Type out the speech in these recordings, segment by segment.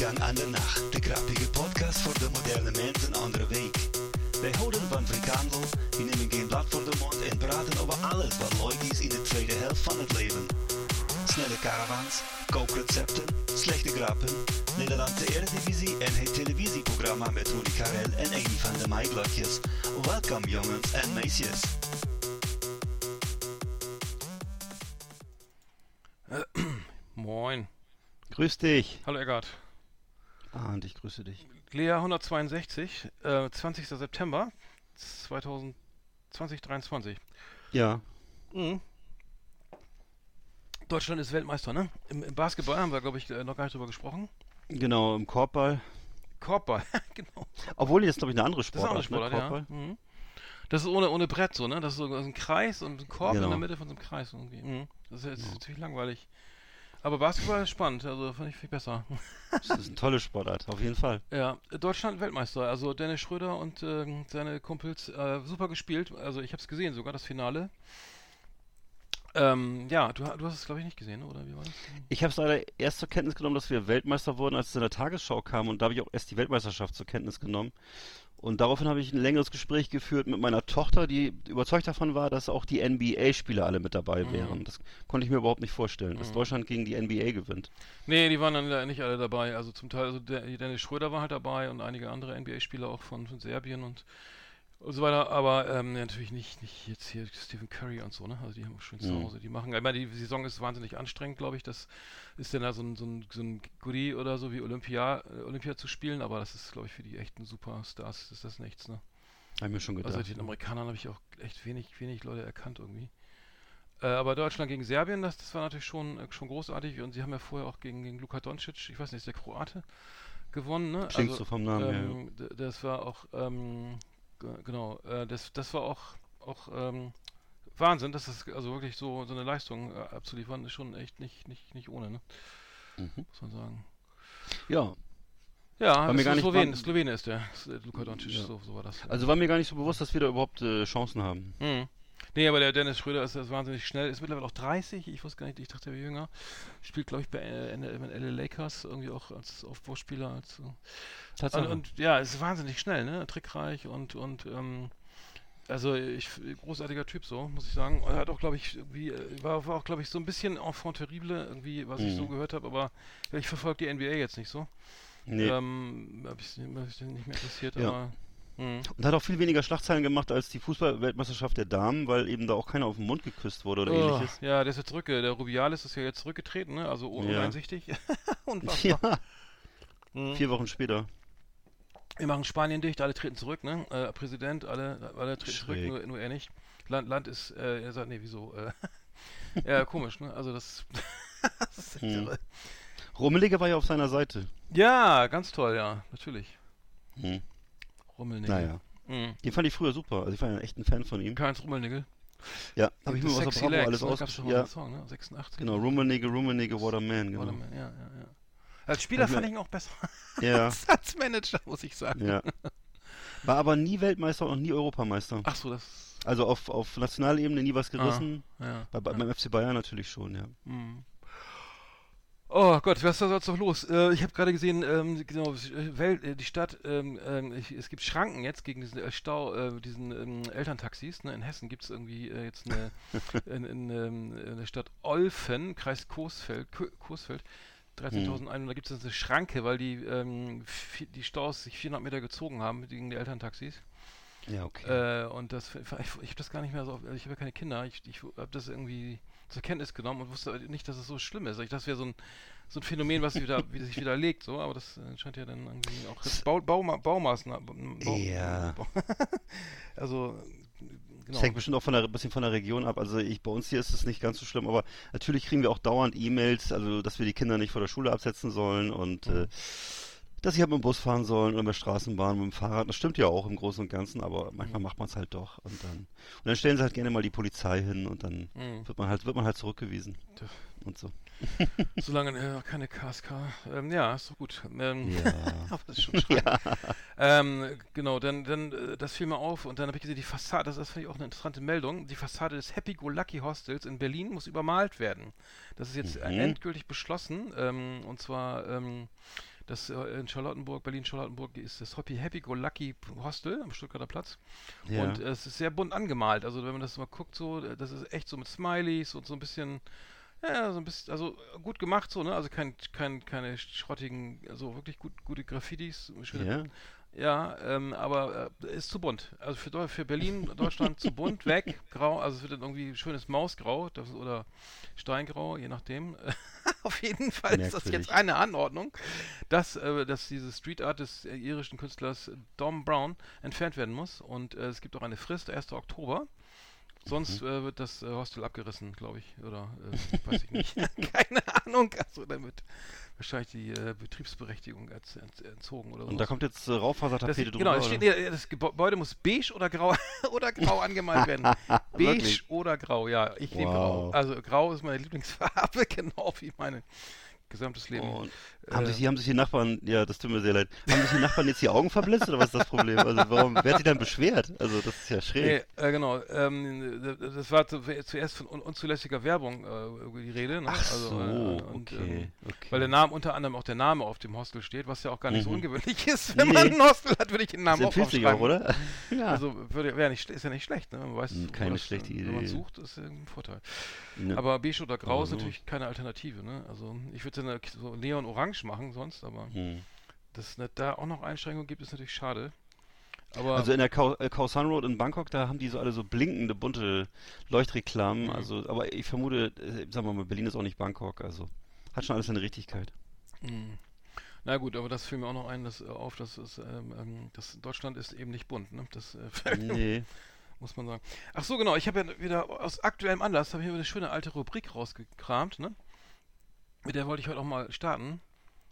Weekend aan de nacht. De grappige podcast voor de moderne mens een andere week. Wij houden van frikandel, die nemen geen blad voor de mond en praten over alles wat leuk is in de tweede helft van het leven. Snelle caravans, kookrecepten, slechte grappen, Nederlandse Eredivisie en het televisieprogramma met Rudy Karel en Amy van de Maaiblokjes. Welkom jongens en meisjes. Moin. Grüß dich. Hallo Eggert. Ah, und ich grüße dich. Lea 162, äh, 20. September 2023. Ja. Mhm. Deutschland ist Weltmeister, ne? Im, Im, Basketball haben wir, glaube ich, äh, noch gar nicht drüber gesprochen. Genau, im Korbball. Korbball, genau. Obwohl, jetzt glaube ich eine andere Sportart. Das ist eine andere Sportart, ne? ja. Mhm. Das ist ohne, ohne Brett so, ne? Das ist so ein Kreis und ein Korb Genau. in der Mitte von so einem Kreis irgendwie. Mhm. Das ist jetzt natürlich langweilig. Aber Basketball ist spannend, also fand ich viel besser. Das ist eine tolle Sportart, auf jeden Fall. Ja, Deutschland Weltmeister. Also Dennis Schröder und ähm, seine Kumpels äh, super gespielt. Also ich habe es gesehen, sogar das Finale. Ähm, ja, du, du hast es glaube ich nicht gesehen, oder wie war das? Ich habe es leider erst zur Kenntnis genommen, dass wir Weltmeister wurden, als es in der Tagesschau kam. Und da habe ich auch erst die Weltmeisterschaft zur Kenntnis genommen. Und daraufhin habe ich ein längeres Gespräch geführt mit meiner Tochter, die überzeugt davon war, dass auch die NBA-Spieler alle mit dabei Mhm. wären. Das konnte ich mir überhaupt nicht vorstellen, dass Deutschland gegen die NBA gewinnt. Nee, die waren dann leider nicht alle dabei. Also zum Teil, also Dennis Schröder war halt dabei und einige andere NBA-Spieler auch von, von Serbien und, und so weiter. Aber ähm, ja, natürlich nicht, nicht jetzt hier Stephen Curry und so, ne? Also die haben schön zu Mhm. Hause. Die machen, ich meine, die Saison ist wahnsinnig anstrengend, glaube ich. Das ist dann da so ein, so ein, so ein Goodie oder so wie Olympia, äh, Olympia zu spielen, aber das ist, glaube ich, für die echten Superstars ist das nichts, ne? Habe ich mir schon gedacht. Also den Amerikanern habe ich auch echt wenig, wenig Leute erkannt irgendwie. Äh, aber Deutschland gegen Serbien, das, das war natürlich schon, äh, schon großartig und sie haben ja vorher auch gegen, gegen Luka Doncic, ich weiß nicht, ist der Kroate, gewonnen, ne? Klingt so vom Namen ja. ähm, d- Das war auch, ähm, genau, äh, das, das war auch, auch ähm, Wahnsinn, dass das also wirklich so, so eine Leistung äh, abzuliefern, ist schon echt nicht, nicht, nicht ohne, ne? Mhm. Muss man sagen. Ja, Ja, mir ist gar nicht- Slowen, war- Slowene ist der, ist, äh, Luka Doncic, Ja. so, so war das. also war mir gar nicht so bewusst, dass wir da überhaupt äh, Chancen haben. Hm. Nee, aber der Dennis Schröder ist, ist wahnsinnig schnell, ist mittlerweile auch 30, ich wusste gar nicht, ich dachte, er wäre jünger. Spielt, glaube ich, bei äh, LA Lakers irgendwie auch als Aufbauspieler. Als, und, Tatsache. und ja, ist wahnsinnig schnell, ne? Trickreich und, und ähm, also ich großartiger Typ so, muss ich sagen. Er hat auch, glaube ich, irgendwie, äh, war, war auch, glaube ich, so ein bisschen enfant terrible, irgendwie, was ich so Mhm. gehört habe, aber ich verfolge die NBA jetzt nicht so. nee. Ähm, hab ich hab ich nicht mehr interessiert, Ja. aber. Hm. Und hat auch viel weniger Schlagzeilen gemacht als die Fußball-Weltmeisterschaft der Damen, weil eben da auch keiner auf den Mund geküsst wurde oder Oh, ähnliches. Ja, der ist ja zurück. Der Rubiales ist ja jetzt zurückgetreten, ne? Also un Ja. uneinsichtig. Unfassbar. Ja, Mhm. vier Wochen später. Wir machen Spanien dicht, alle treten zurück, ne? Äh, Präsident, alle, alle treten Schräg. zurück, nur, nur er nicht. Land, Land ist, äh, er sagt, nee, wieso? Äh, ja, komisch, ne? Also das, das ist Hm. irre. Rummelige war ja auf seiner Seite. Ja, ganz toll, ja, natürlich. Hm. Rummelnigel. Naja. Mhm. Den fand ich früher super. Also ich war ja echt ein Fan von ihm. Karls Rummelnigel. Ja, habe ich mir was auf Bravo Legs, alles ne? Ausgeschrieben. mal Ja, Song, ne? 86. genau. Rummenigge, Rummenigge, what a man, genau. Waterman, ja, ja, ja. Als Spieler fand ich ihn auch besser Ja, als, als Manager, muss ich sagen. ja. War aber nie Weltmeister und nie Europameister. Ach so, das. Also auf, auf Nationalebene nie was gerissen. Ja. Bei, bei, beim FC Bayern natürlich schon, ja. Mhm. Oh Gott, was ist da sonst noch los? Äh, ich habe gerade gesehen, ähm, genau, Welt, äh, die Stadt, ähm, ähm, ich, es gibt Schranken jetzt gegen diesen äh, Stau, äh, diesen ähm, Elterntaxis. Ne? In Hessen gibt es irgendwie äh, jetzt eine, in, in, ähm, in der Stadt Olfen, Kreis Coesfeld, Ko- Coesfeld 13.100, da gibt es eine Schranke, weil die, ähm, die Staus sich 400 Meter gezogen haben gegen die Elterntaxis. Ja, okay. Äh, und das, ich, ich habe das gar nicht mehr so, ich habe ja keine Kinder, ich, ich habe das irgendwie zur Kenntnis genommen und wusste nicht, dass es so schlimm ist. Ich, das wäre so ein, so ein Phänomen, was sich wieder, wie sich widerlegt, so, aber das äh, scheint ja dann irgendwie auch Bau, Bauma, Baumaßnahmen. Bau, Ja. Bau, also genau. Das hängt bestimmt auch von der, bisschen von der Region ab. Also ich, bei uns hier ist es nicht ganz so schlimm, aber natürlich kriegen wir auch dauernd E-Mails, also dass wir die Kinder nicht vor der Schule absetzen sollen und mhm. äh, dass sie halt mit dem Bus fahren sollen oder mit der Straßenbahn, mit dem Fahrrad. Das stimmt ja auch im Großen und Ganzen, aber manchmal mhm. macht man es halt doch. Und dann, und dann stellen sie halt gerne mal die Polizei hin und dann mhm. wird man halt, wird man halt zurückgewiesen. Und so. Solange äh, keine KSK. Ähm, ja, ist doch gut. Ähm, ja. aber das ist schon ja. ähm, genau, dann, dann äh, das fiel mir auf und dann habe ich gesehen, die Fassade, das, das fand ich auch eine interessante Meldung, die Fassade des Happy Go Lucky Hostels in Berlin muss übermalt werden. Das ist jetzt mhm. endgültig beschlossen ähm, und zwar ähm, das äh, in Charlottenburg, Berlin-Charlottenburg ist das Happy Happy Go Lucky Hostel am Stuttgarter Platz. Ja. Und äh, es ist sehr bunt angemalt. Also wenn man das mal guckt, so, äh, das ist echt so mit Smileys und so ein bisschen, ja, so ein bisschen, also gut gemacht so, ne? Also kein, kein, keine schrottigen, also wirklich gut, gute Graffitis, schöne, ja. Ja, ähm, aber äh, ist zu bunt. Also für, für Berlin, Deutschland zu bunt, weg, grau, also es wird dann irgendwie schönes Mausgrau das, oder Steingrau, je nachdem. Auf jeden Fall Merkwürdig. ist das jetzt eine Anordnung, dass, äh, dass diese Street Art des äh, irischen Künstlers Dom Brown entfernt werden muss. Und äh, es gibt auch eine Frist, 1. Oktober. Sonst mhm. äh, wird das äh, Hostel abgerissen, glaube ich. Oder äh, weiß ich nicht. Keine Ahnung. Also damit wahrscheinlich die äh, Betriebsberechtigung ent, ent, entzogen oder so. Und da kommt jetzt äh, Raufasertapete drüber. Genau, steht, nee, das Gebäude muss beige oder grau oder grau angemalt werden. beige oder grau, ja. Ich wow. nehme grau. Also grau ist meine Lieblingsfarbe, genau wie meine gesamtes Leben. Oh, haben, sich, haben sich die Nachbarn, ja, das tut mir sehr leid, haben sich die Nachbarn jetzt die Augen verblitzt oder was ist das Problem? Also warum, wer hat sich dann beschwert? Also das ist ja schräg. Nee, äh, genau, ähm, das war zu, zuerst von un unzulässiger Werbung äh, die Rede. Ne? Ach also, so, äh, und, okay, ähm, okay, Weil der Name, unter anderem auch der Name auf dem Hostel steht, was ja auch gar nicht mhm. so ungewöhnlich ist. Wenn nee. man ein Hostel hat, würde ich den Namen auch aufschreiben. Auch, oder? ja. Also würde, nicht, ist ja nicht schlecht, ne? Man weiß, hm, Keine das, schlechte Idee. Wenn man sucht, ist ja ein Vorteil. Ne. Aber beige oder grau ist natürlich keine Alternative, ne? Also ich würde so neon-orange machen sonst, aber hm. dass es nicht da auch noch Einschränkungen gibt, ist natürlich schade. Aber also in der Khao, äh, Khao San Road in Bangkok, da haben die so alle so blinkende, bunte Leuchtreklamen. Mhm. Also, aber ich vermute, äh, sagen wir mal, Berlin ist auch nicht Bangkok, also hat schon alles seine Richtigkeit. Mhm. Na gut, aber das fiel mir auch noch ein, dass, äh, auf, dass, es, ähm, ähm, dass Deutschland ist eben nicht bunt, ne? Das äh, nee. muss man sagen. Ach so, genau, ich habe ja wieder aus aktuellem Anlass, habe ich eine schöne alte Rubrik rausgekramt, ne? Mit der wollte ich heute auch mal starten.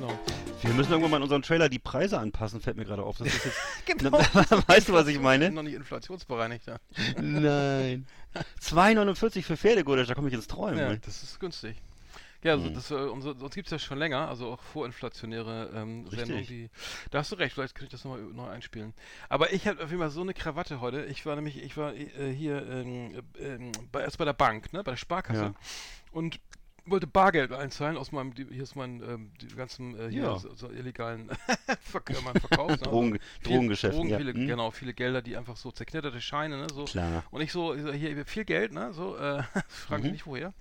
genau. Wir müssen irgendwann mal in unserem Trailer die Preise anpassen, fällt mir gerade auf. Das ist jetzt, genau. weißt du, was ich meine? Noch nicht inflationsbereinigt, ja. Nein. 2,49 für Pferdegulasch, da komme ich ins Träumen. Ja, das ist günstig. Ja, also hm. das, äh, umso, sonst gibt es ja schon länger, also auch vorinflationäre ähm, Sendungen, die. Da hast du recht, vielleicht könnte ich das nochmal neu einspielen. Aber ich habe auf jeden Fall so eine Krawatte heute. Ich war nämlich, ich war äh, hier ähm, äh, bei, erst bei der Bank, ne, bei der Sparkasse. Ja. Und wollte Bargeld einzahlen aus meinem, hier ist mein, ähm, die ganzen, äh, hier, ja. so, so, illegalen Ver Verkauf. Ne? Drogen, viel, Drogengeschäfte. Drogen, ja. viele, hm. genau, viele Gelder, die einfach so zerknitterte Scheine, ne, so. Klar. Und ich so, hier, viel Geld, ne, so, äh, fragen mhm. nicht woher.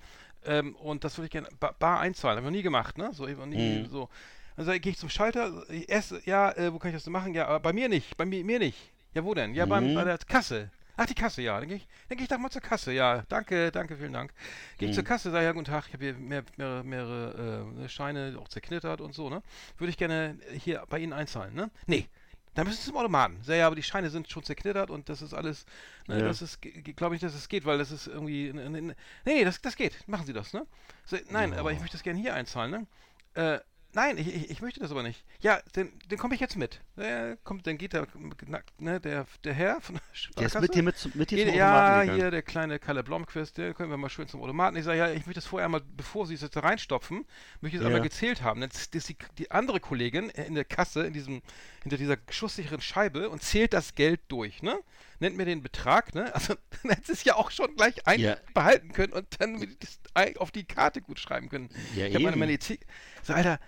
Ähm, und das würde ich gerne bar, bar einzahlen, habe ich noch nie gemacht, ne, so, ich noch nie, mhm. so. Also gehe ich zum Schalter, ich esse, ja, äh, wo kann ich das denn machen? Ja, aber bei mir nicht, bei mir, mir nicht. Ja, wo denn? Ja, mhm. beim, bei der Kasse. Ach, die Kasse, ja. Dann gehe ich, dann geh ich doch mal zur Kasse. Ja, danke, danke, vielen Dank. Gehe ich mhm. zur Kasse, sage ja, guten Tag, ich habe hier mehr, mehrere, mehrere äh, Scheine, auch zerknittert und so, ne? Würde ich gerne hier bei Ihnen einzahlen, ne? Nee. Dann müssen Sie zum Automaten. Sag ja, aber die Scheine sind schon zerknittert und das ist alles, ne, ja. das ist, glaube ich, dass es geht, weil das ist irgendwie, ne, ne, nee, das, das geht. Machen Sie das, ne? So, nein, ja. aber ich möchte das gerne hier einzahlen, ne? Äh, Nein, ich, ich, ich, möchte das aber nicht. Ja, dann, dann komme ich jetzt mit. Der kommt, dann geht der, ne, der, der Herr von der Der ist mit dir mit, mit dir zum Ja, hier der kleine Kalle Blomquist, der können wir mal schön zum Automaten. Ich sage, ja, ich möchte das vorher mal, bevor Sie es jetzt reinstopfen, möchte ich es ja. einmal gezählt haben. Dann ist die, die andere Kollegin in der Kasse, in diesem, hinter dieser schusssicheren Scheibe und zählt das Geld durch, ne? Nennt mir den Betrag, ne? Also dann hätte es ja auch schon gleich einbehalten ja. können und dann auf die Karte gut schreiben können. Ja, ich habe meine, meine so, Alter,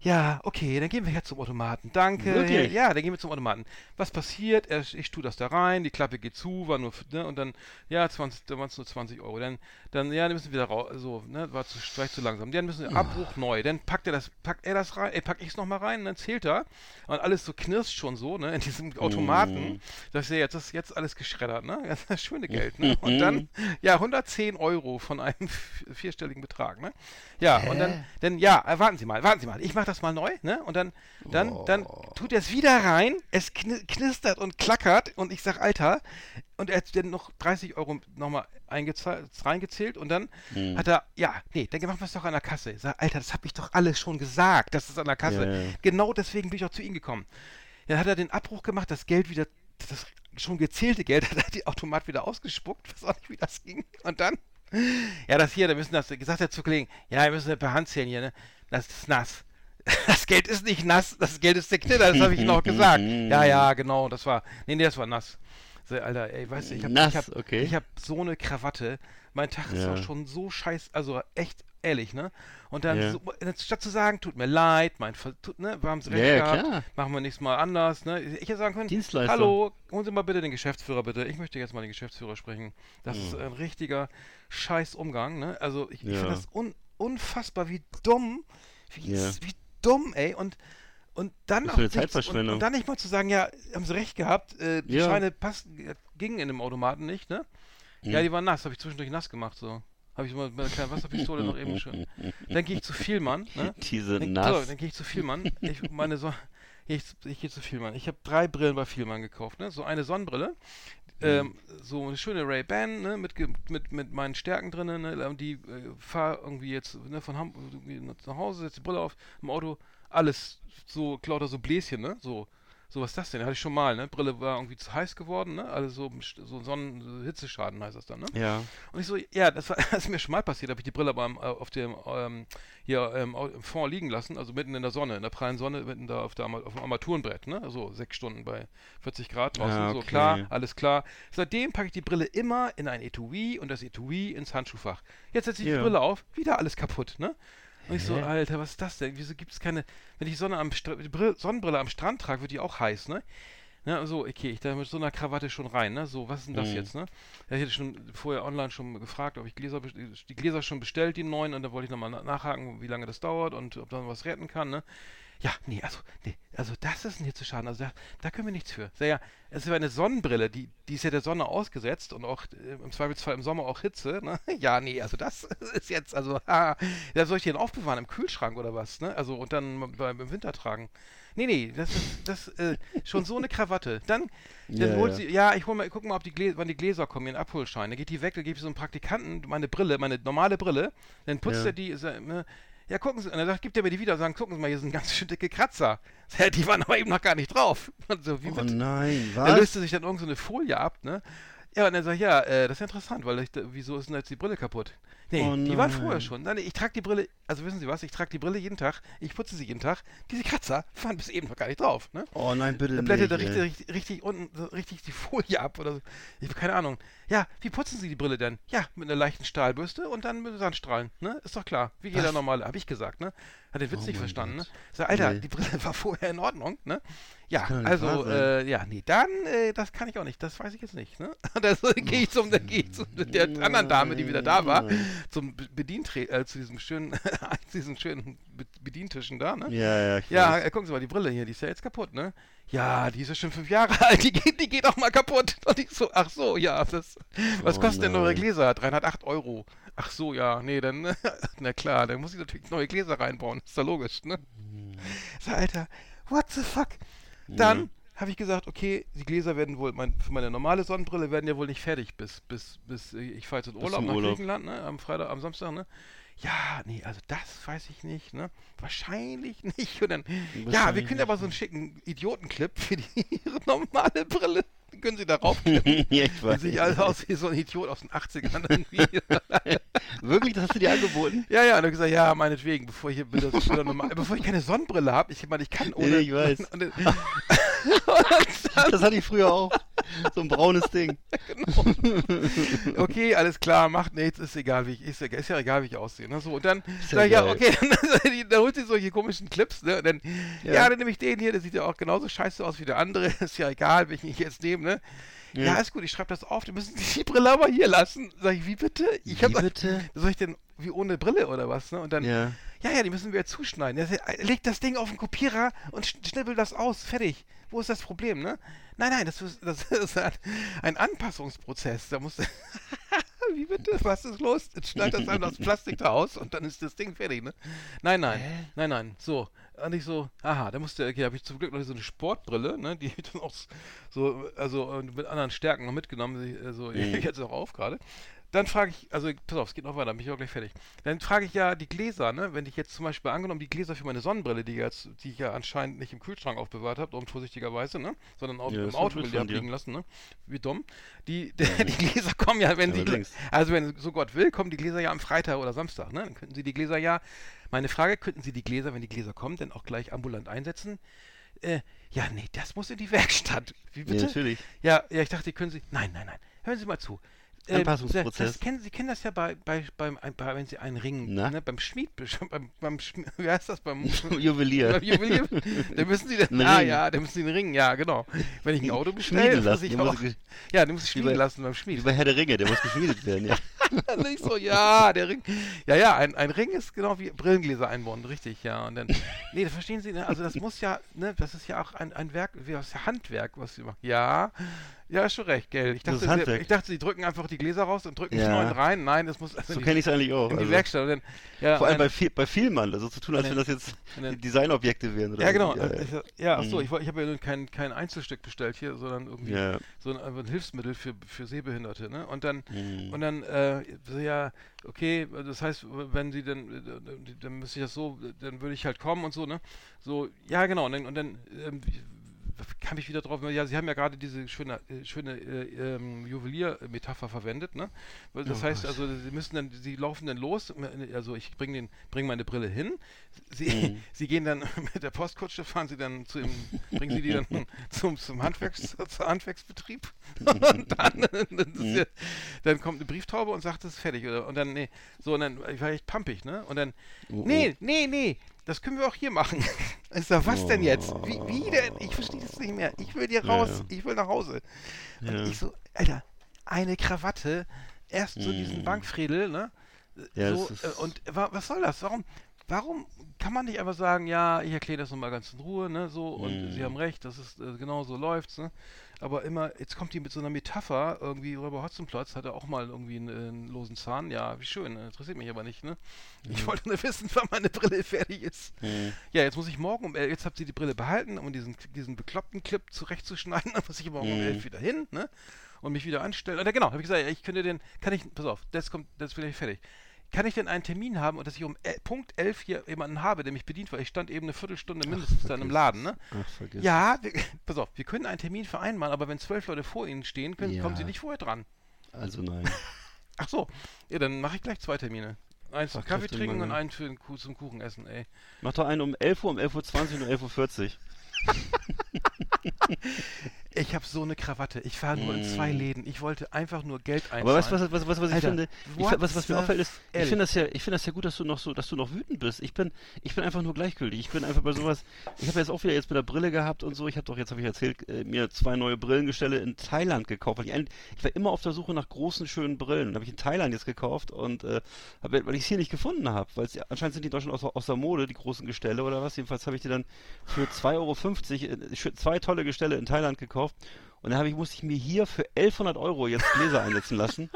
ja, okay, dann gehen wir jetzt zum Automaten. Danke. Wirklich? Ja, dann gehen wir zum Automaten. Was passiert? Er, ich tue das da rein, die Klappe geht zu, war nur, ne, und dann, ja, 20, dann waren es nur 20 Euro. Dann, dann, ja, dann müssen wieder raus, so, ne, war zu, vielleicht zu langsam. Dann müssen wir Abbruch neu. Dann packt er das, packt er das rein, ey, pack ich es nochmal rein, und dann zählt er. Und alles so knirscht schon so, ne, in diesem Automaten. Das ist ja jetzt, das ist jetzt alles geschreddert, ne? Das ist das schöne Geld, ne? Und dann, ja, 110 Euro von einem vierstelligen Betrag, ne? Ja, und dann, dann, ja, warten Sie mal, warten Sie mal, ich mach das mal neu, ne? Und dann, dann, dann tut er es wieder rein, es kni knistert und klackert und ich sag, Alter, und er hat dann noch 30 Euro nochmal reingezählt und dann hat er, ja, nee, dann machen wir es doch an der Kasse. Ich sag, Alter, das habe ich doch alles schon gesagt, das ist an der Kasse. Ja, ja. Genau deswegen bin ich auch zu ihm gekommen. Dann hat er den Abbruch gemacht, das Geld wieder, das schon gezählte Geld, hat er die Automat wieder ausgespuckt, weiß auch nicht, wie das ging. Und dann, ja, das hier, da müssen das, gesagt er zu Kollegen, ja, wir müssen das per Hand zählen hier, ne? Das ist nass. Das Geld ist nicht nass, das Geld ist der Knitter, das habe ich noch gesagt. Ja, ja, genau, das war, nee, nee, das war nass. So, Alter, ey, weißt du, ich habe ich hab, okay. ich hab so eine Krawatte, mein Tag ist Ja. auch schon so scheiß, also echt ehrlich, ne? Und dann, Ja. so, statt zu sagen, tut mir leid, mein, tut, ne, wir haben es recht Ja, gehabt, klar. machen wir nächstes Mal anders, ne? Ich hätte sagen können, hallo, holen Sie mal bitte den Geschäftsführer, bitte. Ich möchte jetzt mal den Geschäftsführer sprechen. Das ist Hm. ein richtiger scheiß Umgang, ne? Also ich, ich Ja. finde das un, unfassbar, wie dumm, wie, wie dumm, ey, und und dann Was für eine Zeitverschwendung. Und, und dann nicht mal zu sagen, ja, haben sie recht gehabt, äh, die Ja. Scheine passten, äh, gingen in dem Automaten nicht, ne? Hm. Ja, die waren nass, habe ich zwischendurch nass gemacht, so. Habe ich mal mit einer kleinen Wasserpistole noch eben schon. Dann gehe ich zu Vielmann, ne? Diese Dann, nass. so, dann gehe ich zu Vielmann. Ich meine so, ich, ich gehe zu Vielmann. Ich habe drei Brillen bei Vielmann gekauft, ne? So eine Sonnenbrille, ähm, so eine schöne Ray-Ban, ne? Mit, mit, mit meinen Stärken drinnen, ne? Und die äh, fahr irgendwie jetzt ne, von Hamburg nach Hause, setz die Brille auf, im Auto, alles so lauter so Bläschen, ne? So. So, was ist das denn? Hatte ich schon mal, ne? Brille war irgendwie zu heiß geworden, ne? Alles so, so Sonnen, so Hitzeschaden heißt das dann, ne? Ja. Und ich so, ja, das, war, das ist mir schon mal passiert, habe ich die Brille beim, äh, auf dem, ähm, hier ähm, im Fond liegen lassen, also mitten in der Sonne, in der prallen Sonne, mitten da auf, der, auf dem Armaturenbrett, ne? So sechs Stunden bei 40 Grad draußen, so okay. klar, alles klar. Seitdem packe ich die Brille immer in ein Etui und das Etui ins Handschuhfach. Jetzt setze ich Ja. die Brille auf, wieder alles kaputt, ne? Und ich so, Hä? Alter, was ist das denn? Wieso gibt es keine. Wenn ich Sonne am Brille, Sonnenbrille am Strand trage, wird die auch heiß, ne? Ne, so, okay, ich da mit so einer Krawatte schon rein, ne? So, was ist denn das Mhm. jetzt, ne? Ja, ich hätte schon vorher online schon gefragt, ob ich Gläser, die Gläser schon bestellt, die neuen, und da wollte ich nochmal na nachhaken, wie lange das dauert und ob da was retten kann, ne? Ja, nee, also, nee, also das ist ein Hitzeschaden, also da, da können wir nichts für. Sag ja, es ist ja eine Sonnenbrille, die, die ist ja der Sonne ausgesetzt und auch äh, im Zweifelsfall im Sommer auch Hitze, ne? Ja, nee, also das ist jetzt, also, ha, da soll ich den aufbewahren im Kühlschrank oder was, ne? Also und dann beim, im Winter tragen. Nee, nee, das ist das, äh, schon so eine Krawatte. Dann, dann Ja, holt sie, ja, ich hol mal, guck mal, ob die Gläser, wann die Gläser kommen, ihren Abholschein. Dann geht die weg, dann gebe ich so einen Praktikanten meine Brille, meine normale Brille, dann putzt Ja. er die, ist er, ne, ja, gucken Sie, und dann sagt, gibt er mir die wieder und sagt, gucken Sie mal, hier sind ganz schön dicke Kratzer. Ja, die waren aber eben noch gar nicht drauf. Und so, wie Oh bitte? nein, Da was? löste sich dann irgend so eine Folie ab, ne? Ja, und dann sag ich, ja, äh, das ist ja interessant, weil ich, da- wieso ist denn jetzt die Brille kaputt? Nee, Oh die war nein. vorher schon. Nein, ich trage die Brille, also wissen Sie was, ich trage die Brille jeden Tag, ich putze sie jeden Tag. Diese Kratzer waren bis eben noch gar nicht drauf, ne? Oh nein, bitte Dann blättert er nicht. richtig, richtig, richtig unten, so richtig die Folie ab oder so. Ich habe keine Ahnung. Ja, wie putzen Sie die Brille denn? Ja, mit einer leichten Stahlbürste und dann mit Sandstrahlen, ne? Ist doch klar. Wie jeder Was? normale, habe ich gesagt, ne? Hat den Witz Oh nicht verstanden, ne? Sag, Alter, Nee. die Brille war vorher in Ordnung, ne? Ja, also, äh, ja, nee, dann, äh, das kann ich auch nicht, das weiß ich jetzt nicht, ne? Da gehe ich zum, dann gehe ich zu der anderen Dame, die wieder da war, zum Be- Bedientre äh, zu diesem schönen, zu diesen schönen Be Bedientischen da, ne? Ja, ja, ich Ja, gucken Sie mal, die Brille hier, die ist ja jetzt kaputt, ne? Ja, die ist ja schon fünf Jahre alt, die geht, die geht auch mal kaputt. Und ich so, ach so, ja, das, was Oh kosten denn eure nein. Gläser? 308 Euro. Ach so, ja, nee, dann, na klar, dann muss ich natürlich neue Gläser reinbauen, ist ja logisch, ne? So, Alter, what the fuck? Dann. Habe ich gesagt, okay, die Gläser werden wohl, mein, für meine normale Sonnenbrille werden ja wohl nicht fertig bis, bis, bis, ich fahre jetzt in Urlaub nach Urlaub. Griechenland, ne, am Freitag, am Samstag, ne? Ja, nee, also das weiß ich nicht, ne? Wahrscheinlich nicht. Und dann, ja, wir können aber so einen schicken Idiotenclip für die, ihre normale Brille, können sie da raufklippen. ja, ich Sieht weiß. sich also aus wie so ein Idiot aus den 80ern irgendwie. Wirklich, das hast du dir angeboten? ja, ja, und hat gesagt, ja, meinetwegen, bevor ich, hier wieder normal, bevor ich keine Sonnenbrille habe, ich meine, ich kann ohne... ich weiß. Und, und, Das hatte ich früher auch. so ein braunes Ding. okay, alles klar, macht nichts, ist egal, wie ich, ist, ja- ist ja egal, wie ich aussehe. Ne? So, und dann sag ich, ja, okay, dann, dann holt sie solche komischen Clips, ne? Und dann, ja. Ja. dann nehme ich den hier, der sieht ja auch genauso scheiße aus wie der andere, ist ja egal, welchen ich jetzt nehme, ne? Ja, Ja. ist gut, ich schreibe das auf, die müssen die Brille aber hier lassen. Sag ich, wie bitte? Ich Wie bitte? Soll ich denn, wie ohne Brille oder was, ne? Und dann, Ja. ja, ja, die müssen wir zuschneiden. Er legt das Ding auf den Kopierer und sch- schnippelt das aus. Fertig. Wo ist das Problem, ne? Nein, nein, das ist, das ist ein, Anpassungsprozess. Da muss. Wie bitte? Was ist los? Jetzt schneidet das einem das Plastik da aus und dann ist das Ding fertig, ne? Nein, nein, nein, nein. So. Und ich so, aha, da musste, okay, habe ich zum Glück noch so eine Sportbrille, ne? Die ich dann auch so, also äh, mit anderen Stärken noch mitgenommen. Die, Also, ich Mhm. jetzt auch auf gerade. Dann frage ich, also pass auf, es geht noch weiter, bin ich auch gleich fertig. Dann frage ich ja die Gläser, ne? Wenn ich jetzt zum Beispiel angenommen die Gläser für meine Sonnenbrille, die, jetzt, die ich ja anscheinend nicht im Kühlschrank aufbewahrt habe, unvorsichtigerweise, ne? Sondern auch Ja, im Auto die liegen lassen, ne? Wie dumm. Die, die Gläser kommen ja, wenn die, Allerdings. also wenn so Gott will, kommen die Gläser ja am Freitag oder Samstag, ne? Dann könnten Sie die Gläser ja, meine Frage, könnten Sie die Gläser, wenn die Gläser kommen, dann auch gleich ambulant einsetzen? Äh, ja, nee, das muss in die Werkstatt. Wie Ja, bitte? natürlich. Ja, ja, ich dachte, die können Sie. Nein, nein, nein. Hören Sie mal zu. Äh, Anpassungsprozess. Das kennen, Sie kennen das ja bei, bei, beim, bei wenn Sie einen Ring, ne, beim Schmied, beim, beim Schmi- wie heißt das, beim, Juwelier. beim Juwelier, da müssen Sie den, ah Ring. ja, da müssen Sie den Ring, ja, genau. Wenn ich ein Auto bestelle, muss ich muss auch, ja, den muss ich schmieden lassen beim Wie Schmied. bei Herr der Ringe, der muss geschmiedet werden, ja. Nicht so, ja, der Ring. Ja, ja, ein, ein Ring ist genau wie Brillengläser einbauen, richtig, ja. Und dann, nee, das verstehen Sie, ne? also das muss ja, ne, das ist ja auch ein, ein Werk, wie das ist ja Handwerk, was Sie machen. Ja, ja, ist schon recht, gell. Ich Das dachte, ist Sie, ich dachte, Sie drücken einfach die Gläser raus und drücken die Ja. neuen rein. Nein, das muss also So kenne die, ich es eigentlich auch. in die Also, Werkstatt. Dann, ja, vor allem bei, viel, bei Vielmann, also so tun, als wenn das jetzt Designobjekte wären. Oder ja, genau. Ja, Ja, ja, ach so, Mhm. ich, ich habe ja nun kein, kein Einzelstück bestellt hier, sondern irgendwie ja. so ein, ein Hilfsmittel für, für Sehbehinderte, ne? Und dann, Mhm. und dann, äh, so, ja, okay, das heißt, wenn sie dann, dann müsste ich das so, dann würde ich halt kommen und so, ne? So, ja, genau, und dann, und dann ähm, kam ich wieder drauf, ja, sie haben ja gerade diese schöne, äh, schöne äh, ähm, Juwelier-Metapher verwendet, ne? Das Oh heißt also, sie müssen dann, sie laufen dann los, also ich bringe den, bring meine Brille hin, sie, Mhm. sie gehen dann mit der Postkutsche, fahren sie dann zu dem, bringen sie die dann zum, zum Handwerks, zum Handwerksbetrieb und dann, ja, dann kommt eine Brieftaube und sagt, es ist fertig, oder? Und dann, nee, so, und dann, ich war echt pampig, ne? Und dann, Oh, oh. nee, nee, nee, das können wir auch hier machen. Ich sag, was denn jetzt? Wie, wie denn? Ich verstehe das nicht mehr. Ich will hier raus, ja. ich will nach Hause. Und Ja. ich so, Alter, eine Krawatte, erst so diesen Mm. Bankfriedel, ne? Ja, so, äh, und wa was soll das? Warum, warum kann man nicht einfach sagen, ja, ich erkläre das nochmal ganz in Ruhe, ne, so, und Mm. Sie haben recht, das ist, äh, genau so läuft's, ne? Aber immer, jetzt kommt die mit so einer Metapher, irgendwie, Räuber Hotzenplotz hatte auch mal irgendwie einen, äh, einen losen Zahn, ja, wie schön, ne? interessiert mich aber nicht, ne? Ich wollte nur wissen, wann meine Brille fertig ist. Mhm. Ja, jetzt muss ich morgen um elf, jetzt habt ihr die Brille behalten, um diesen, diesen bekloppten Clip zurechtzuschneiden, dann muss ich morgen um Mhm. elf wieder hin, ne? Und mich wieder anstellen. Oder genau, habe ich gesagt, ja, ich könnte den, kann ich, pass auf, das kommt, das ist vielleicht fertig. Kann ich denn einen Termin haben und dass ich um Punkt 11 hier jemanden habe, der mich bedient, weil ich stand eben eine Viertelstunde mindestens dann im Laden, ne? Ach, vergiss. Ja, wir, pass auf, wir können einen Termin vereinbaren, aber wenn zwölf Leute vor Ihnen stehen, können, Ja. kommen Sie nicht vorher dran. Also nein. Ach so, ja, dann mache ich gleich zwei Termine. Eins zum Kaffee trinken und einen für den Kuh zum Kuchen essen, ey. Mach doch einen um 11 Uhr, um 11.20 Uhr und um 11.40 Uhr. Ich habe so eine Krawatte. Ich fahre nur in zwei Läden. Ich wollte einfach nur Geld einzahlen. Aber weißt was, was, was, was ich Alter, finde? Ich, was, was mir auffällt, ist, ich finde das ja, ich finde das ja gut, dass du noch so, dass du noch wütend bist. Ich bin, ich bin einfach nur gleichgültig. Ich bin einfach bei sowas. Ich habe jetzt auch wieder jetzt mit der Brille gehabt und so. Ich habe doch jetzt, habe ich erzählt, äh, mir zwei neue Brillengestelle in Thailand gekauft. Ich, ein- ich war immer auf der Suche nach großen, schönen Brillen. Habe ich in Thailand jetzt gekauft und äh, hab, weil ich es hier nicht gefunden habe. Weil anscheinend sind die in Deutschland aus, der Mode, die großen Gestelle oder was. Jedenfalls habe ich die dann für 2,50 Euro äh, zwei tolle Gestelle in Thailand gekauft. Minecraft Und dann ich, musste ich mir hier für 1100 Euro jetzt Gläser einsetzen lassen.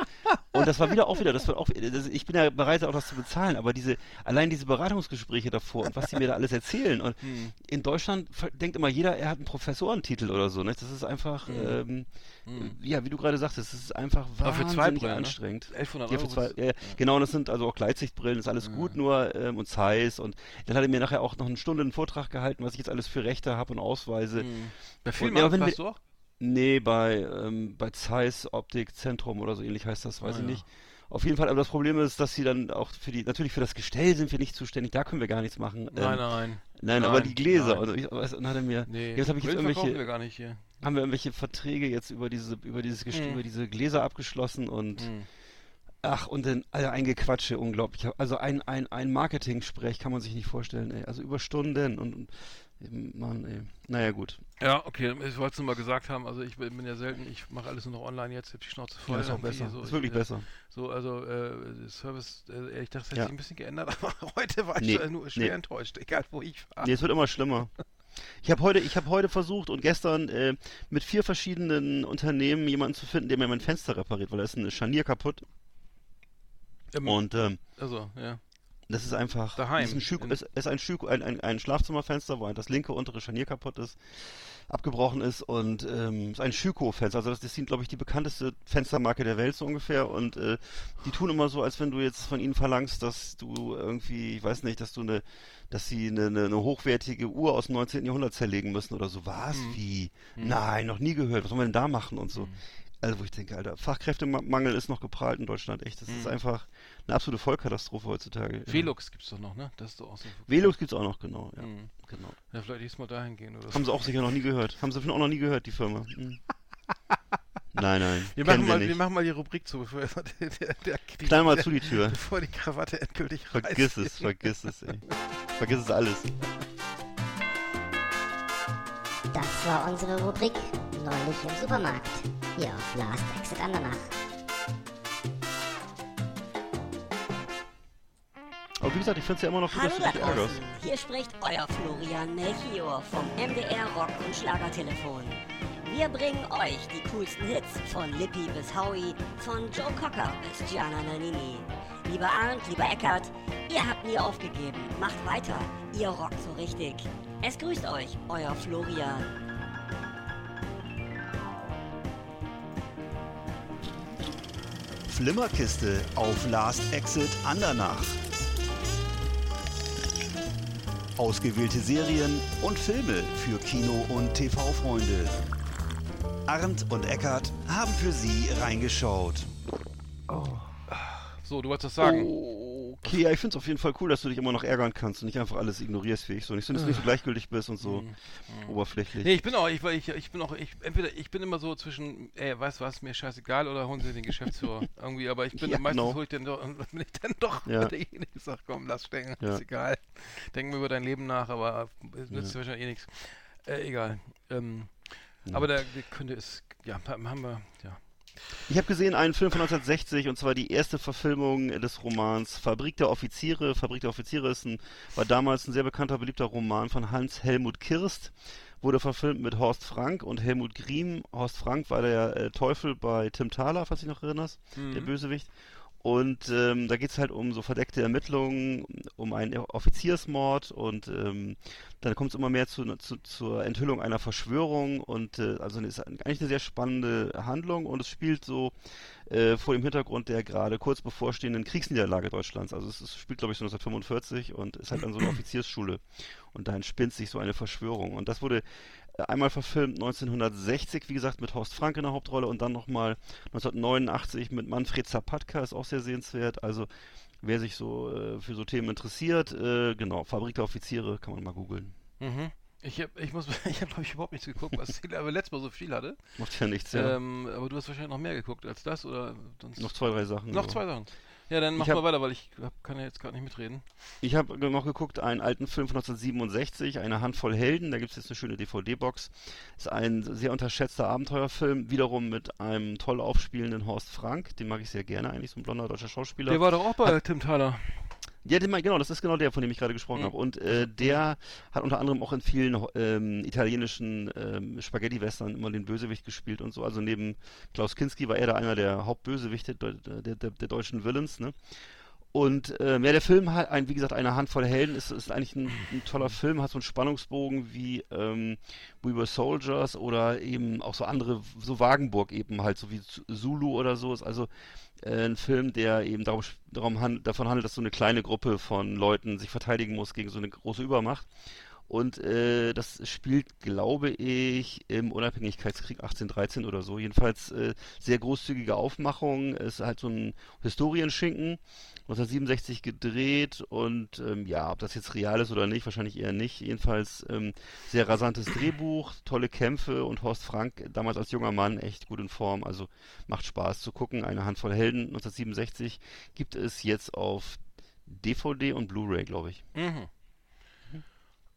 Und das war wieder auch wieder, das wird auch, das, ich bin ja bereit, auch das zu bezahlen, aber diese, allein diese Beratungsgespräche davor und was die mir da alles erzählen. Und Hm. in Deutschland denkt immer jeder, er hat einen Professorentitel oder so. Ne? Das ist einfach, ähm, ja, wie du gerade sagtest, das ist einfach Hm. Aber für wahnsinnig zwei ne? anstrengend. 1100 Ja, für Euro zwei, ja. Genau, und das sind also auch Gleitsichtbrillen, ist alles gut, nur ähm, und Zeiss. Und dann hat er mir nachher auch noch eine Stunde einen Vortrag gehalten, was ich jetzt alles für Rechte habe und Ausweise. Hm. Bei aber wenn warst du auch? Nee, bei, ähm, bei Zeiss Optik Zentrum oder so ähnlich heißt das, weiß Ah, ich ja. nicht. Auf jeden Fall, aber das Problem ist, dass sie dann auch für die, natürlich für das Gestell sind wir nicht zuständig, da können wir gar nichts machen. Nein, Ähm, nein. Nein, aber Nein, die Gläser. nein. Und, ich, und hat er mir, Nee, jetzt habe ich jetzt verkaufen wir irgendwelche, gar nicht hier. haben wir irgendwelche Verträge jetzt über diese, über dieses, Gest- Mhm. über diese Gläser abgeschlossen und Hm. ach und dann also ein Gequatsche, unglaublich. Also ein ein ein Marketing-Sprech kann man sich nicht vorstellen. Ey. Also über Stunden und, und Mann, ey. Naja gut. Ja, okay, ich wollte es nur mal gesagt haben, also ich bin ja selten, ich mache alles nur noch online jetzt, ich hab die Schnauze voll. Ja, ist auch besser. So, ist ich, wirklich äh, besser. So, also äh, Service, äh, ehrlich gesagt, das hat Ja. sich ein bisschen geändert, aber heute war ich Nee, äh, nur schwer nee. enttäuscht, egal wo ich war. Nee, es wird immer schlimmer. Ich habe heute, ich habe heute versucht und gestern äh, mit vier verschiedenen Unternehmen jemanden zu finden, der mir mein Fenster repariert, weil da ist ein Scharnier kaputt. Ähm, Und ähm, also, ja. Das ist einfach. Daheim, ist ein, Schü ist, ist ein, Schü ein, ein, ein Schlafzimmerfenster, wo das linke untere Scharnier kaputt ist, abgebrochen ist und ähm, ist ein Schüko-Fenster. Also das, das sind, glaube ich, die bekannteste Fenstermarke der Welt so ungefähr. Und äh, die tun immer so, als wenn du jetzt von ihnen verlangst, dass du irgendwie, ich weiß nicht, dass du eine, dass sie eine, eine, eine hochwertige Uhr aus dem 19. Jahrhundert zerlegen müssen oder so. Was? Mhm. Wie? Mhm. Nein, noch nie gehört. Was sollen wir denn da machen und so? Mhm. Also wo ich denke, Alter, Fachkräftemangel ist noch geprahlt in Deutschland, echt. Das ist Mhm. einfach eine absolute Vollkatastrophe heutzutage. Velux gibt's doch noch, ne? Das ist doch auch so. Velux gibt's auch noch, genau. Ja, Mhm. genau. Ja, vielleicht diesmal dahin gehen oder so. Haben sie auch sicher noch nie gehört. Haben sie auch noch nie gehört, die Firma. Hm. Nein, nein. Wir machen, mal, wir wir nicht. machen mal die Rubrik zu, bevor der, der, der, die, Knall mal zu die Tür. bevor die Krawatte endgültig Vergiss reißt. es, vergiss es, ey. Vergiss es alles. Das war unsere Rubrik Neulich im Supermarkt. Hier auf Last Exit Andernach. Aber wie gesagt, ich finde es ja immer noch gut, Hallo dass du da dich ärgerst. hier spricht euer Florian Melchior vom MDR Rock und Schlagertelefon. Wir bringen euch die coolsten Hits von Lippi bis Howie, von Joe Cocker bis Gianna Nannini. Lieber Arndt, lieber Eckert, ihr habt nie aufgegeben, macht weiter, ihr rockt so richtig. Es grüßt euch, euer Florian. Flimmerkiste auf Last Exit Andernach. Ausgewählte Serien und Filme für Kino- und TV-Freunde. Arndt und Eckart haben für Sie reingeschaut. So, du wolltest das sagen. Okay, ja, ich finde es auf jeden Fall cool, dass du dich immer noch ärgern kannst und nicht einfach alles ignorierst, wie ich so. Nicht so, dass du nicht so gleichgültig bist und so oberflächlich. Nee, ich bin auch, ich, ich, ich bin auch, ich, entweder, ich bin immer so zwischen, ey, weißt du was, mir scheißegal oder holen Sie den Geschäftsführer irgendwie, aber ich bin Ja, meistens genau. hol ich dann doch, bin ich dann doch Ja. derjenige, der sagt, komm, lass stecken, Ja. ist egal. Denk mir über dein Leben nach, aber es nützt Ja. wahrscheinlich eh nichts. Äh, egal. Ähm, Ja. Aber der, der könnte es, ja, haben wir, ja. Ich habe gesehen einen Film von 1960 und zwar die erste Verfilmung des Romans Fabrik der Offiziere. Fabrik der Offiziere ist ein, war damals ein sehr bekannter, beliebter Roman von Hans Helmut Kirst. Wurde verfilmt mit Horst Frank und Helmut Griem. Horst Frank war der äh, Teufel bei Tim Thaler, falls du dich noch erinnerst, der Mhm. Bösewicht. Und ähm, da geht's halt um so verdeckte Ermittlungen, um einen Offiziersmord und ähm, dann kommt es immer mehr zu, zu, zur Enthüllung einer Verschwörung und äh, also es ist eigentlich eine sehr spannende Handlung und es spielt so äh, vor dem Hintergrund der gerade kurz bevorstehenden Kriegsniederlage Deutschlands. Also es, es spielt glaube ich so 1945 und ist halt an so einer Offiziersschule und da entspinnt sich so eine Verschwörung und das wurde einmal verfilmt 1960, wie gesagt, mit Horst Frank in der Hauptrolle und dann nochmal 1989 mit Manfred Zapatka, ist auch sehr sehenswert. Also wer sich so äh, für so Themen interessiert, äh, genau, Fabrik der Offiziere, kann man mal googeln. Mhm. Ich hab, ich muss, ich habe glaube ich überhaupt nichts geguckt, was Ziel, aber letztes Mal so viel hatte. Macht ja nichts, ja. Ähm, aber du hast wahrscheinlich noch mehr geguckt als das oder sonst noch zwei, drei Sachen. noch aber- zwei Sachen. Ja, dann mach hab- mal weiter, weil ich hab, kann ja jetzt gerade nicht mitreden. Ich habe noch geguckt, einen alten Film von 1967, eine Handvoll Helden, da gibt es jetzt eine schöne DVD-Box. Ist ein sehr unterschätzter Abenteuerfilm, wiederum mit einem toll aufspielenden Horst Frank, den mag ich sehr gerne, eigentlich so ein blonder deutscher Schauspieler. Der war doch auch bei Tim Thaler. Ja, genau, das ist genau der, von dem ich gerade gesprochen Mhm. habe. Und äh, der hat unter anderem auch in vielen ähm, italienischen ähm, Spaghetti-Western immer den Bösewicht gespielt und so. Also neben Klaus Kinski war er da einer der Hauptbösewichte der, der, der, der deutschen Villains, ne? Und ähm, ja, der Film hat, ein, wie gesagt, eine Handvoll Helden, ist, ist eigentlich ein, ein toller Film, hat so einen Spannungsbogen wie ähm, We Were Soldiers oder eben auch so andere, so Wagenburg eben halt, so wie Zulu oder so. Ist also äh, ein Film, der eben darum, darum hand, davon handelt, dass so eine kleine Gruppe von Leuten sich verteidigen muss gegen so eine große Übermacht. Und äh, das spielt, glaube ich, im Unabhängigkeitskrieg 1813 oder so. Jedenfalls äh, sehr großzügige Aufmachung. Es ist halt so ein Historienschinken. 1967 gedreht und ähm, ja, ob das jetzt real ist oder nicht, wahrscheinlich eher nicht. Jedenfalls ähm, sehr rasantes Drehbuch, tolle Kämpfe und Horst Frank damals als junger Mann echt gut in Form. Also macht Spaß zu gucken. Eine Handvoll Helden 1967 gibt es jetzt auf DVD und Blu-ray, glaube ich. Mhm.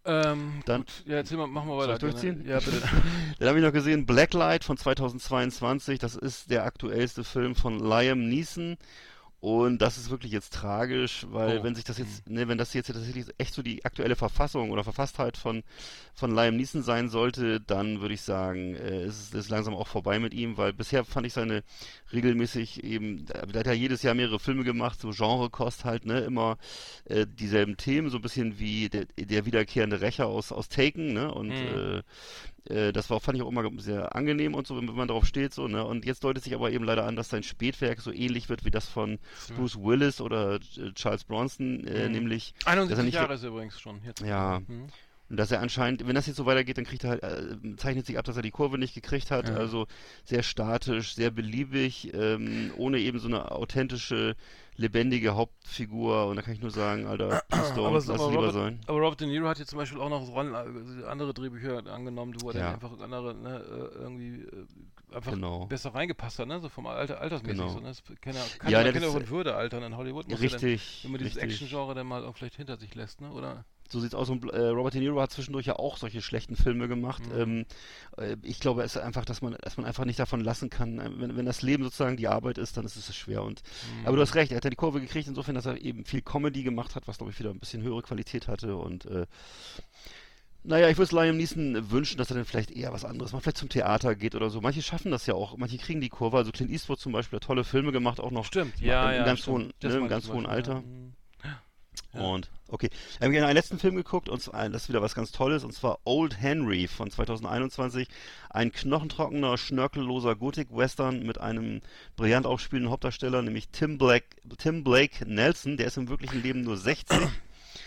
Ähm, Dann- gut. Ja, erzähl mal, machen wir Soll weiter. ich durchziehen? Ja, bitte. Dann habe ich noch gesehen Blacklight von 2022. Das ist der aktuellste Film von Liam Neeson. Und das ist wirklich jetzt tragisch, weil Oh. wenn sich das jetzt, ne, wenn das jetzt tatsächlich echt so die aktuelle Verfassung oder Verfasstheit von, von Liam Neeson sein sollte, dann würde ich sagen, äh, ist es ist langsam auch vorbei mit ihm, weil bisher fand ich seine regelmäßig eben, der hat ja jedes Jahr mehrere Filme gemacht, so Genrekost halt, ne, immer äh, dieselben Themen, so ein bisschen wie der, der wiederkehrende Rächer aus, aus Taken, ne, und Mhm. äh, äh, das war, fand ich auch immer sehr angenehm und so, wenn, man darauf steht, so, ne? Und jetzt deutet sich aber eben leider an, dass sein Spätwerk so ähnlich wird wie das von Bruce Willis oder äh, Charles Bronson, äh, Mhm. nämlich, dass er 71 nicht, Jahre ist er übrigens schon. Jetzt. Ja. Mhm. Und dass er anscheinend, wenn das jetzt so weitergeht, dann kriegt er halt, äh, zeichnet sich ab, dass er die Kurve nicht gekriegt hat, Ja. also sehr statisch, sehr beliebig, ähm, ohne eben so eine authentische, lebendige Hauptfigur und da kann ich nur sagen, Alter, Aber, lass es lieber Robert, sein. aber Robert De Niro hat jetzt zum Beispiel auch noch äh, andere Drehbücher angenommen, wo er Ja. dann einfach andere, ne, äh, irgendwie äh, einfach Genau. besser reingepasst hat, ne? So vom Alter, altersmäßig. Genau. So, ne? Das kann ja, kann Ja, ja, kann ja auch Würde altern in Hollywood. muss ja dann- Richtig, Wenn man dieses richtig. Action-Genre dann mal auch vielleicht hinter sich lässt, ne? Oder? So sieht's aus. Und äh, Robert De Niro hat zwischendurch ja auch solche schlechten Filme gemacht. Mhm. Ähm, äh, ich glaube, es ist einfach, dass man, dass man einfach nicht davon lassen kann. Äh, Wenn, wenn das Leben sozusagen die Arbeit ist, dann ist es schwer. Und Mhm. aber du hast recht, er hat ja die Kurve gekriegt, insofern, dass er eben viel Comedy gemacht hat, was glaube ich wieder ein bisschen höhere Qualität hatte. Und äh, naja, ich würde es Liam Neeson wünschen, dass er dann vielleicht eher was anderes macht, vielleicht zum Theater geht oder so. Manche schaffen das ja auch, manche kriegen die Kurve. Also Clint Eastwood zum Beispiel hat tolle Filme gemacht, auch noch Stimmt, im ja, ja. ganz stimmt. hohen, ne, im ganz hohen Alter. Ja. Mhm. Ja. Und, okay. Wir haben einen letzten Film geguckt, und zwar, das ist wieder was ganz Tolles, und zwar Old Henry von 2021. Ein knochentrockener, schnörkelloser Gothic-Western mit einem brillant aufspielenden Hauptdarsteller, nämlich Tim Blake, Tim Blake Nelson. Der ist im wirklichen Leben nur 60.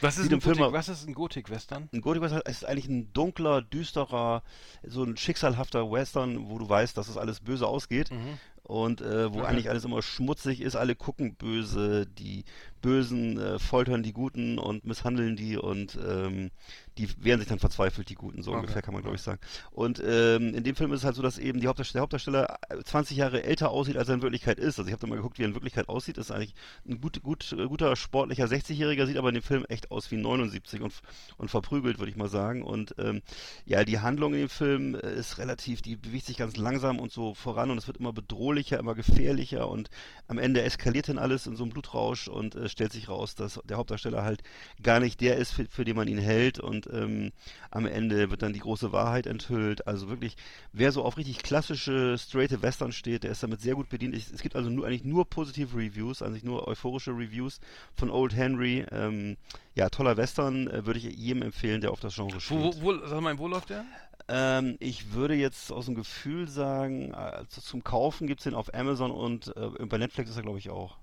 Was ist, ein Gothic, was ist ein Gothic-Western? Ein Gothic-Western ist eigentlich ein dunkler, düsterer, so ein schicksalhafter Western, wo du weißt, dass es alles böse ausgeht. Mhm. Und äh, wo Okay. eigentlich alles immer schmutzig ist, alle gucken böse, die Bösen äh, foltern die Guten und misshandeln die und ähm, die wehren sich dann verzweifelt, die Guten, so Okay. ungefähr kann man glaube ich sagen. Und ähm, in dem Film ist es halt so, dass eben Hauptdarsteller, der Hauptdarsteller äh, 20 Jahre älter aussieht, als er in Wirklichkeit ist. Also ich habe da mal geguckt, wie er in Wirklichkeit aussieht. Ist eigentlich ein gut, gut, äh, guter sportlicher 60-Jähriger, sieht aber in dem Film echt aus wie 79 und, und verprügelt, würde ich mal sagen. Und ähm, ja, die Handlung in dem Film äh, ist relativ, die bewegt sich ganz langsam und so voran und es wird immer bedrohlicher, immer gefährlicher und am Ende eskaliert dann alles in so einem Blutrausch und äh, stellt sich raus, dass der Hauptdarsteller halt gar nicht der ist, für, für den man ihn hält und ähm, am Ende wird dann die große Wahrheit enthüllt. Also wirklich, wer so auf richtig klassische, straighte Western steht, der ist damit sehr gut bedient. Ich, es gibt also nur, eigentlich nur positive Reviews, eigentlich nur euphorische Reviews von Old Henry. Ähm, ja, toller Western, äh, würde ich jedem empfehlen, der auf das Genre steht. Wo, wo, wo, sag mal, wo läuft der? Ähm, ich würde jetzt aus dem Gefühl sagen, zu- zum Kaufen gibt es den auf Amazon und äh, bei Netflix ist er, glaube ich, auch.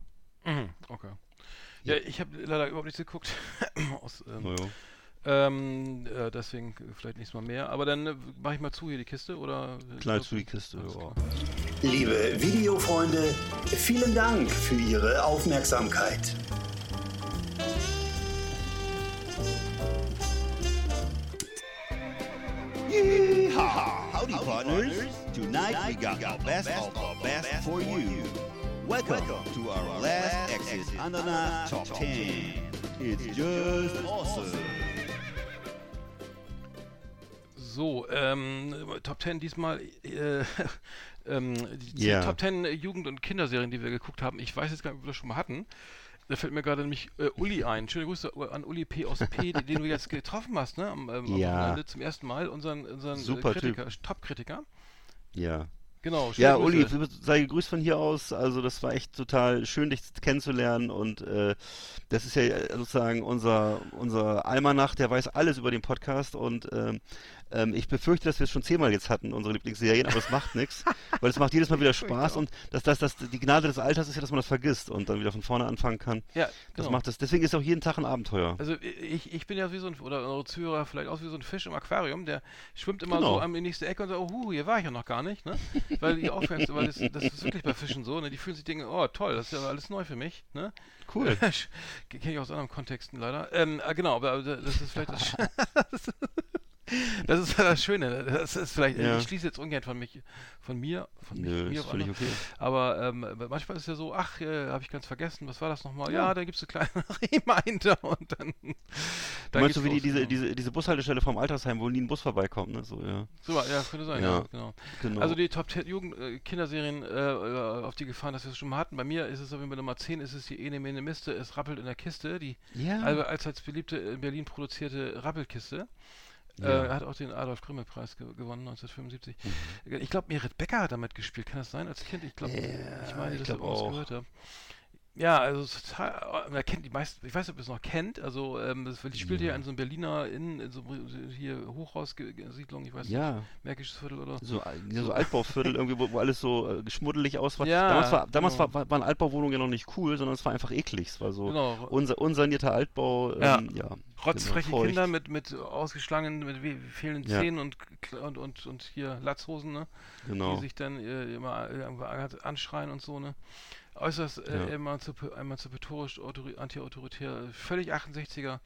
Mhm, okay. Ja, ich habe leider überhaupt nichts geguckt. Aus, ähm, Naja. ähm, äh, deswegen vielleicht nächstes Mal mehr. Aber dann äh, mache ich mal zu hier die Kiste oder. Knallst du die Kiste, ja. Liebe Videofreunde, vielen Dank für Ihre Aufmerksamkeit. Yeehaw! Howdy, partners. Tonight we got the best of the best for you. Welcome to our last Exit Andana Top 10. It's just awesome. So, ähm, Top 10 diesmal, äh, ähm, die Ja. Top 10 Jugend- und Kinderserien, die wir geguckt haben. Ich weiß jetzt gar nicht, ob wir das schon mal hatten. Da fällt mir gerade nämlich äh, Uli ein. Schöne Grüße an Uli P. aus P, den, den du jetzt getroffen hast, ne? Am, ähm, am Ja. Wochenende zum ersten Mal, unseren, unseren äh, Super Kritiker, Top-Kritiker. Ja. Genau, Ja. Uli, sei gegrüßt von hier aus. Also das war echt total schön, dich kennenzulernen und äh, das ist ja sozusagen unser unser Almanach, der weiß alles über den Podcast und ähm, Ähm, ich befürchte, dass wir es schon zehnmal jetzt hatten, unsere Lieblingsserien, aber es macht nichts, weil es macht jedes Mal wieder Spaß und das, das, das, die Gnade des Alters ist ja, dass man das vergisst und dann wieder von vorne anfangen kann. Ja, Das genau. macht es, deswegen ist auch jeden Tag ein Abenteuer. Also ich, ich bin ja wie so ein, oder eure Zuhörer vielleicht auch wie so ein Fisch im Aquarium, der schwimmt immer Genau. so am in die nächste Ecke und sagt, oh, hu, hier war ich ja noch gar nicht, ne? Weil die aufhörst, weil das, das ist wirklich bei Fischen so, ne? Die fühlen sich Dinge, oh toll, das ist ja alles neu für mich, ne? Cool. Kenne ich aus anderen Kontexten leider. Ähm, äh, genau, aber das ist vielleicht das, das ist das Schöne. Das ist vielleicht, Ja. ich schließe jetzt ungern von mich, von mir, von mich, Nö, mir auf andere. okay. Aber ähm, manchmal ist es ja so, ach, äh, habe ich ganz vergessen, was war das nochmal? Ja, Ja. da gibt es eine kleine Reminder und dann. Du dann meinst so geht's wie die, diese, genau. diese, diese Bushaltestelle vom Altersheim, wo nie ein Bus vorbeikommt, ne? So, ja. So, ja, könnte sein, Ja. ja, genau. Genau. Also die Top 10 Jugend äh, Kinderserien äh, äh, auf die Gefahren, dass wir es schon mal hatten. Bei mir ist es auf jeden Fall Nummer 10, ist es die Ene Mene Miste, es rappelt in der Kiste, die ja. Als beliebte in Berlin produzierte Rappelkiste. Ja. Äh, er hat auch den Adolf Grimme Preis ge gewonnen 1975. Mhm. Ich glaube, Merit Becker hat damit gespielt. Kann das sein als Kind? Ich glaube, Ja, ich meine, ich dass ich auch. gehört habe. Ja, also total, man kennt die meisten, ich weiß nicht, ob ihr es noch kennt, also ähm, das, die spielt Ja. ja in so einem Berliner, in, in so hier Hochhaussiedlung, ich weiß nicht, ja. Märkisches Viertel oder So, ein- ja, so Altbauviertel irgendwie, wo, wo alles so äh, geschmuddelig aus war. Ja, damals war, damals genau. war, war, waren Altbauwohnungen ja noch nicht cool, sondern es war einfach eklig. Es war so Genau. unsa unsanierter Altbau. Ja. Ähm, ja. rotzfreche genau, feucht. Kinder mit, mit ausgeschlagenen, mit fehlenden Ja. Zähnen und, und, und, und hier Latzhosen, ne? Genau. Die sich dann äh, immer irgendwo an- anschreien und so, ne? Äußerst äh, Ja. emanzip emanzipatorisch, autori- anti-autoritär, völlig 68er. Ja.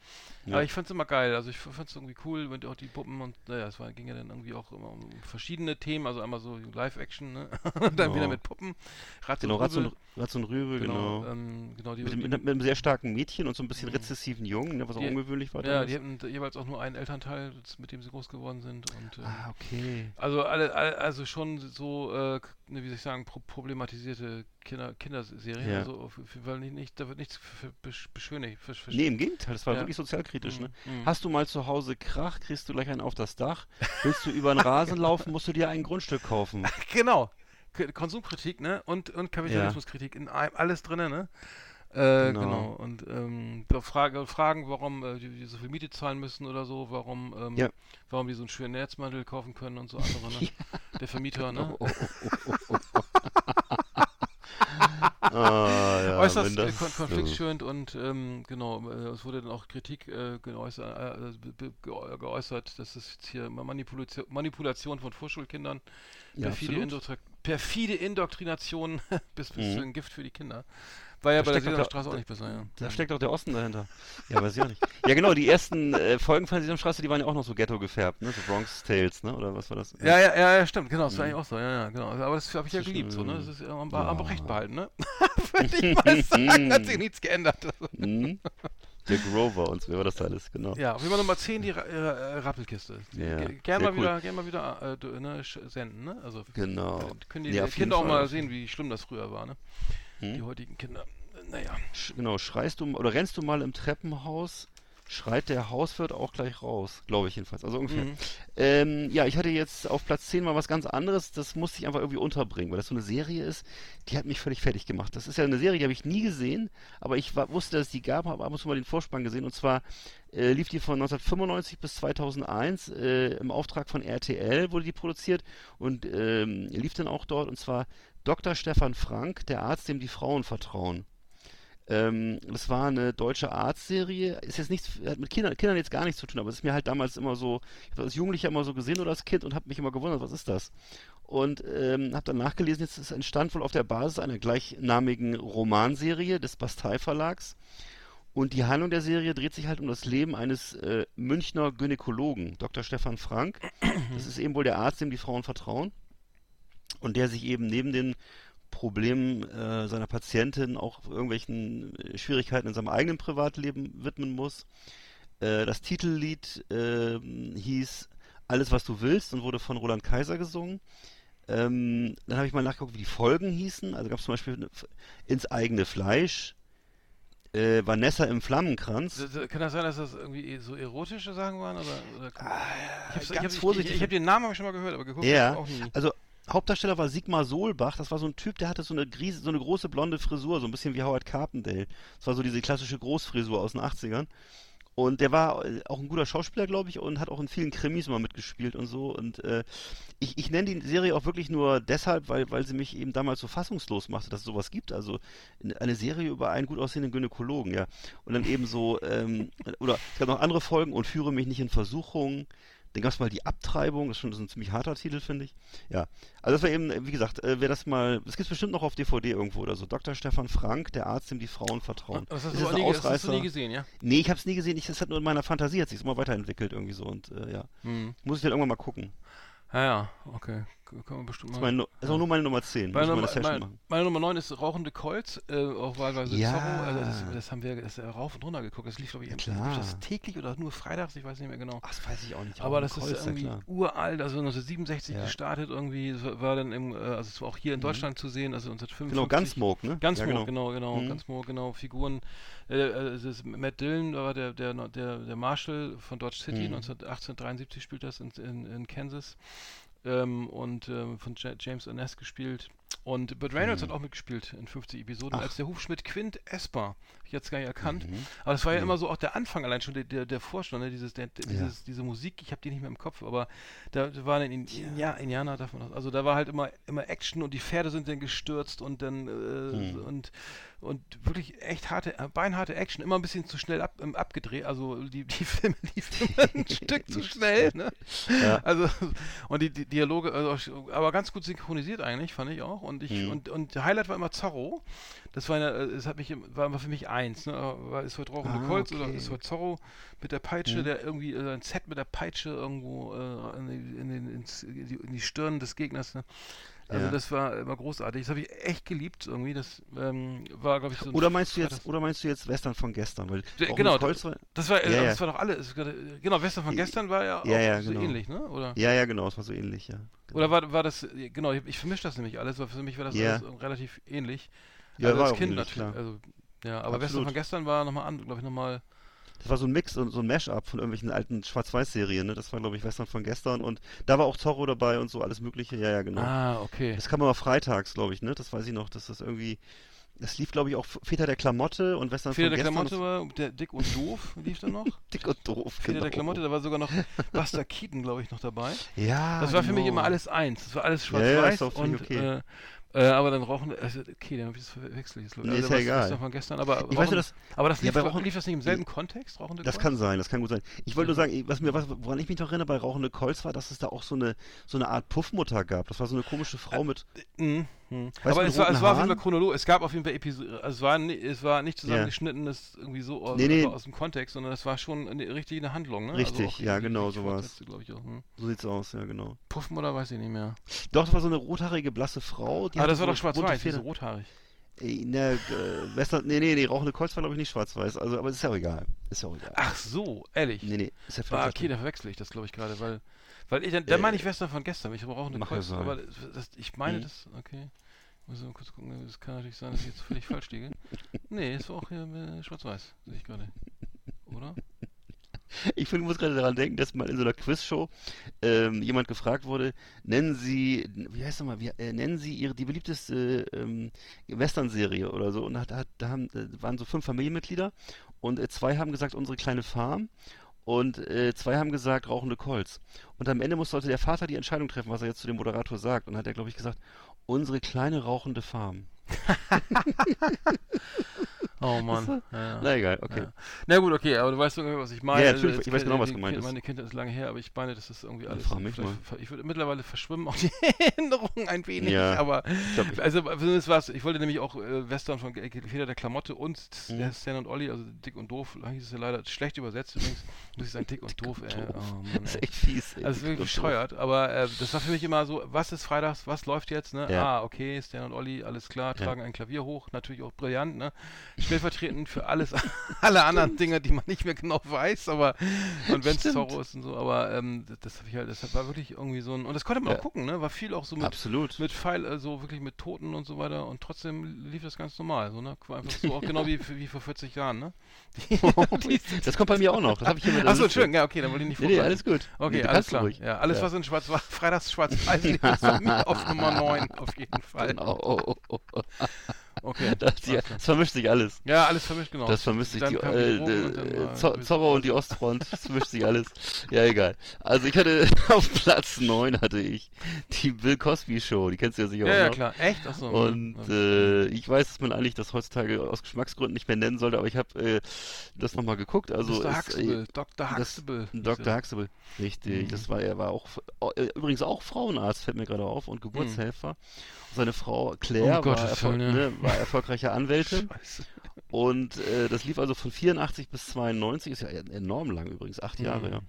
Aber ich fand's immer geil. Also ich f- fand's irgendwie cool, mit auch die Puppen und naja, es war, ging ja dann irgendwie auch immer um verschiedene Themen, also einmal so Live-Action, ne? dann Genau. wieder mit Puppen. Ratz Genau, und Ratz und. Ratz und Rübel, genau. genau. Ähm, genau die, Mit, mit, mit einem sehr starken Mädchen und so ein bisschen Mhm. rezessiven Jungen, ne, was auch Die- ungewöhnlich war. ja, damals. die hatten jeweils auch nur einen Elternteil, mit dem sie groß geworden sind. Und, ähm, ah, okay. Also alle, alle, also schon so, äh, k- ne, wie soll ich sagen, pro problematisierte Kinder, Kinderserien. Ja. Also auf jeden Fall nicht, nicht, da wird nichts beschönigt. Nee, im Gegenteil, das war Ja. wirklich sozialkritisch. Ne? Mhm, mhm. Hast du mal zu Hause Krach, kriegst du gleich einen auf das Dach. Willst du über den Rasen laufen, musst du dir ein Grundstück kaufen. Genau. K Konsumkritik, ne? Und, und Kapitalismuskritik in einem, alles drinne, ne? Äh, Genau. genau. Und ähm, Frage, Fragen, warum äh, die, die so viel Miete zahlen müssen oder so, warum, ähm, Ja. warum die so einen schönen Netzmantel kaufen können und so andere, ne? Der Vermieter, ne? Oh, oh, oh, oh, oh. ah, ja, äußerst äh, das kon konfliktschürend und ähm, genau, äh, es wurde dann auch Kritik äh, geäußert, äh, dass es jetzt hier Manipulation, Manipulation von Vorschulkindern, Ja, perfide. Indoktri perfide Indoktrination bis, bis Mhm. zu ein Gift für die Kinder. War ja Da bei der Sesamstraße auch nicht besser, ja. Da steckt auch der Osten dahinter. Ja, weiß ich auch nicht. Ja, genau, die ersten äh, Folgen von der Sesamstraße, die waren ja auch noch so Ghetto gefärbt, ne? So Bronx Tales, ne? Oder was war das? Ja, ja, ja, ja, stimmt, genau, das war Mhm. eigentlich auch so, ja, ja, genau. Aber das habe ich ja geliebt, so, ne? Das ist ja am, am Ja. Recht behalten, ne? Würde ich mal sagen, hat sich nichts geändert. Mhm. Der Grover und so, wer war das da alles, genau. Ja, auf jeden Fall Nummer 10, die Ra äh, Rappelkiste. Ja, Ge- sehr Gern mal cool. wieder, gern mal wieder äh, ne, senden, ne? Also Genau. können die Ja, Kinder auch Fall. mal sehen, wie schlimm das früher war, ne? Hm? Die heutigen Kinder. Äh, Naja. Genau, schreist du oder rennst du mal im Treppenhaus, schreit der Hauswirt auch gleich raus, glaube ich jedenfalls. Also ungefähr. Mhm. Ähm, ja, ich hatte jetzt auf Platz 10 mal was ganz anderes, das musste ich einfach irgendwie unterbringen, weil das so eine Serie ist, die hat mich völlig fertig gemacht. Das ist ja eine Serie, die habe ich nie gesehen, aber ich war, wusste, dass es die gab, habe ab und zu mal den Vorspann gesehen und zwar äh, lief die von 1995 bis 2001 äh, im Auftrag von RTL wurde die produziert und ähm, lief dann auch dort und zwar Dr. Stefan Frank, der Arzt, dem die Frauen vertrauen. Ähm, das war eine deutsche Arztserie. Ist jetzt nichts, hat mit Kindern, Kindern jetzt gar nichts zu tun, aber es ist mir halt damals immer so, ich habe das als Jugendlicher immer so gesehen oder als Kind und habe mich immer gewundert, was ist das? Und ähm, habe dann nachgelesen, jetzt ist entstand wohl auf der Basis einer gleichnamigen Romanserie des Bastei Verlags. Und die Handlung der Serie dreht sich halt um das Leben eines äh, Münchner Gynäkologen, Dr. Stefan Frank. Das ist eben wohl der Arzt, dem die Frauen vertrauen. Und der sich eben neben den Problemen äh, seiner Patientin auch irgendwelchen äh, Schwierigkeiten in seinem eigenen Privatleben widmen muss. Äh, das Titellied äh, hieß Alles, was du willst und wurde von Roland Kaiser gesungen. Ähm, dann habe ich mal nachgeguckt, wie die Folgen hießen. Also gab es zum Beispiel eine ins eigene Fleisch, äh, Vanessa im Flammenkranz. Kann das sein, dass das irgendwie so erotische Sachen waren? Oder, oder ich hab's- ich ganz hab, habe den Namen hab ich schon mal gehört, aber geguckt Ja, hab ich auch nie. also Hauptdarsteller war Sigmar Solbach. Das war so ein Typ, der hatte so eine, Gries so eine große blonde Frisur, so ein bisschen wie Howard Carpendale. Das war so diese klassische Großfrisur aus den 80ern. Und der war äh, auch ein guter Schauspieler, glaube ich, und hat auch in vielen Krimis mal mitgespielt und so. Und äh, ich, ich nenne die Serie auch wirklich nur deshalb, weil, weil sie mich eben damals so fassungslos machte, dass es sowas gibt. Also eine Serie über einen gut aussehenden Gynäkologen, ja. Und dann eben so, ähm, oder es gab noch andere Folgen und führe mich nicht in Versuchung. Dann gab es mal die Abtreibung, das ist schon so ein ziemlich harter Titel, finde ich. Ja, also das war eben, wie gesagt, äh, wer das mal, das gibt es bestimmt noch auf DVD irgendwo oder so. Dr. Stefan Frank, der Arzt, dem die Frauen vertrauen. Das hast, ist du das nie, das hast du nie gesehen, ja? Nee, ich habe es nie gesehen. Ich, das hat nur in meiner Fantasie, hat sich immer weiterentwickelt irgendwie so und äh, ja. Hm. Muss ich dann irgendwann mal gucken. Ja, ja, okay. Können wir bestimmt Das ist, mal. mein, Nu- ist auch nur meine Nummer 10. Muss Meine mal Nummer, eine Session mein, machen. meine Nummer 9 ist Rauchende Colts, äh, auch wahlweise Ja. Zorro. Also das, das haben wir das, äh, rauf und runter geguckt. Das lief, glaube ich, lief das täglich oder nur freitags, ich weiß nicht mehr genau. Ach, das weiß ich auch nicht. Aber das Kreuz, ist ja irgendwie klar. uralt, also 1967 Ja. gestartet irgendwie. War- dann im, äh, also es war auch hier in Deutschland zu sehen, also 1955. Genau, Gunsmoke, ne? Ganz ja, genau, genau, genau, Mhm. ganz genau, Figuren. Äh, äh, ist Matt Dillon, war der, der, der, der Marshall von Dodge City, Mhm. 1973 spielt das in, in, in Kansas. Ähm, und ähm, von Ja- James Ernest gespielt. Und Burt Reynolds Mhm. hat auch mitgespielt in 50 Episoden Ach. als der Hufschmied Quint Esper. Hab ich jetzt gar nicht erkannt. Mhm. Aber das war ja Nee. immer so auch der Anfang allein schon der, der, der Vorstand, ne? dieses, der, der- Ja. dieses, diese Musik, ich habe die nicht mehr im Kopf, aber da waren in, in, ja, Indianer das, also da war halt immer immer Action und die Pferde sind dann gestürzt und dann äh, Mhm. und und wirklich echt harte, äh, beinharte Action, immer ein bisschen zu schnell ab, ähm, abgedreht, also die, die Filme liefen ein Stück zu schnell, ne? Ja. Also und die, die Dialoge, also, aber ganz gut synchronisiert eigentlich, fand ich auch. Und ich Mhm. und und der Highlight war immer Zorro. Das war eine, äh, es hat mich war immer für mich eins, ne? War ist heute Rauchende Ah, Colts oder okay. ist heute Zorro mit der Peitsche, Mhm. der irgendwie äh, ein Set mit der Peitsche irgendwo äh, in, die, in, den, ins, in, die, in die Stirn des Gegners. Ne? Also Ja. das war immer großartig. Das habe ich echt geliebt irgendwie. Das ähm, war, glaube ich, so ein Oder meinst du jetzt, oder meinst du jetzt Western von gestern? Weil genau, war- Das war, äh, Ja, das war doch alles. Genau, Western von gestern war ja auch Ja, so genau. ähnlich, ne? Oder? Ja, ja, genau, es war so ähnlich, ja. Oder war, war das, äh, genau, ich, ich vermische das nämlich alles, weil für mich war das alles relativ ähnlich. Ja, also war als auch Kind ähnlich, natürlich. klar. Also, ja, aber Western Absolut. von gestern war nochmal an, glaube ich, nochmal. Das war so ein Mix, so, so ein Mash-up von irgendwelchen alten Schwarz-Weiß-Serien, ne? Das war, glaube ich, Western von gestern und da war auch Zorro dabei und so alles mögliche, ja, ja, genau. Ah, okay. Das kam immer freitags, glaube ich, ne? Das weiß ich noch, dass das irgendwie, das lief, glaube ich, auch Väter der Klamotte und Western Feder von der gestern. Klamotte war, der Dick und Doof lief da noch. dick und doof, Feder genau. der Klamotte, da war sogar noch Buster Keaton, glaube ich, noch dabei. Ja, Das war für mich genau. immer alles eins. Das war alles Ja, ja, schwarz-weiß auch völlig und okay. äh, äh, aber dann rauchen, also okay, dann habe ich das verwechselt. jetzt. Nee, Also ist ja egal. von gestern, aber, Ich weiß rauchen- dass, aber das Ja, lief, doch- Rauchen- lief das nicht im selben Kontext, rauchende das Kreuz? kann sein, das kann gut sein. Ich wollte nur sagen, was mir, was, woran ich mich noch erinnere bei Rauchende Kolz war, dass es da auch so eine, so eine Art Puffmutter gab. Das war so eine komische Frau mit, Mhm. Du, Aber es war, es war auf jeden Fall chronologisch. Es gab auf jeden Fall Episoden. Also es war, es war nicht zusammengeschnittenes irgendwie so aus, Nee, nee. aus dem Kontext, sondern es war schon eine, richtig eine Handlung. Ne? Richtig, also ja, die- die- genau, die so ich auch. Hm. so sieht's aus, ja, genau. Puffen oder weiß ich nicht mehr. Doch, das war so eine rothaarige, blasse Frau. Die hatte das war so doch schwarz-weiß, diese Federn. rothaarig. Ne, äh, Western, nee, nee, nee, Rauchende Kolz war, glaube ich, nicht schwarz-weiß. Also, aber ist ja auch egal. Ist ja auch egal. Ach so, ehrlich. Nee, nee, ist ja Ah, okay, da verwechsel ich das, glaube ich, gerade, weil. Weil ich, dann, dann Äh, meine ich Western von gestern, ich brauche eine Kreuz, aber das, das, ich meine Mhm. das, okay. Muss mal kurz gucken, es kann natürlich sein, dass ich jetzt völlig falsch liege. Nee, es war auch hier äh, schwarz-weiß, sehe ich gerade. Oder? Ich find, muss gerade daran denken, dass mal in so einer Quizshow ähm, jemand gefragt wurde, nennen Sie, wie heißt nochmal, wie, äh, nennen Sie Ihre die beliebteste ähm, Western-Serie oder so. Und hat, hat, da haben, äh, waren so fünf Familienmitglieder und äh, zwei haben gesagt, unsere kleine Farm. Und äh, zwei haben gesagt, rauchende Colts. Und am Ende muss, sollte der Vater die Entscheidung treffen, was er jetzt zu dem Moderator sagt. Und hat er, glaube ich, gesagt, unsere kleine rauchende Farm. Oh Mann. Ja, ja. Na egal, okay. Ja. Na gut, okay, aber du weißt ungefähr, was ich meine. Ja, natürlich, ich weiß genau, was gemeint ist. Meine Kindheit ist lange her, aber ich meine, das ist irgendwie Ja, alles. frag mich ver- Ich würde mittlerweile verschwimmen auch die Erinnerungen ein wenig, Ja. aber ich- also zumindest was, ich wollte nämlich auch äh, Western von Feder der Klamotte und Mhm. Stan und Olli, also dick und doof, hieß es ja leider schlecht übersetzt übrigens, muss ich sagen, dick und doof, ey. Oh, Mann, Das ist ey. echt fies. ey. Also wirklich bescheuert, aber äh, das war für mich immer so, was ist freitags, was läuft jetzt, ne? Ja. Ah, okay, Stan und Olli, alles klar, Ja. tragen ein Klavier hoch, natürlich auch brillant, ne? Stellvertretend für alles, alle anderen Dinge, die man nicht mehr genau weiß, aber und wenn es. Zorro ist und so, aber ähm, das, habe ich halt, das war wirklich irgendwie so ein, und das konnte man Ja. auch gucken, ne? War viel auch so mit, Absolut. mit Pfeil, also wirklich mit Toten und so weiter und trotzdem lief das ganz normal, so, ne? Einfach so, auch genau wie, wie vor 40 Jahren, ne? Die, die, Das kommt bei mir auch noch. Das habe ich der Achso. Entschuldigung, ja, okay, dann wollte ich nicht Nee, nee, vorgreifen. alles gut. Okay, nee, alles klar. ruhig. Ja, alles, Ja. was in Schwarz war, Freitags schwarz-weiß lief, ist auf Nummer 9, auf jeden Fall. Genau. Okay. Das, die, das vermischt sich alles. Ja, alles vermischt, genau. Das vermischt sich die äh, äh, Zorro und die Ostfront, das vermischt sich alles. Ja, egal. Also ich hatte auf Platz 9 hatte ich die Bill Cosby Show, die kennst du ja sicher Ja, auch ja, noch. klar. Echt? Achso. Und äh, ich weiß, dass man eigentlich das heutzutage aus Geschmacksgründen nicht mehr nennen sollte, aber ich habe äh, das nochmal geguckt. Also Mr. es, Huxtable. äh, Dr. Huxtable. Dr. Huxtable, richtig. Mhm. Das war er war auch äh, übrigens auch Frauenarzt, fällt mir gerade auf, und Geburtshelfer. Seine Frau Claire Oh war, erfol ja. ne, war erfolgreiche Anwältin. Scheiße. Und äh, das lief also von 84 bis 92, ist ja enorm lang übrigens, acht Jahre, Mhm. ja.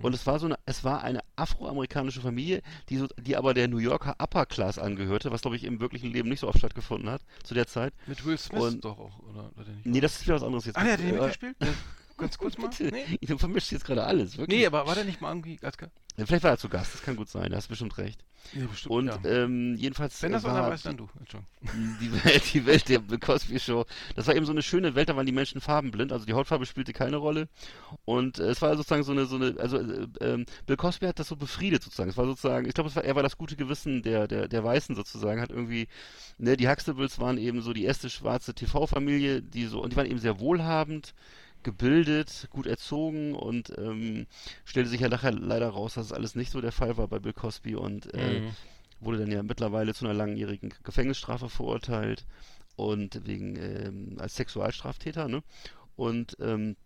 Und es war so eine, es war eine afroamerikanische Familie, die so, die aber der New Yorker Upper Class angehörte, was glaube ich im wirklichen Leben nicht so oft stattgefunden hat zu der Zeit. Mit Will Smith Und- doch auch, oder? oder? Nee, das ist wieder was anderes jetzt. Ah, der hat den Äh, mitgespielt? Ganz kurz mal? Nee? du vermischst jetzt gerade alles, wirklich. Nee, aber war der nicht mal irgendwie Vielleicht war er zu Gast, das kann gut sein, da hast bestimmt recht. Nee, bestimmt. Und ja. ähm, jedenfalls Wenn das äh, was er war weiß, dann du. Die Welt, die Welt der Bill Cosby Show. Das war eben so eine schöne Welt, da waren die Menschen farbenblind, also die Hautfarbe spielte keine Rolle. Und äh, es war sozusagen so eine, so eine, also äh, ähm, Bill Cosby hat das so befriedet sozusagen. Es war sozusagen, ich glaube, war, er war das gute Gewissen der, der, der Weißen sozusagen, hat irgendwie, ne, die Huxtables waren eben so die erste schwarze TV-Familie, die so, und die waren eben sehr wohlhabend, gebildet, gut erzogen und ähm, stellte sich ja nachher leider raus, dass es alles nicht so der Fall war bei Bill Cosby und äh, Mhm. wurde dann ja mittlerweile zu einer langjährigen Gefängnisstrafe verurteilt und wegen ähm, als Sexualstraftäter, ne? Und ähm,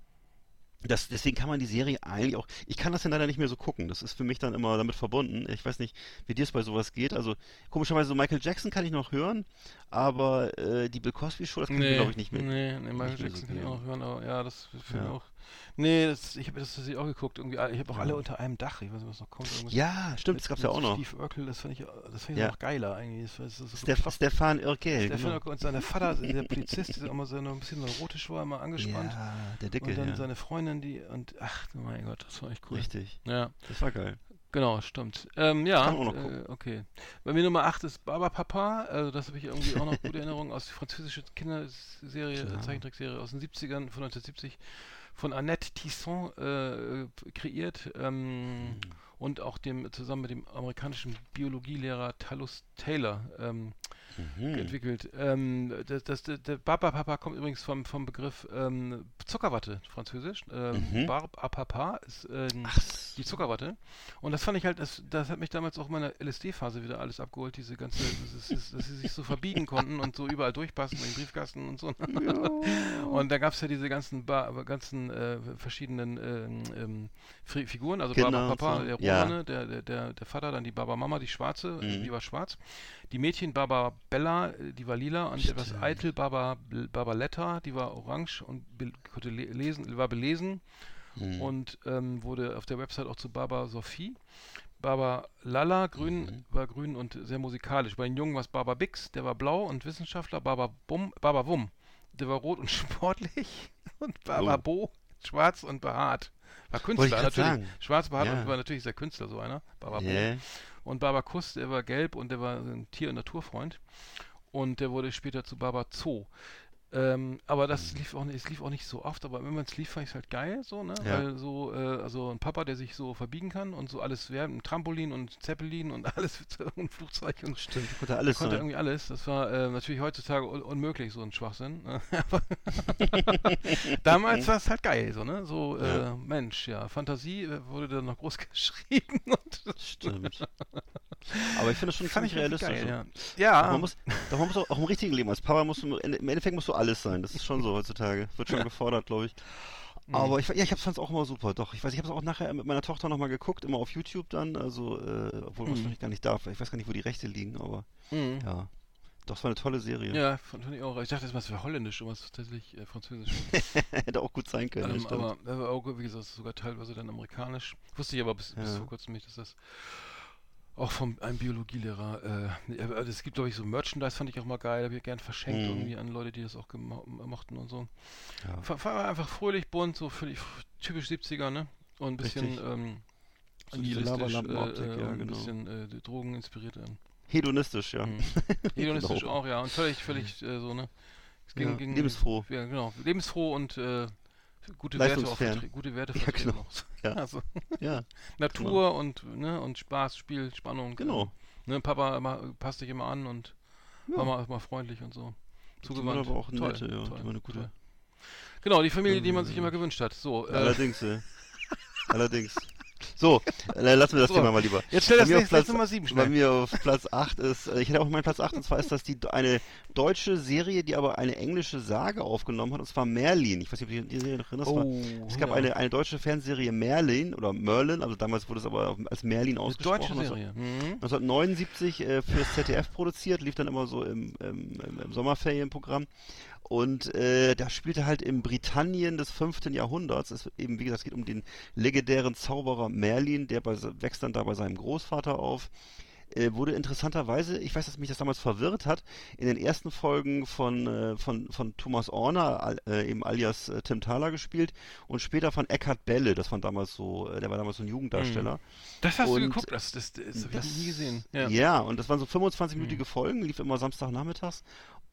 das, deswegen kann man die Serie eigentlich auch. Ich kann das ja leider nicht mehr so gucken. Das ist für mich dann immer damit verbunden. Ich weiß nicht, wie dir es bei sowas geht. Also komischerweise so Michael Jackson kann ich noch hören, aber äh, die Bill Cosby Show, das kann ich mir glaube ich nicht mehr. Nee, nee, Michael Jackson kann ich auch noch hören, aber ja, das finde ich Ja. auch. Nee, das, ich habe das tatsächlich auch geguckt. Irgendwie, ich habe auch Ja. alle unter einem Dach. Ich weiß nicht, was noch kommt. Irgendwas Ja, stimmt, das gab's ja auch noch. Steve Urkel, das fand ich, das fand ich Ja. noch geiler eigentlich. Das, das Stef bekloppt. Stefan Urkel, Stefan genau. Urkel und sein Vater, der Polizist, der immer so ein bisschen neurotisch war, immer angespannt. Ja, der Dicke, und dann seine Freundin, die, und ach mein Gott, das war echt cool. Richtig. Ja, Das war geil. genau, stimmt. Ähm, ja, äh, okay. Bei mir Nummer 8 ist Baba Papa, also das habe ich irgendwie auch noch gute Erinnerungen aus der französischen Kinderserie, Klar. Zeichentrickserie aus den 70ern, von 1970, von Annette Tisson äh, kreiert ähm, und auch dem zusammen mit dem amerikanischen Biologielehrer Talus Taylor ähm, Mhm. entwickelt. Ähm, das, das, der, der Baba Papa kommt übrigens vom, vom Begriff ähm, Zuckerwatte, französisch. Ähm, Mhm. Papa ist ähm, die Zuckerwatte. Und das fand ich halt, das, das hat mich damals auch in meiner LSD-Phase wieder alles abgeholt, diese ganze, das ist, dass sie sich so verbiegen konnten und so überall durchpassen, in den Briefkasten und so. Und da gab es ja diese ganzen, ba ganzen äh, verschiedenen Fi- Figuren, also Genau, Baba Papa, so. der Ja. Romane, der, der, der, der Vater, dann die Baba Mama, die schwarze, äh, Mhm. die war schwarz. Die Mädchen Baba Bella, äh, die war lila und etwas Stimmt. eitel Baba, Baba Letta, die war orange und konnte le lesen, war belesen Mhm. und ähm, wurde auf der Website auch zu Baba Sophie. Baba Lala, grün, Mhm. war grün und sehr musikalisch. Bei den Jungen war es Baba Bix, der war blau und Wissenschaftler. Baba Bum, Baba Wum, der war rot und sportlich. Und Baba Oh. Bo, schwarz und behaart. War Künstler, natürlich. sagen. Schwarz behaart Ja. und war natürlich sehr Künstler, so einer. Baba. Yeah. Und Baba Kuss, der war gelb und der war ein Tier- und Naturfreund. Und der wurde später zu Baba Zoo. Ähm, aber das lief auch nicht, es lief auch nicht so oft, aber wenn man es lief, fand ich es halt geil, so, ne? Ja. Weil so, äh, also ein Papa, der sich so verbiegen kann und so alles werden, ein Trampolin und Zeppelin und alles und Flugzeug und Stimmt, konnte alles konnte sein. irgendwie alles. Das war äh, natürlich heutzutage un unmöglich, so ein Schwachsinn. ne? Damals war es halt geil, so, ne? So, äh, Ja. Mensch, ja, Fantasie äh, wurde dann noch groß geschrieben und Stimmt. Aber ich finde das schon fand ziemlich realistisch. geil, so. ja. Doch Ja, Man muss, doch man muss auch, auch im richtigen Leben, als Papa musst du, im Endeffekt musst du alles sein. Das ist schon so heutzutage. Wird schon gefordert, glaube ich. Mhm. Aber ich, ja, ich fand es auch immer super. Doch, ich weiß, ich habe es auch nachher mit meiner Tochter nochmal geguckt, immer auf YouTube dann. Also, äh, obwohl man es vielleicht gar nicht darf. Ich weiß gar nicht, wo die Rechte liegen, aber mhm. ja. Doch, es war eine tolle Serie. Ja, fand ich auch. Ich dachte, das wäre holländisch, aber es ist tatsächlich äh, französisch. Hätte auch gut sein können. ähm, aber aber auch, wie gesagt, sogar teilweise dann amerikanisch. Wusste ich aber bis, bis Ja. vor kurzem nicht, dass das auch von einem Biologielehrer, äh, aber es gibt, glaube ich, so Merchandise, fand ich auch mal geil, habe ich gern verschenkt Mhm. irgendwie an Leute, die das auch mochten und so. ja. War einfach fröhlich, bunt, so völlig typisch 70er, ne? Und ein bisschen ähm, So nihilistisch, äh, äh, ja, ein genau. bisschen äh, Drogen inspiriert. Ähm. Hedonistisch, ja. Mhm. Hedonistisch Genau. auch, ja. Und völlig, völlig äh, so, ne? Es ging, Ja, ging, lebensfroh. Ja, genau. Lebensfroh und äh, gute Werte auch vertre- gute Werte Ja, genau. Ja. Also, Ja, Natur und ne und Spaß, Spiel, Spannung. genau. Ne, Papa immer, passt dich immer an und Ja. war mal, mal freundlich und so. zugewandt. aber auch Toll, nette, ja. toll, Die war eine gute. toll. Genau, die Familie, die man sich immer gewünscht hat. So, äh, Allerdings, äh. Allerdings. So, äh, lassen wir das So, Thema mal lieber. jetzt stell Bei das nächste- Platz, Nummer sieben Bei schnell. mir auf Platz 8 ist, äh, ich hätte auch meinen Platz 8, und zwar ist das die, eine deutsche Serie, die aber eine englische Sage aufgenommen hat, und zwar Merlin. Ich weiß nicht, ob du die Serie noch erinnerst. Oh, es gab ja. eine, eine deutsche Fernserie Merlin, oder Merlin, also damals wurde es aber als Merlin eine ausgesprochen. deutsche also- Serie. Mhm. 1979 äh, fürs ZDF produziert, lief dann immer so im, im, im Sommerferienprogramm. Und äh, da spielte halt im Britannien des 5. Jahrhunderts. Es eben, wie gesagt, es geht um den legendären Zauberer Merlin, der bei, wächst dann da bei seinem Großvater auf. Äh, wurde interessanterweise, ich weiß, dass mich das damals verwirrt hat, in den ersten Folgen von, äh, von, von Thomas Orner, äh, eben alias äh, Tim Thaler gespielt und später von Eckhard Belle, das war damals so, äh, der war damals so ein Jugenddarsteller. Das hast du Und geguckt, das, das, das, habe ich nie gesehen. Ja. Ja. und das waren so 25-minütige Folgen, lief immer Samstagnachmittags.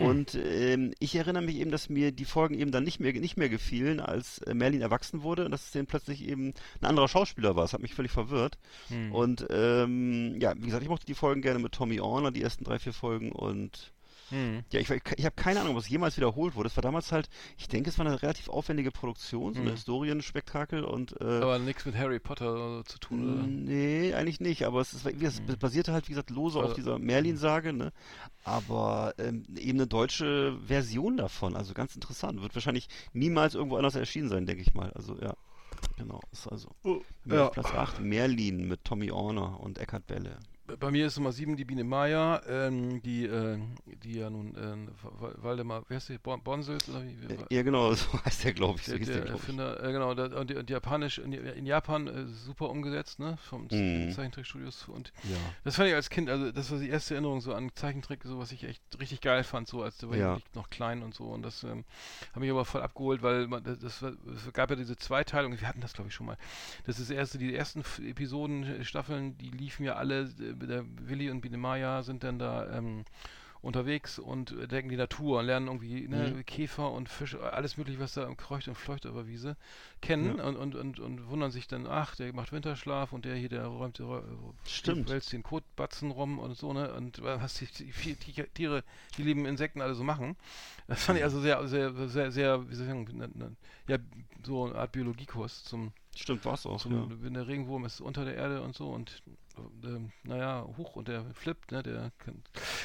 Und ähm, ich erinnere mich eben, dass mir die Folgen eben dann nicht mehr nicht mehr gefielen, als äh, Merlin erwachsen wurde und dass es dann plötzlich eben ein anderer Schauspieler war. Das hat mich völlig verwirrt. Hm. Und ähm, ja, wie gesagt, ich mochte die Folgen gerne mit Tommy Orner, die ersten drei, vier Folgen und Hm. ja, ich, ich habe keine Ahnung, was jemals wiederholt wurde. Es war damals halt, ich denke, es war eine relativ aufwendige Produktion, so ein Mhm. Historienspektakel und äh, Aber nichts mit Harry Potter zu tun, oder? Nee, eigentlich nicht, aber es, ist, es basierte halt, wie gesagt, lose auf Also- dieser Merlin-Sage, ne? Aber ähm, eben eine deutsche Version davon, also ganz interessant. Wird wahrscheinlich niemals irgendwo anders erschienen sein, denke ich mal. Also ja, genau, ist also mir ja. auf Platz 8 Merlin mit Tommy Orner und Eckhard Belle. Bei mir ist Nummer 7 die Biene Maya, ähm, die, äh, die ja nun äh, Wa- Waldemar, wer ist die? Bon Bonsels oder wie? wie- Ja, genau, so heißt der, glaube ich. So der, der, der ich. Erfinder, äh, genau, der, und, und Japanisch, in, in Japan äh, super umgesetzt, ne, vom Mhm. Zeichentrickstudios und Ja. das fand ich als Kind, also das war die erste Erinnerung so an Zeichentrick, so was ich echt richtig geil fand, so als da war Ja. ich noch klein und so und das ähm, hat mich aber voll abgeholt, weil man, das, das, war, es gab ja diese Zweiteilung, wir hatten das glaube ich schon mal, das ist erste, die ersten Episoden, äh, Staffeln, die liefen ja alle, äh, der Willi und Biene Maya sind dann da ähm, unterwegs und entdecken die Natur und lernen irgendwie ne, Mhm. Käfer und Fische, alles mögliche, was da kreucht und fleucht über Wiese, kennen und, und, und, und wundern sich dann, ach, der macht Winterschlaf und der hier, der räumt, räu- Stimmt. wälzt den Kotbatzen rum und so, ne? Und was die, die die Tiere, die lieben Insekten alle so machen. Das fand ich also sehr, sehr, sehr, sehr, wie soll ich sagen, ne, ne, ja, so eine Art Biologiekurs zum, Stimmt, war's auch. zum Ja. wenn der Regenwurm ist unter der Erde und so und ähm, naja, hoch und der flippt, ne, der kann,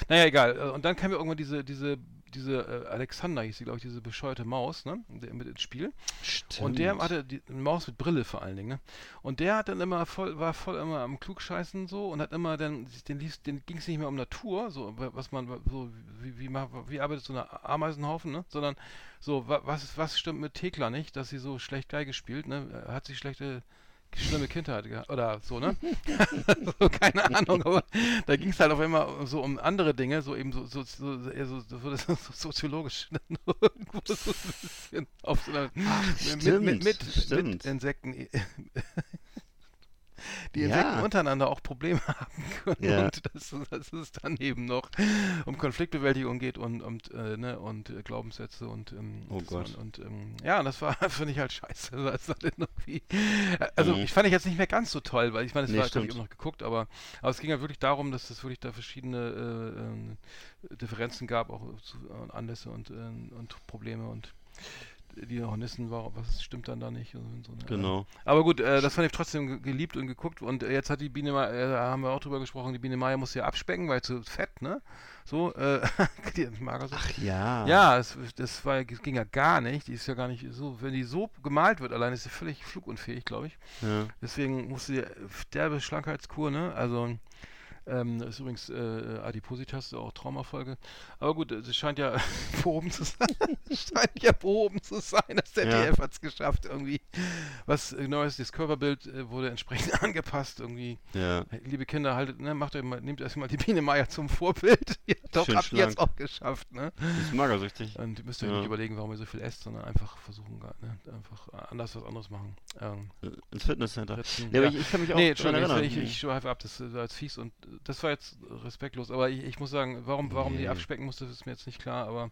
naja, egal. Äh, Und dann kam ja irgendwann diese, diese, diese äh, Alexander hieß sie, glaube ich, diese bescheuerte Maus, ne, der, mit ins Spiel. Und der hatte die eine Maus mit Brille vor allen Dingen, ne? Und der hat dann immer voll, war voll immer am Klugscheißen so und hat immer dann, den lief, den ging es nicht mehr um Natur, so was man so wie wie, wie arbeitet so eine Ameisenhaufen, ne? Sondern so wa- was was stimmt mit Thekla nicht, dass sie so schlecht Geige spielt, ne? Hat sie schlechte schlimme Kindheit gehabt oder so, ne? so, keine Ahnung, aber da ging es halt auf einmal so um andere Dinge, so eben so, so, so, so, so, so, so soziologisch so auf so einer mit, stimmt, mit, mit, stimmt. mit Insekten die Ja. Insekten untereinander auch Probleme haben können Ja. und dass, dass es dann eben noch um Konfliktbewältigung geht und, und, äh, ne, und äh, Glaubenssätze und ähm, Oh Gott. Man, und ähm, ja, das war finde ich halt scheiße. Das äh, also Mhm. ich fand ich jetzt nicht mehr ganz so toll, weil ich meine, es Nee, war glaube ich auch noch geguckt, aber, aber es ging halt wirklich darum, dass es wirklich da verschiedene äh, ähm, Differenzen gab, auch zu, äh, Anlässe und, äh, und Probleme und die Hornissen war, was stimmt dann da nicht? So, ne? Genau. Aber gut, äh, das fand ich trotzdem ge- geliebt und geguckt und äh, jetzt hat die Biene Ma äh, da haben wir auch drüber gesprochen, die Biene Maya muss ja abspecken, weil zu fett, ne? So, äh, die Magersucht. Ach ja. Ja, das, das war, das ging ja gar nicht. Die ist ja gar nicht so, wenn die so gemalt wird, allein ist sie völlig flugunfähig, glaube ich. ja. Deswegen musste die derbe Schlankheitskur, ne? Also ähm, das ist übrigens äh, Adipositas, auch Traumafolge. Aber gut, es scheint ja behoben zu sein. scheint ja behoben zu sein. Das ZDF hat es geschafft, irgendwie. Was äh, Neues, das Körperbild äh, wurde entsprechend angepasst, irgendwie. ja. Liebe Kinder, haltet, ne, macht euch mal, nehmt erstmal die Biene Meier zum Vorbild. ja, doch, habt ihr jetzt auch geschafft, ne? Ist magersüchtig. Und ihr müsst euch Ja. nicht überlegen, warum ihr so viel esst, sondern einfach versuchen, ne? einfach äh, anders was anderes machen. Ähm, Ins Fitnesscenter. Ritzen, Ja, ja. ich, ich kann mich auch nee, Entschuldigung, erinnern. ich, ich, schweife ab, das war jetzt fies und äh, das war jetzt respektlos. Aber ich, ich muss sagen, warum, warum die Nee. abspecken musste, ist mir jetzt nicht klar, aber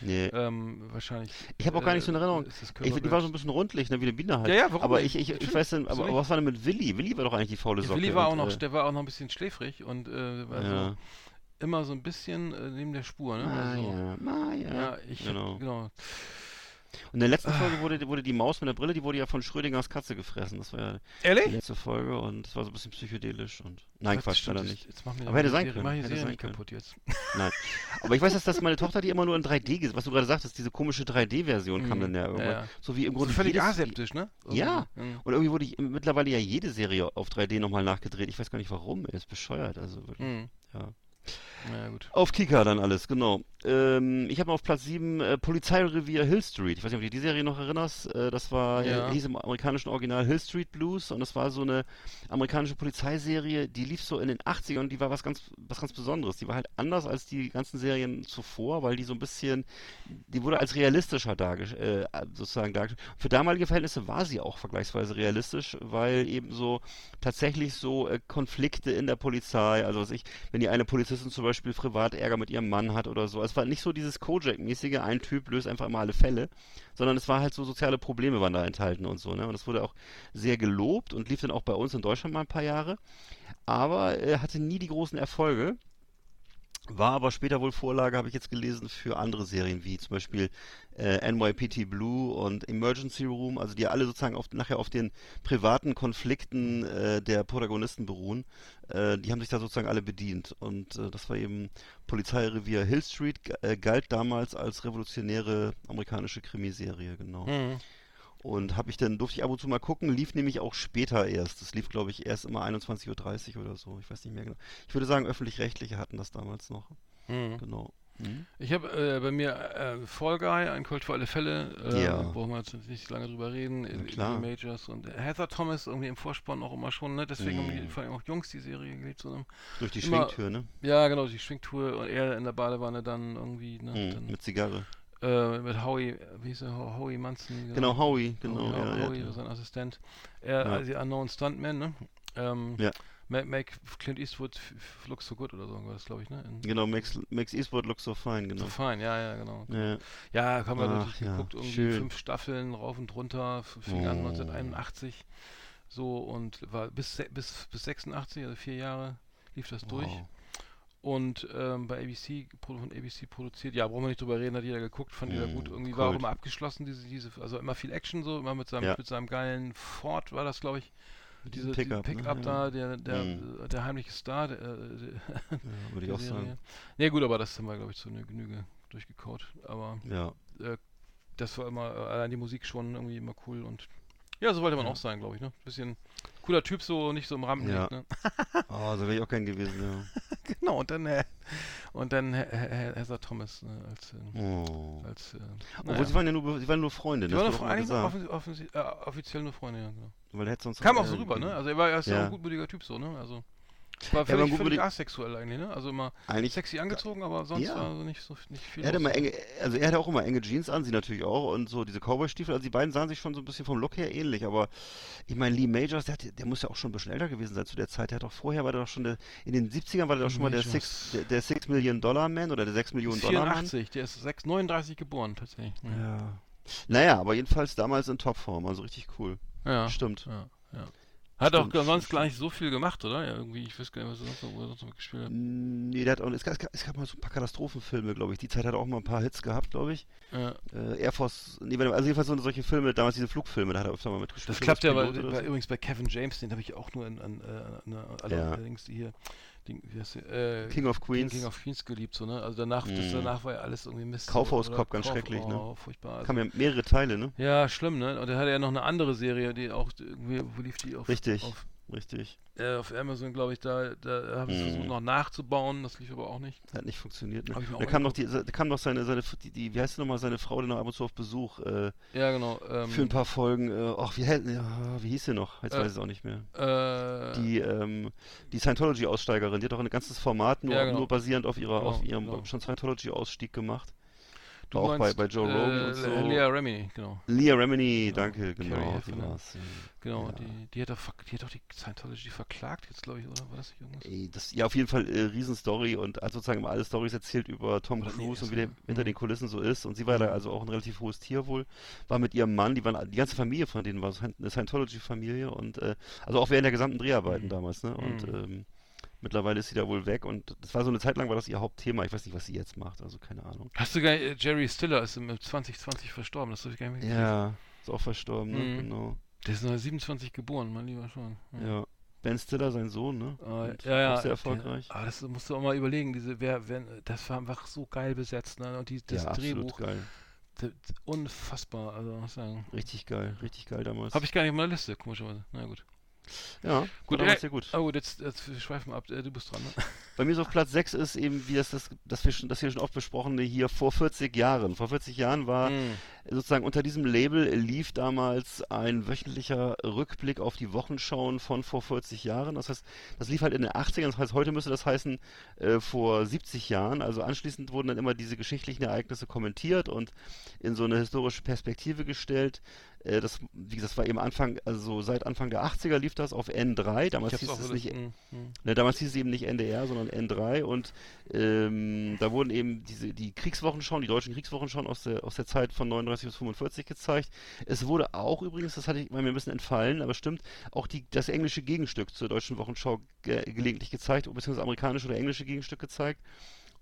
nee. ähm, wahrscheinlich. Ich habe auch gar nicht so eine äh, Erinnerung. Ich, die war so ein bisschen rundlich, ne, wie eine Biene halt. Ja, ja, warum aber ich, ich, ich weiß dann, aber, aber was war denn mit Willi? Willi war doch eigentlich die faule Socke. Willi war auch und, noch, äh, der war auch noch ein bisschen schläfrig und äh, also, ja. immer so ein bisschen äh, neben der Spur, ne? Also, Maya, Maya. ja, ich genau. genau. Und in der Ah. letzten Folge wurde, wurde die Maus mit der Brille, die wurde ja von Schrödingers Katze gefressen. Das war ja die Ehrlich? letzte Folge und das war so ein bisschen psychedelisch und. Nein, Quatsch, Quatsch, leider nicht. Jetzt mach mir Aber hätte die sein können, Mach die hätte sein nicht können. kaputt jetzt. Nein. Aber ich weiß, dass, dass meine Tochter die immer nur in 3D gesehen Was du gerade sagtest, diese komische 3D-Version kam Mhm. dann ja irgendwann. Ja, ja. So wie im So Grunde. völlig jedes- aseptisch, ne? Ja. Irgendwie. Mhm. Und irgendwie wurde ich mittlerweile ja jede Serie auf 3D nochmal nachgedreht. Ich weiß gar nicht warum. Er ist bescheuert. Also wirklich. Mhm. Ja. Ja. Auf Kika dann alles, genau. Ähm, ich habe auf Platz 7 äh, Polizeirevier Hill Street. Ich weiß nicht, ob du die Serie noch erinnerst. Äh, das war, Ja. äh, hieß im amerikanischen Original Hill Street Blues und das war so eine amerikanische Polizeiserie, die lief so in den 80ern und die war was ganz, was ganz Besonderes. Die war halt anders als die ganzen Serien zuvor, weil die so ein bisschen, die wurde als realistischer dargestellt, äh, sozusagen dargestellt. Für damalige Verhältnisse war sie auch vergleichsweise realistisch, weil eben so tatsächlich so äh, Konflikte in der Polizei, also was ich, wenn die eine Polizistin zum Beispiel privat Ärger mit ihrem Mann hat oder so. Es war nicht so dieses Kojak-mäßige, ein Typ löst einfach immer alle Fälle, sondern es war halt so soziale Probleme waren da enthalten und so, ne? Und es wurde auch sehr gelobt und lief dann auch bei uns in Deutschland mal ein paar Jahre, aber äh, hatte nie die großen Erfolge. War aber später wohl Vorlage, habe ich jetzt gelesen, für andere Serien wie zum Beispiel äh, NYPT Blue und Emergency Room, also die alle sozusagen auf, nachher auf den privaten Konflikten äh, der Protagonisten beruhen. Äh, die haben sich da sozusagen alle bedient. Und äh, das war eben Polizeirevier Hill Street, äh, galt damals als revolutionäre amerikanische Krimiserie, genau. Mhm. Und habe ich dann, durfte ich ab und zu mal gucken, lief nämlich auch später erst. Das lief, glaube ich, erst immer 21.30 Uhr oder so. Ich weiß nicht mehr genau. Ich würde sagen, öffentlich-rechtliche hatten das damals noch. Mhm. Genau. Mhm. Ich habe äh, bei mir äh, Fall Guy, ein Colt für alle Fälle. Äh, Ja. Brauchen wir jetzt nicht lange drüber reden. Na Lee klar. Majors und Heather Thomas irgendwie im Vorspann auch immer schon. Ne? Deswegen Mhm. haben die, vor allem auch Jungs die Serie geliebt. So? Durch die Immer- Schwingtür, ne? Ja, genau, die Schwingtour und er in der Badewanne dann irgendwie. Ne? Mhm. Dann, Mit Zigarre. Äh, mit Howie, wie hieß er? Ho- Howie Munson. Genau, Howie, genau. Howie, ja, Howie, ja. sein Assistent. Er, Ja. also die Unknown Stuntman, ne? Ähm, Ja. Ma- Make Clint Eastwood looks so good oder so das, glaube ich, ne? In, Genau, Max, Max Eastwood looks so fine, so genau. fein, ja, ja, genau. Ja, Ja, haben wir Ach, geguckt, irgendwie schön. fünf Staffeln rauf und runter, fing an Oh. 1981 so und war bis, bis, bis 86, also vier Jahre lief das durch. Und ähm, bei ABC, von ABC produziert, ja, brauchen wir nicht drüber reden, hat jeder geguckt, fand jeder Mm, gut. Irgendwie war auch immer abgeschlossen, diese, diese, also immer viel Action so, immer mit seinem, Ja. mit seinem geilen Ford war das, glaube ich. Diese Pickup, Pickup, ne? Da, der, der, Mm. äh, der heimliche Star, der, äh, der, Ja, würde ich auch sagen. Nee, gut, aber das haben wir, glaube ich, zu einer Genüge durchgekaut. Aber Ja. das war immer, äh, allein die Musik schon irgendwie immer cool und ja, so wollte man Ja. auch sein, glaube ich, ne? Bisschen cooler Typ, so nicht so im Rampenlicht, Ja. ne? Oh, so wäre ich auch gern gewesen, ja. genau, und dann, äh, und dann He- Heather Thomas äh, als, äh, Oh. als, äh, Obwohl, naja. sie waren ja nur, sie waren nur Freunde, Die das waren eigentlich gesagt. offiz offiz äh, offiziell nur Freunde, ja, genau. Weil er sonst Kam auch so rüber, ne? Also er war ja. Ja. ein gutmütiger Typ so, ne? Also war Ja, völlig, aber völlig gutmütig- asexuell eigentlich, ne? Also immer Eigentlich, sexy angezogen, aber sonst Ja. war so nicht so nicht viel. er hatte immer enge, also er hatte auch immer enge Jeans an, sie natürlich auch und so diese Cowboy-Stiefel, also die beiden sahen sich schon so ein bisschen vom Look her ähnlich, aber ich meine, Lee Majors, der, hat, der muss ja auch schon ein bisschen älter gewesen sein zu der Zeit, der hat doch vorher, war der doch schon, der, in den 70ern war der doch schon mal der Majors. Six, der, der Six Million Dollar Man oder der 6 Millionen Dollar Man. 84, der ist 6, 39 geboren tatsächlich. Ja. Naja, aber jedenfalls damals in Topform, also richtig cool. Ja. Stimmt. Ja, ja. Hat Stimmt, auch sonst stimmt, gar nicht so viel gemacht, oder? Ja, irgendwie, ich weiß gar nicht, was er sonst noch, er sonst noch gespielt hat. Nee, der hat auch, es, gab, es gab mal so ein paar Katastrophenfilme, glaube ich. Die Zeit hat er auch mal ein paar Hits gehabt, glaube ich. Ja. Äh, Air Force, nee, also jedenfalls so solche Filme, damals diese Flugfilme, da hat er öfter mal mitgespielt. Das klappt ja oder bei, so. übrigens bei Kevin James, den habe ich auch nur in, an, äh, an, alle Ja. allerdings die hier, heißt die, äh, King of King, Queens. King of Queens geliebt, so, ne? Also danach, das, Mhm. danach war ja alles irgendwie Mist. so, Kaufhauskopf, oder? ganz schrecklich, ne? Oh, furchtbar. Also, Kam ja mehrere Teile, ne? ja, schlimm, ne? Und er hatte ja noch eine andere Serie, die auch irgendwie, wo lief die auf, Richtig. auf, Richtig. äh, auf Amazon, glaube ich, da, da habe ich Mhm. versucht noch nachzubauen, das lief aber auch nicht. Hat nicht funktioniert, ne? Da auch kam noch die, da kam noch seine, seine, die, die, wie heißt sie nochmal, seine Frau, die noch ab und zu auf Besuch, äh, Ja, genau. Ähm, für ein paar Folgen, äh, ach, wie, wie hieß sie noch? Jetzt Äh, weiß ich es auch nicht mehr. äh, Die, ähm, die Scientology-Aussteigerin, die hat doch ein ganzes Format nur, Ja, genau. nur basierend auf ihrer, auf Genau, ihrem genau. schon Scientology-Ausstieg gemacht. Du auch bei, meinst, bei Joe Rogan äh, und so. Lea Remini, genau. Leah Remini, Genau. danke, Carrie genau, die Heffernan. war's. Genau, Ja. die, die, hat doch, die hat doch die Scientology verklagt jetzt, glaube ich, oder? War das nicht irgendwas? Ey, das, ja, auf jeden Fall äh, Riesenstory und hat sozusagen immer alle Stories erzählt über Tom Oder Cruise und wie der war- hinter mhm. den Kulissen so ist. Und sie war da Mhm. also auch ein relativ hohes Tier wohl. War mit ihrem Mann, die waren die ganze Familie von denen war eine Scientology-Familie und äh, also auch während der gesamten Dreharbeiten Mhm. damals, ne? Und Mhm. ähm, Mittlerweile ist sie da wohl weg und das war so eine Zeit lang war das ihr Hauptthema. Ich weiß nicht, was sie jetzt macht, also keine Ahnung. Hast du gar nicht, äh, Jerry Stiller ist im 2020 verstorben, das habe ich gar nicht. Ja, ist auch verstorben, ne? Mhm. Genau. Der ist 1927 geboren, mein lieber schon. Ja. Ben Stiller, sein Sohn, ne? Und ja, ja. Auch sehr der- erfolgreich. Ah, das musst du auch mal überlegen. Diese, wer, wenn, das war einfach so geil besetzt, ne? Und die, das ja, Drehbuch, absolut geil. das, unfassbar. Also muss ich sagen. Richtig geil, richtig geil damals. Habe ich gar nicht auf meiner Liste, komischerweise. Na gut. Ja, Gut, damals äh, sehr gut. Oh gut, jetzt, jetzt wir schweifen ab. Äh, Du bist dran, ne? Bei mir ist auf Platz 6 ist eben, wie das, das, das, wir schon, das hier schon oft besprochene hier vor 40 Jahren. Vor 40 Jahren war Hm. sozusagen unter diesem Label lief damals ein wöchentlicher Rückblick auf die Wochenschauen von vor 40 Jahren. Das heißt, das lief halt in den 80ern, das heißt, heute müsste das heißen äh, vor 70 Jahren. Also anschließend wurden dann immer diese geschichtlichen Ereignisse kommentiert und in so eine historische Perspektive gestellt. Äh, das, wie gesagt, das war eben Anfang, also seit Anfang der 80er lief das auf N3. Damals hieß es nicht hm, hm. Ne, damals hieß es eben nicht NDR, sondern N3 und ähm, da wurden eben diese die Kriegswochenschauen, die deutschen Kriegswochenschauen aus der aus der Zeit von 39 bis 45 gezeigt. Es wurde auch übrigens, das hatte ich mir ein bisschen entfallen, aber stimmt, auch die das englische Gegenstück zur deutschen Wochenschau ge gelegentlich gezeigt, beziehungsweise amerikanische oder englische Gegenstück gezeigt.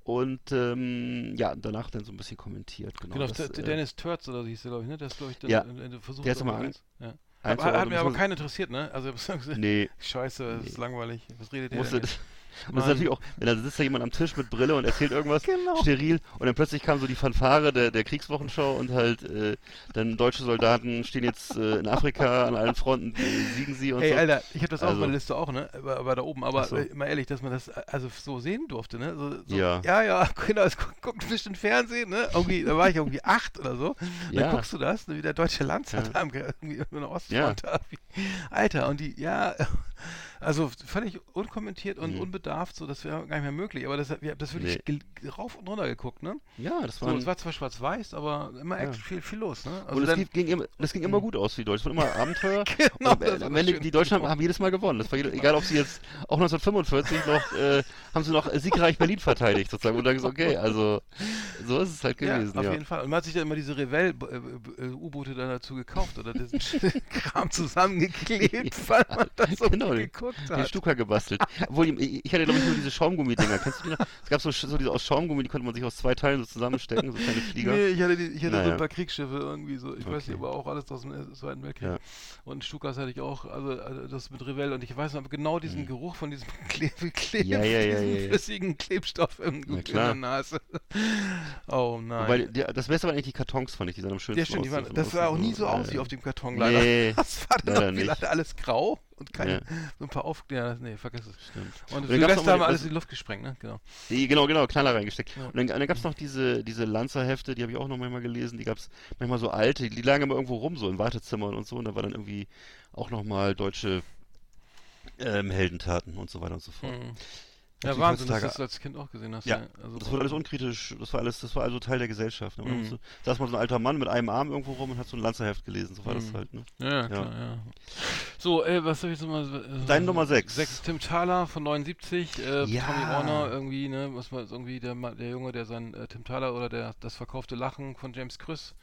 Und ähm, ja, danach dann so ein bisschen kommentiert. Genau, Genau, das, der, äh, Dennis Turz oder so hieß der, glaube ich, ne? Der ist, glaube ich, dann Ja. äh, versucht Der ist mal eins. Ja. war- hat mir aber keinen interessiert, ne? Also, Nee, scheiße, das ist Nee. langweilig. Was redet der musste, denn? Und das ist natürlich auch, wenn da sitzt da jemand am Tisch mit Brille und erzählt irgendwas Genau. steril und dann plötzlich kam so die Fanfare der, der Kriegswochenschau und halt äh, dann deutsche Soldaten stehen jetzt äh, in Afrika an allen Fronten, äh, siegen sie und Ey, so. Alter, ich habe das auch auf Also- meiner Liste auch, ne? Aber, aber da oben. Aber so. äh, mal ehrlich, dass man das äh, also so sehen durfte, ne? So, so, Ja. Ja, ja, genau, es guckt, guckt ein bisschen Fernsehen, ne? Irgendwie, da war ich irgendwie acht oder so. Ja. Dann guckst du das, ne, wie der deutsche Landsat Ja. da am, irgendwie in der Ostfront Ja. Alter, und die, ja, also völlig unkommentiert und Mhm. unbedarft, so, das wäre gar nicht mehr möglich. Aber das, wir haben das wirklich gel- rauf und runter geguckt, ne? Ja, das So, war. es war zwar schwarz-weiß, aber immer Ja. echt viel, viel los, ne? und es ging, ging immer, das ging immer gut aus für die Deutschen. Es waren immer Abenteuer. Genau, und, das äh, war am das Ende, die Deutschen haben, haben jedes Mal gewonnen. Das war jede, egal, ob sie jetzt auch 1945 noch, äh, haben sie noch siegreich Berlin verteidigt, sozusagen. Und dann gesagt, okay, also so ist es halt gewesen. Ja, auf Ja, jeden Fall. Und man hat sich dann immer diese Revell-U-Boote dann dazu gekauft oder diesen Kram zusammengeklebt, weil man das so Genau, den- geguckt den hat. Stuka gebastelt. Obwohl, die- ich hatte, glaube ich, nur diese Schaumgummi-Dinger. Kennst du die noch? Es gab so, so diese aus Schaumgummi, die konnte man sich aus zwei Teilen so zusammenstecken, so kleine Flieger. Nee, ich hatte, die, ich hatte so Naja. ein paar Kriegsschiffe irgendwie so. Ich weiß Okay. nicht, aber auch alles aus dem äh, Zweiten Weltkrieg. Ja. Und Stukas hatte ich auch, also, also das mit Revell. Und ich weiß noch genau diesen Geruch von diesem Kleb Kleb. Ja, ja, ja, diesem flüssigen Klebstoff im, in der Nase. Oh nein. Wobei, die, das Beste waren eigentlich die Kartons, fand ich, die sahen am schönsten ja, stimmt, die aus. waren, das sah auch nie so aus wie auf dem Karton leider. Nee, Das war dann leider nicht. leider alles grau und keine, Ja. so ein paar auf... Ja, nee, vergiss es. Stimmt. Und Und mal haben wir alles in die Luft gesprengt, ne? Genau. Die, genau, genau, Knaller reingesteckt. Ja. Und dann, dann gab es noch diese, diese Lanzerhefte, die habe ich auch noch manchmal gelesen, die gab es manchmal so alte, die lagen immer irgendwo rum, so in Wartezimmern und so, und da war dann irgendwie auch nochmal deutsche ähm, Heldentaten und so weiter und so fort. Mhm. Die Ja, Wahnsinn, dass du das als Kind auch gesehen hast. Ja, Also, Das wurde alles unkritisch, das war alles, das war also Teil der Gesellschaft. Ne? Man Mhm. so, saß mal so ein alter Mann mit einem Arm irgendwo rum und hat so ein Lanzerheft gelesen, so war das Mhm. halt, ne? Ja, ja, klar, ja. So, äh, was soll ich jetzt mal... Äh, Dein Nummer sechs. Sechs, Tim Thaler von 79, äh, Ja. Tommy Warner irgendwie, ne, was man irgendwie der, der Junge, der sein äh, Tim Thaler oder der das verkaufte Lachen von James Krüss,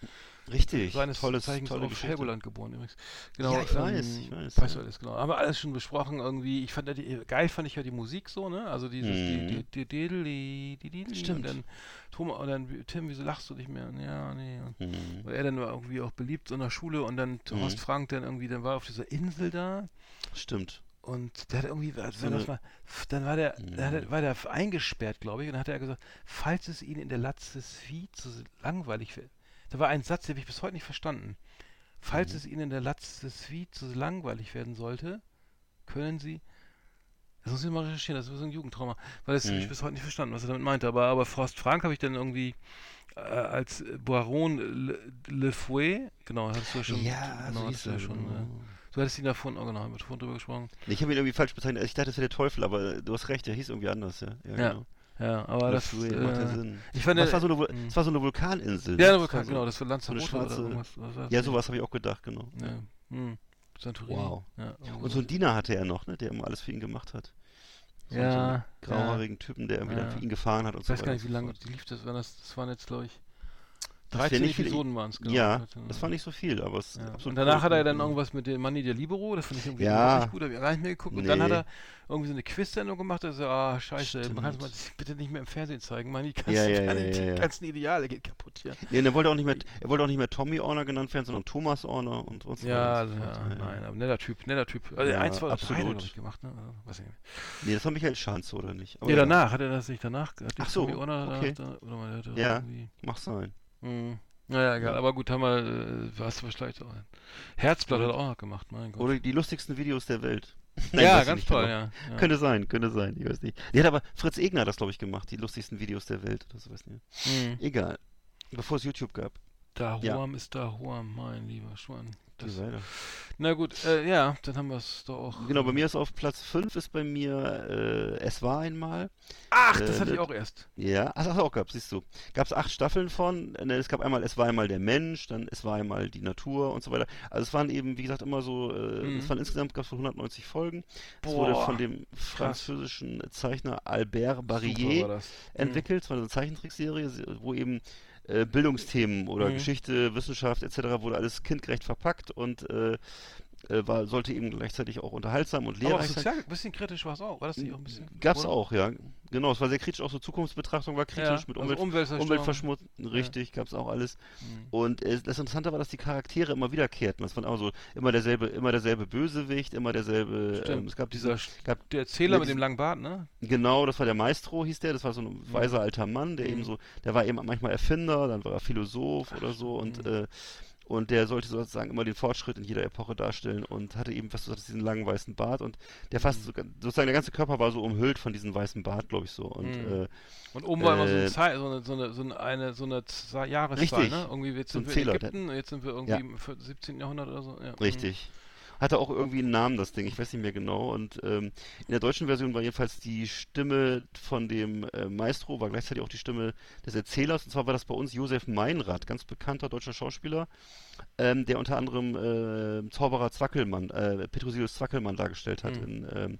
Richtig, seines tolles, Zeichens tolle auf. Helgoland geboren übrigens. Genau, Ja, ich weiß, ich weiß, Weißt ja. du alles, genau. Haben wir alles schon besprochen irgendwie. Ich fand ja die, geil fand ich ja die Musik so, ne? Also dieses Mhm. die, die, die, die, die, die, die, Stimmt. Und dann Thomas, und dann Tim, wieso lachst du nicht mehr? Ja, nee. Und Mhm. weil er dann war irgendwie auch beliebt so in der Schule und dann Mhm. Horst Frank dann irgendwie, dann war auf dieser Insel da Stimmt. und der hat irgendwie, also mal, dann war der, Mhm. dann hat er- war der eingesperrt, glaube ich, und dann hat er gesagt, falls es Ihnen in der Latzesfie zu langweilig wird. Da war ein Satz, den habe ich bis heute nicht verstanden. Falls Mhm. es Ihnen in der Latzesfie zu langweilig werden sollte, können Sie. Das muss ich mal recherchieren, das ist so ein Jugendtrauma. Weil das habe ich Mhm. bis heute nicht verstanden, was er damit meinte. Aber, aber Forst Frank habe ich dann irgendwie äh, als Baron Le, Le Fouet, genau, hattest du ja schon. ja, genau, so du ja schon. Äh, du hattest ihn davon, oh genau, haben wir davon drüber gesprochen. Ich habe ihn irgendwie falsch bezeichnet. Ich dachte, das wäre der Teufel, aber du hast recht, der hieß irgendwie anders, ja. Ja, Ja, genau. Ja, aber das Lefouet, macht ja äh, Sinn. Ich fand Das war so eine, das war so eine Vulkaninsel. Ja, ne? der Das Vulkan, so- genau, das war so eine Lanzarote oder schwarze- irgendwas. Ja, sowas habe ich auch gedacht, genau. Ja. Hm. Santorini. Wow. Ja, Und so einen Diener hatte er noch, ne, der immer alles für ihn gemacht hat. So, Ja, so grauhaarigen Typen, der irgendwie dann für ihn gefahren hat und Ich so weiß gar weiter nicht, wie so lange die lief. Das, waren das, das waren jetzt, glaube ich, Das 13 nicht viel- Episoden waren es, genau. Ja, das war nicht so viel, aber es Ja. Und danach cool. hat er dann irgendwas mit dem Manni der Libero, das fand ich irgendwie Ja. nicht gut, habe ich gar nicht mehr geguckt. Und dann hat Nee. er irgendwie so eine Quiz-Sendung gemacht, da so, ah, scheiße, man kann es mal bitte nicht mehr im Fernsehen zeigen, Manni, ganzen, Ja, ja, ja, die ja, ja. ganzen Ideale geht kaputt hier. Nee, er wollte auch nicht mehr, er wollte auch nicht mehr Tommy Orner genannt werden, sondern Thomas Orner und und so Ja, also, und so ja, fort. nein, aber netter Typ, netter Typ. Also Ja, eins, drei er, absolut. ich, gemacht, ne? Also, weiß ich nicht. Nee, das war Michael Schanze, oder nicht? Aber Nee, ja, danach, hat er das nicht danach? Hat Ach so, Tommy Orner okay. danach, da, oder mal, Ja. Mach sein. Hm. Naja, egal, Ja. aber gut, haben wir, äh, was vielleicht auch. Herzblatt hat auch noch gemacht, mein Gott. Oder die lustigsten Videos der Welt. ja, weiß ich ganz toll, ja. ja. Könnte sein, könnte sein, ich weiß nicht. Die hat aber, Fritz Egner hat das, glaube ich, gemacht, die lustigsten Videos der Welt oder so, weiß nicht. Hm. Egal. Bevor es YouTube gab. Da Ja. Huam ist da Huam, mein lieber Schwan. Das. Na gut, äh, ja, dann haben wir es doch auch. Genau, bei mir ist auf Platz 5 ist bei mir äh, Es war einmal. Ach, äh, das hatte ich ne- auch erst. Ja, ach, ach auch gab siehst du. Gab es acht Staffeln von. äh, ne, Es gab einmal Es war einmal der Mensch, dann Es war einmal die Natur und so weiter. Also es waren eben, wie gesagt, immer so, äh, Mhm. es waren insgesamt gab es 190 Folgen. Es wurde Boah, von dem französischen Zeichner Albert Barrier das. entwickelt. Es war eine Zeichentrickserie, se- wo eben äh, Bildungsthemen oder Mhm. Geschichte, Wissenschaft etc. wurde alles kindgerecht verpackt und äh, äh, war, sollte eben gleichzeitig auch unterhaltsam und lehrreich sein. sozial, ein bisschen kritisch war es auch. War das nicht auch ein bisschen? Gab's oder? auch, ja. Genau, es war sehr kritisch, auch so Zukunftsbetrachtung war kritisch Ja, mit also Umwelt, Umweltzerstörung. Umweltverschmutzung, richtig, gab's auch alles. Mhm. Und äh, das Interessante war, dass die Charaktere immer wiederkehrten. Das waren auch so immer derselbe, immer derselbe Bösewicht, immer derselbe. Ähm, es gab dieser, diese, gab, der Erzähler ja, mit dem langen Bart, ne? genau, das war der Maestro, hieß der. Das war so ein weiser alter Mann, der Mhm. eben so, der war eben manchmal Erfinder, dann war er Philosoph oder so und äh, und der sollte sozusagen immer den Fortschritt in jeder Epoche darstellen und hatte eben, was du sagst, diesen langen weißen Bart und der fast so, sozusagen der ganze Körper war so umhüllt von diesem weißen Bart, glaube ich so. Und Mhm. äh, Und oben war immer so, Äh, ein Zei- so eine, so eine, so eine, eine, so eine Jahreszahl, Richtig. ne? Irgendwie jetzt So sind wir in Zähler, Ägypten, jetzt sind wir irgendwie Ja. im 17. Jahrhundert oder so. Ja. mhm. Hatte auch irgendwie einen Namen, das Ding, ich weiß nicht mehr genau. Und ähm, in der deutschen Version war jedenfalls die Stimme von dem äh, Maestro, war gleichzeitig auch die Stimme des Erzählers. Und zwar war das bei uns Josef Meinrad, ganz bekannter deutscher Schauspieler, ähm, der unter anderem äh, Zauberer Zwackelmann, äh, Petrosius Zwackelmann dargestellt hat Mhm. in ähm,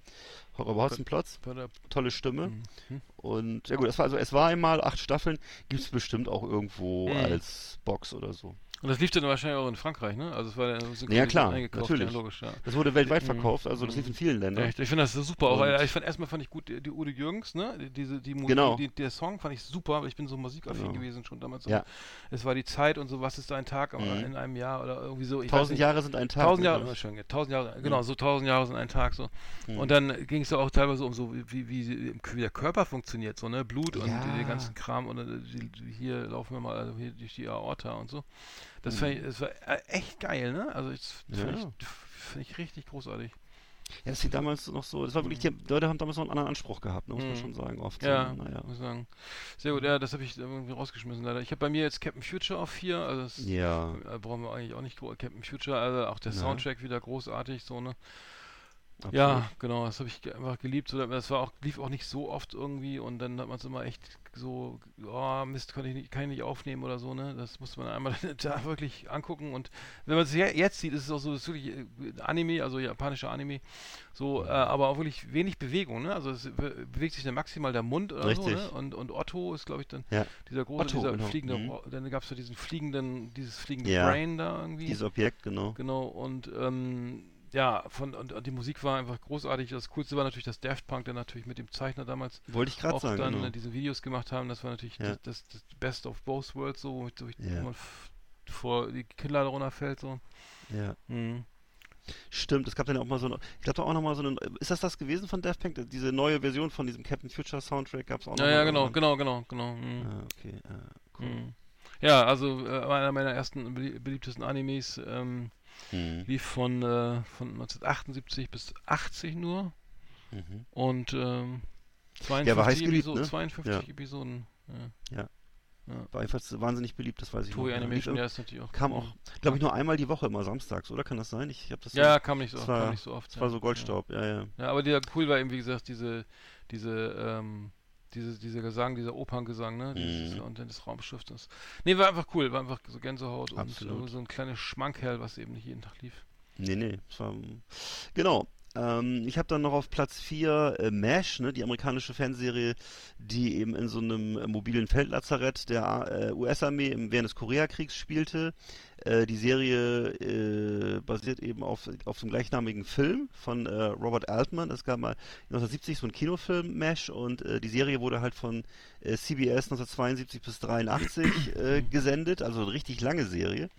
Horror Hotzenplotz. Bei der, Tolle Stimme. Mhm. Und ja gut, es war also es war einmal acht Staffeln, gibt es bestimmt auch irgendwo Mhm. als Box oder so. Und das lief dann wahrscheinlich auch in Frankreich, ne? Also es war dann synchronisiert Ja, klar, eingekauft, natürlich. Ja, logisch, ja. Das wurde weltweit Mhm. verkauft, also das lief in vielen Ländern. Echt, ich finde das so super, auch, Und- weil ich fand erstmal fand ich gut die, die Udo Jürgens, ne? Die- Diese die Musik, Genau. die, der Song fand ich super, weil ich bin so musikaffin Genau. gewesen schon damals. Ja. Es war die Zeit und so, was ist ein Tag Mhm. in einem Jahr oder irgendwie so. Tausend nicht. Jahre sind ein Tag. Tausend ne, Jahre, schön, tausend Jahre, genau, so tausend Jahre sind ein Tag so. Mhm. Und dann ging es auch teilweise um so, wie, wie, wie der Körper funktioniert, so, ne, Blut und den ganzen Kram und äh, hier laufen wir mal also hier durch die Aorta und so. Das Mhm. fand ich, das war äh, echt geil, ne? Also ich finde Ja. ich, find ich richtig großartig. Ja, das sieht damals noch so, das war wirklich, die Leute haben damals noch einen anderen Anspruch gehabt, ne, muss man Mhm. schon sagen, oft. Ja, So, naja. muss sagen. Sehr gut, ja, das habe ich irgendwie rausgeschmissen leider. Ich habe bei mir jetzt Captain Future auf 4, also das Ja, äh, brauchen wir eigentlich auch nicht. Captain Future, also auch der Ja. Soundtrack wieder großartig, so, ne? absolut. Ja, genau, das habe ich einfach geliebt. Das war auch, lief auch nicht so oft irgendwie und dann hat man es immer echt so, oh Mist, kann ich, nicht, kann ich nicht aufnehmen oder so, ne? Das musste man einmal da wirklich angucken und wenn man es je- jetzt sieht, ist es auch so, ist wirklich äh, Anime, also japanischer Anime, so, äh, aber auch wirklich wenig Bewegung, ne? Also es be bewegt sich dann maximal der Mund oder so, Richtig. ne? Und, und Otto ist, glaube ich, dann Ja. dieser große, Otto, dieser genau. fliegende, Mhm. Dann gab es ja diesen fliegenden, dieses fliegende Ja. Brain da irgendwie. Dieses Objekt, genau. Genau, und ähm, ja, von, und, und die Musik war einfach großartig. Das Coolste war natürlich das Daft Punk, der natürlich mit dem Zeichner damals Wollte ich auch sagen, dann genau. äh, diese Videos gemacht haben. Das war natürlich Ja. das, das, Best of both worlds, so, wo, ich- wo ich- Ja. wo man vor die Kinnlade runterfällt, so. Ja. Mhm. Stimmt, es gab dann auch mal so eine, ich glaube auch noch mal so eine, ist das das gewesen von Daft Punk? Diese neue Version von diesem Captain Future Soundtrack gab es auch noch Ja, ja, genau, irgendwann? genau, genau, genau. Mhm. Ah, okay, ah, cool. Mhm. Ja, also äh, einer meiner ersten belie- beliebtesten Animes ähm, Mhm. lief von, äh, von 1978 bis 80 nur Mhm. und ähm, 52, Der war heiß geliebt, Episoden, ne? 52 Ja. Episoden. Ja. Ja. Ja. War jedenfalls wahnsinnig beliebt, das weiß ich Toei noch. Ja. Animation, ja, ist natürlich auch. Kam auch, glaube ich, nur einmal die Woche, immer samstags, oder? Kann das sein? Ich habe das so, Ja, kam nicht so, das kam war- nicht so oft. das ja. war so Goldstaub, ja, ja. Ja. ja, aber der cool war eben, wie gesagt, diese, diese, ähm, diese, dieser Gesang, dieser Operngesang, ne? Dieses, Mhm. Und dann das Raumschiff. Das. Nee, war einfach cool, war einfach so Gänsehaut und Absolut. äh, so ein kleines Schmankerl, was eben nicht jeden Tag lief. Nee, nee, war, genau. Ähm, ich habe dann noch auf Platz 4 äh, MASH, ne, die amerikanische Fernsehserie, die eben in so einem äh, mobilen Feldlazarett der äh, US-Armee während des Koreakriegs spielte. Äh, die Serie äh, basiert eben auf, auf dem gleichnamigen Film von äh, Robert Altman. Es gab mal 1970 so einen Kinofilm, MASH, und die Serie wurde halt von CBS 1972 bis 83 gesendet, also eine richtig lange Serie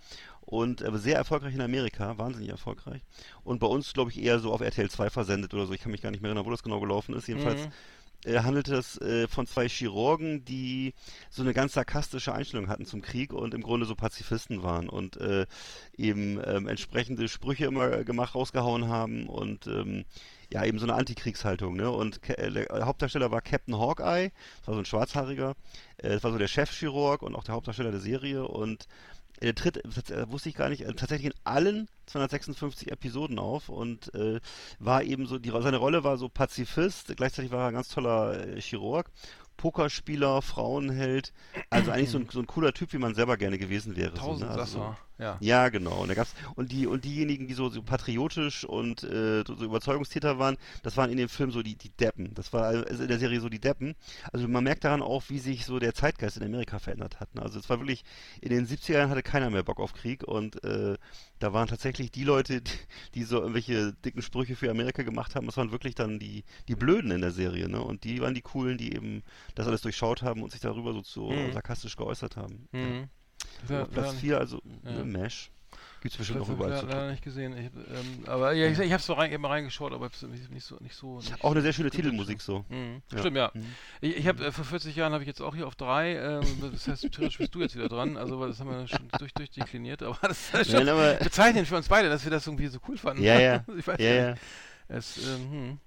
und aber sehr erfolgreich in Amerika, wahnsinnig erfolgreich. Und bei uns, glaube ich, eher so auf RTL 2 versendet oder so. Ich kann mich gar nicht mehr erinnern, wo das genau gelaufen ist. Jedenfalls mhm. äh, handelte es äh, von zwei Chirurgen, die so eine ganz sarkastische Einstellung hatten zum Krieg und im Grunde so Pazifisten waren und äh, eben ähm, entsprechende Sprüche immer gemacht, rausgehauen haben und ähm, ja, eben so eine Antikriegshaltung, ne? Und äh, der Hauptdarsteller war Captain Hawkeye, das war so ein Schwarzhaariger, äh, das war so der Chefchirurg und auch der Hauptdarsteller der Serie und er tritt, äh, wusste ich gar nicht, äh, tatsächlich in allen 256 Episoden auf und äh, war eben so, die, seine Rolle war so Pazifist, gleichzeitig war er ein ganz toller äh, Chirurg Pokerspieler, Frauenheld, also eigentlich so ein, so ein cooler Typ, wie man selber gerne gewesen wäre. Tausend so, ne? also, ja. Ja, genau. Und da gab's und die und diejenigen, die so, so patriotisch und äh, so, Überzeugungstäter waren, das waren in dem Film so die die Deppen. Das war also in der Serie so die Deppen. Also man merkt daran auch, wie sich so der Zeitgeist in Amerika verändert hat. Ne? Also es war wirklich in den 70ern hatte keiner mehr Bock auf Krieg und äh, da waren tatsächlich die Leute, die, die, so irgendwelche dicken Sprüche für Amerika gemacht haben, das waren wirklich dann die die Blöden in der Serie, ne? Und die waren die coolen, die eben das alles durchschaut haben und sich darüber so, so mhm. sarkastisch geäußert haben. Mhm. Ja. Ja, Platz 4, also ja. ne, Mesh. Gibt es bestimmt auch überall zu leider nicht gesehen. Ich, ähm, aber ja, ich, ich habe es rein, eben reingeschaut, aber nicht so. Nicht so nicht auch eine sehr schöne Titelmusik so. Mhm. Ja. Stimmt, ja. Mhm. Ich, ich habe äh, vor 40 Jahren habe ich jetzt auch hier auf drei. Ähm, das heißt, theoretisch bist du jetzt wieder dran. Also das haben wir schon durch, durchdekliniert. Aber das ist schon Nein, bezeichnend für uns beide, dass wir das irgendwie so cool fanden. Ja, ja. ich weiß ja, ja. Es, ähm, hm.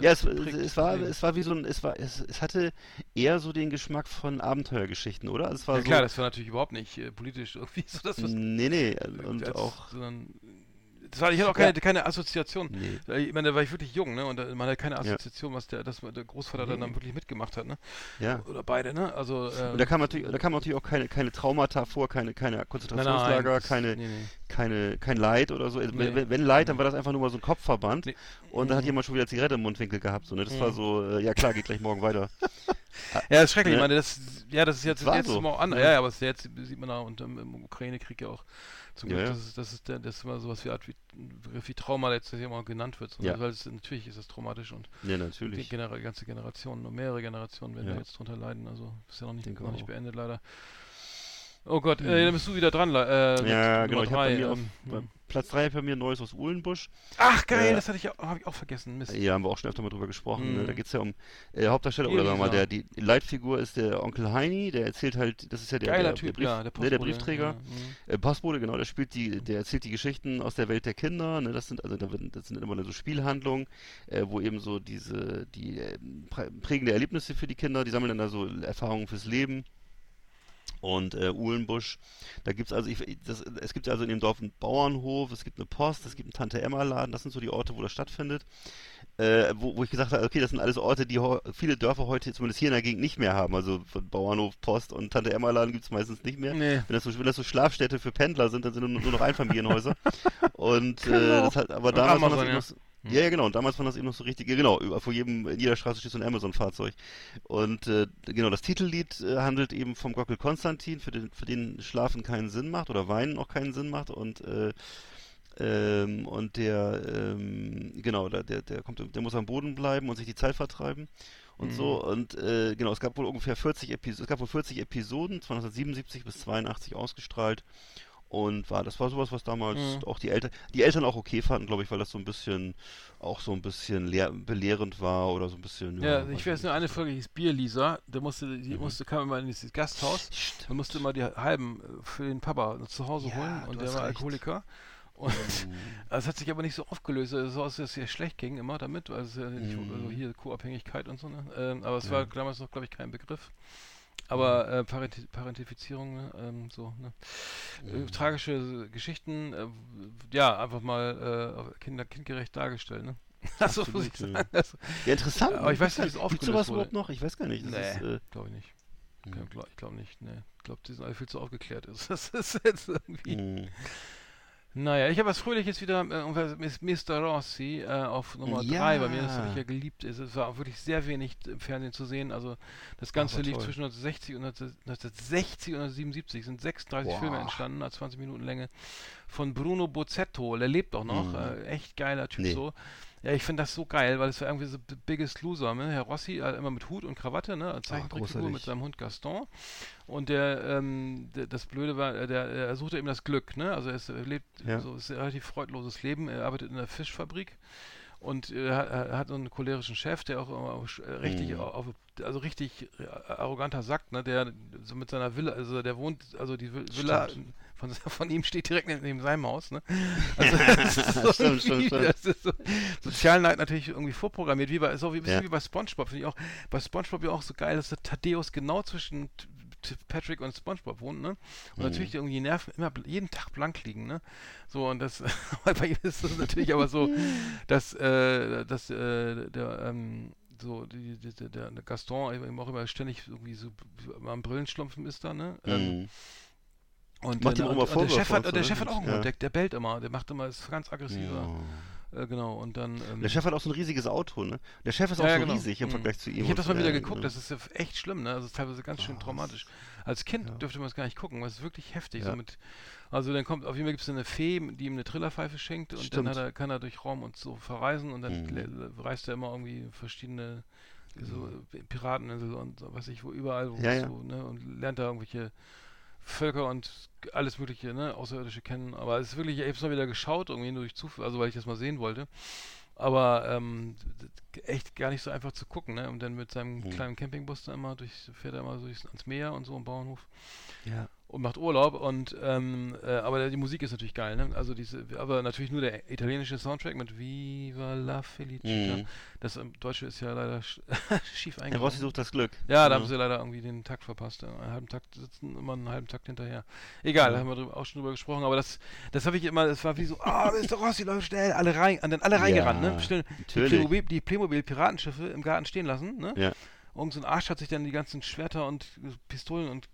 Ja, es, es, war, es war wie so ein, es war, es, es hatte eher so den Geschmack von Abenteuergeschichten, oder? Also es war ja so, klar, das war natürlich überhaupt nicht äh, politisch irgendwie so das, was Nee, nee, und als, auch. Sondern das war, ich hatte auch keine, ja. keine Assoziation. Nee. Ich meine, da war ich wirklich jung, ne? Und da, man hat keine Assoziation, ja. was der, das, der Großvater nee. dann, wirklich mitgemacht hat, ne? Ja. Oder beide, ne? Also. Ähm, und da kam natürlich, da kam natürlich auch keine, keine Traumata vor, keine, keine Konzentrationslager, nein, nein, keine, nee, keine, kein Leid oder so. Also, wenn, wenn, Leid, dann war das einfach nur mal so ein Kopfverband. Und dann hat mhm. jemand schon wieder Zigarette im Mundwinkel gehabt, so, ne? Das mhm. war so, äh, ja klar, geht gleich morgen weiter. ja, das ist schrecklich. Ne? Ich meine, das, ja, das ist jetzt das, das so. mal an. Ja, ja, aber das jetzt sieht man da und ähm, im Ukraine-Krieg ja auch zum Glück, ja, ja. Das, ist, das, ist das ist immer sowas wie Art wie, wie Trauma letztes Jahr genannt wird. Ja. Weil es, natürlich ist es traumatisch und ja, natürlich. die Genera ganze Generationen, nur mehrere Generationen werden ja. jetzt drunter leiden. Also ist ja noch nicht, noch nicht beendet leider. Oh Gott, äh, dann bist du wieder dran. Äh, ja, genau. Ich habe bei mir ähm, auf, Platz 3 bei mir Neues aus Uhlenbusch. Ach geil, äh, das hatte ich, habe ich auch vergessen. Mist. Ja, haben wir auch schon öfter mal drüber gesprochen. Mm. Ne? Da geht es ja um äh, Hauptdarsteller oder sagen wir mal, der, die Leitfigur ist der Onkel Heini, der erzählt halt, das ist ja der, Geiler der, typ, der, Brief, ja, der, ne, der Briefträger. Ja, mhm. äh, Postbote, genau, der spielt die, der erzählt die Geschichten aus der Welt der Kinder. Ne? Das sind also das sind immer so Spielhandlungen, äh, wo eben so diese die äh, prägende Erlebnisse für die Kinder, die sammeln dann da so Erfahrungen fürs Leben und äh, Uhlenbusch. Da gibt's also, ich, das, es gibt also in dem Dorf einen Bauernhof, es gibt eine Post, es gibt einen Tante-Emma-Laden, das sind so die Orte, wo das stattfindet. Äh, wo, wo ich gesagt habe, okay, das sind alles Orte, die viele Dörfer heute, zumindest hier in der Gegend, nicht mehr haben. Also von Bauernhof, Post und Tante-Emma-Laden gibt es meistens nicht mehr. Nee. Wenn, das so, wenn das so Schlafstädte für Pendler sind, dann sind nur, nur noch Einfamilienhäuser. und äh, genau. das hat, aber damals war das ja. Ja, ja, genau. Und damals waren das eben noch so richtige, genau, vor jedem, in jeder Straße steht so ein Amazon-Fahrzeug. Und äh, genau, das Titellied äh, handelt eben vom Gockel Konstantin, für den, für den Schlafen keinen Sinn macht oder Weinen auch keinen Sinn macht. Und äh, ähm, und der, ähm, genau, der, der, der kommt, der muss am Boden bleiben und sich die Zeit vertreiben und mhm. so. Und äh, genau, es gab wohl ungefähr 40 Episoden, es gab wohl 40 Episoden, von 1977 bis 82 ausgestrahlt. Und war, das war sowas, was damals mhm. auch die Eltern, die Eltern auch okay fanden, glaube ich, weil das so ein bisschen, auch so ein bisschen lehr, belehrend war oder so ein bisschen. Ja, ja ich weiß nur eine Folge hieß Bierlieser, da musste, die mhm. musste, kam immer in dieses Gasthaus, da musste immer die halben äh, für den Papa zu Hause ja, holen und der war recht. Alkoholiker. Und mhm. das hat sich aber nicht so aufgelöst, also so, dass es sehr schlecht ging immer damit, also, nicht, also hier Co-Abhängigkeit und so, ne? Ähm, aber es war damals noch, glaube ich, kein Begriff. Aber äh, Parent Parentifizierung, ne, ähm, so, ne? Äh, tragische Geschichten, äh, ja, einfach mal äh, kinder kindgerecht dargestellt, ne? Also, muss ich sagen. Also, ja, interessant. Aber ich weiß nicht, wie es aufgelöst Gibt sowas überhaupt noch? Ich weiß gar nicht. Das nee, äh, glaube ich nicht. Hm. Ich glaube glaub nicht, ne. Ich glaube, die sind alle viel zu aufgeklärt. das ist jetzt irgendwie... Hm. Naja, ich habe was Fröhliches wieder, äh, Mr. Rossi äh, auf Nummer 3 bei mir, das habe ich ja geliebt. Es es war auch wirklich sehr wenig im Fernsehen zu sehen. Also das Ganze aber liegt toll. zwischen 1960 und 19- 1960 und 1977. sind 36 Boah. Filme entstanden, als 20 Minuten Länge. Von Bruno Bozzetto, der lebt auch noch. Mhm. Äh, echt geiler Typ Nee. so. Ja, ich finde das so geil, weil es war irgendwie so Biggest Loser, ne? Herr Rossi, äh, immer mit Hut und Krawatte, ne? Zeichentrickfigur mit seinem Hund Gaston. Und der, ähm, der, das Blöde war, äh, der, er suchte eben das Glück, ne? Also er, lebt Ja. so ist ein relativ freudloses Leben. Er arbeitet in einer Fischfabrik und äh, hat so einen cholerischen Chef, der auch immer äh, richtig Mhm. auf, also richtig arroganter Sack, ne? Der so mit seiner Villa, also der wohnt, also die Vi- Villa Stimmt. Von, von ihm steht direkt neben, seinem Haus, ne? Also das Stimmt, stimmt, das ist so Sozialneid natürlich irgendwie vorprogrammiert, wie bei, so wie, Ja. wie bei Spongebob, finde ich auch. Bei Spongebob ja auch so geil, dass der Thaddeus genau zwischen Patrick und Spongebob wohnt, ne? Und Mhm. natürlich irgendwie die Nerven immer jeden Tag blank liegen, ne? So, und das, bei ihm ist es natürlich aber so, dass, äh, dass äh, der, ähm, so, die, die, der, der Gaston eben auch immer ständig irgendwie so am Brillenschlumpfen ist da, ne? Ähm, Mhm. Und, Macht auch und, und der Chef hat, und der ne? Chef hat auch einen Ja. Hund, der, der bellt immer, der macht immer, ist ganz aggressiver. Ja. Äh, genau, und dann. Ähm, Der Chef hat auch so ein riesiges Auto, ne? Der Chef ist Ja, auch so genau. riesig im Mhm. Vergleich zu ihm. Ich habe das und mal wieder geguckt, genau. das ist ja echt schlimm, ne? Also ist teilweise ganz schön traumatisch. Als Kind Ja. dürfte man es gar nicht gucken, weil es ist wirklich heftig. Ja. So mit, also dann kommt, auf jeden Fall gibt es eine Fee, die ihm eine Trillerpfeife schenkt und dann Stimmt. hat er, kann er durch Raum und so verreisen und dann Mhm. reist er immer irgendwie verschiedene so äh, Pirateninsel und so, was ich wo überall wo ja. so, ne? Und lernt da irgendwelche Völker und alles mögliche, ne, Außerirdische kennen. Aber es ist wirklich, ich habe es mal wieder geschaut, irgendwie nur durch Zufall, also weil ich das mal sehen wollte. Aber ähm, echt gar nicht so einfach zu gucken, ne? Und dann mit seinem Mhm. kleinen Campingbus da immer durch, fährt er immer so durchs, ans Meer und so im Bauernhof Ja. Und macht Urlaub und ähm, äh, aber die Musik ist natürlich geil, ne? Also diese, aber natürlich nur der italienische Soundtrack mit Viva la Felicita. Mhm. Das im Deutsche ist ja leider sch schief eingebaut. Rossi sucht das Glück. Ja, da Ja. haben sie leider irgendwie den Takt verpasst. Einen halben Takt sitzen immer einen halben Takt hinterher. Egal, Ja. haben wir drüber, auch schon drüber gesprochen, aber das, das habe ich immer, das war wie so, ah, Mr. Rossi, Leute, schnell, alle rein, dann alle reingerannt, ne? Schnell die natürlich. Playmobil, die Playmobil-Piratenschiffe im Garten stehen lassen, ne? Ja. Irgend so ein Arsch hat sich dann die ganzen Schwerter und Pistolen und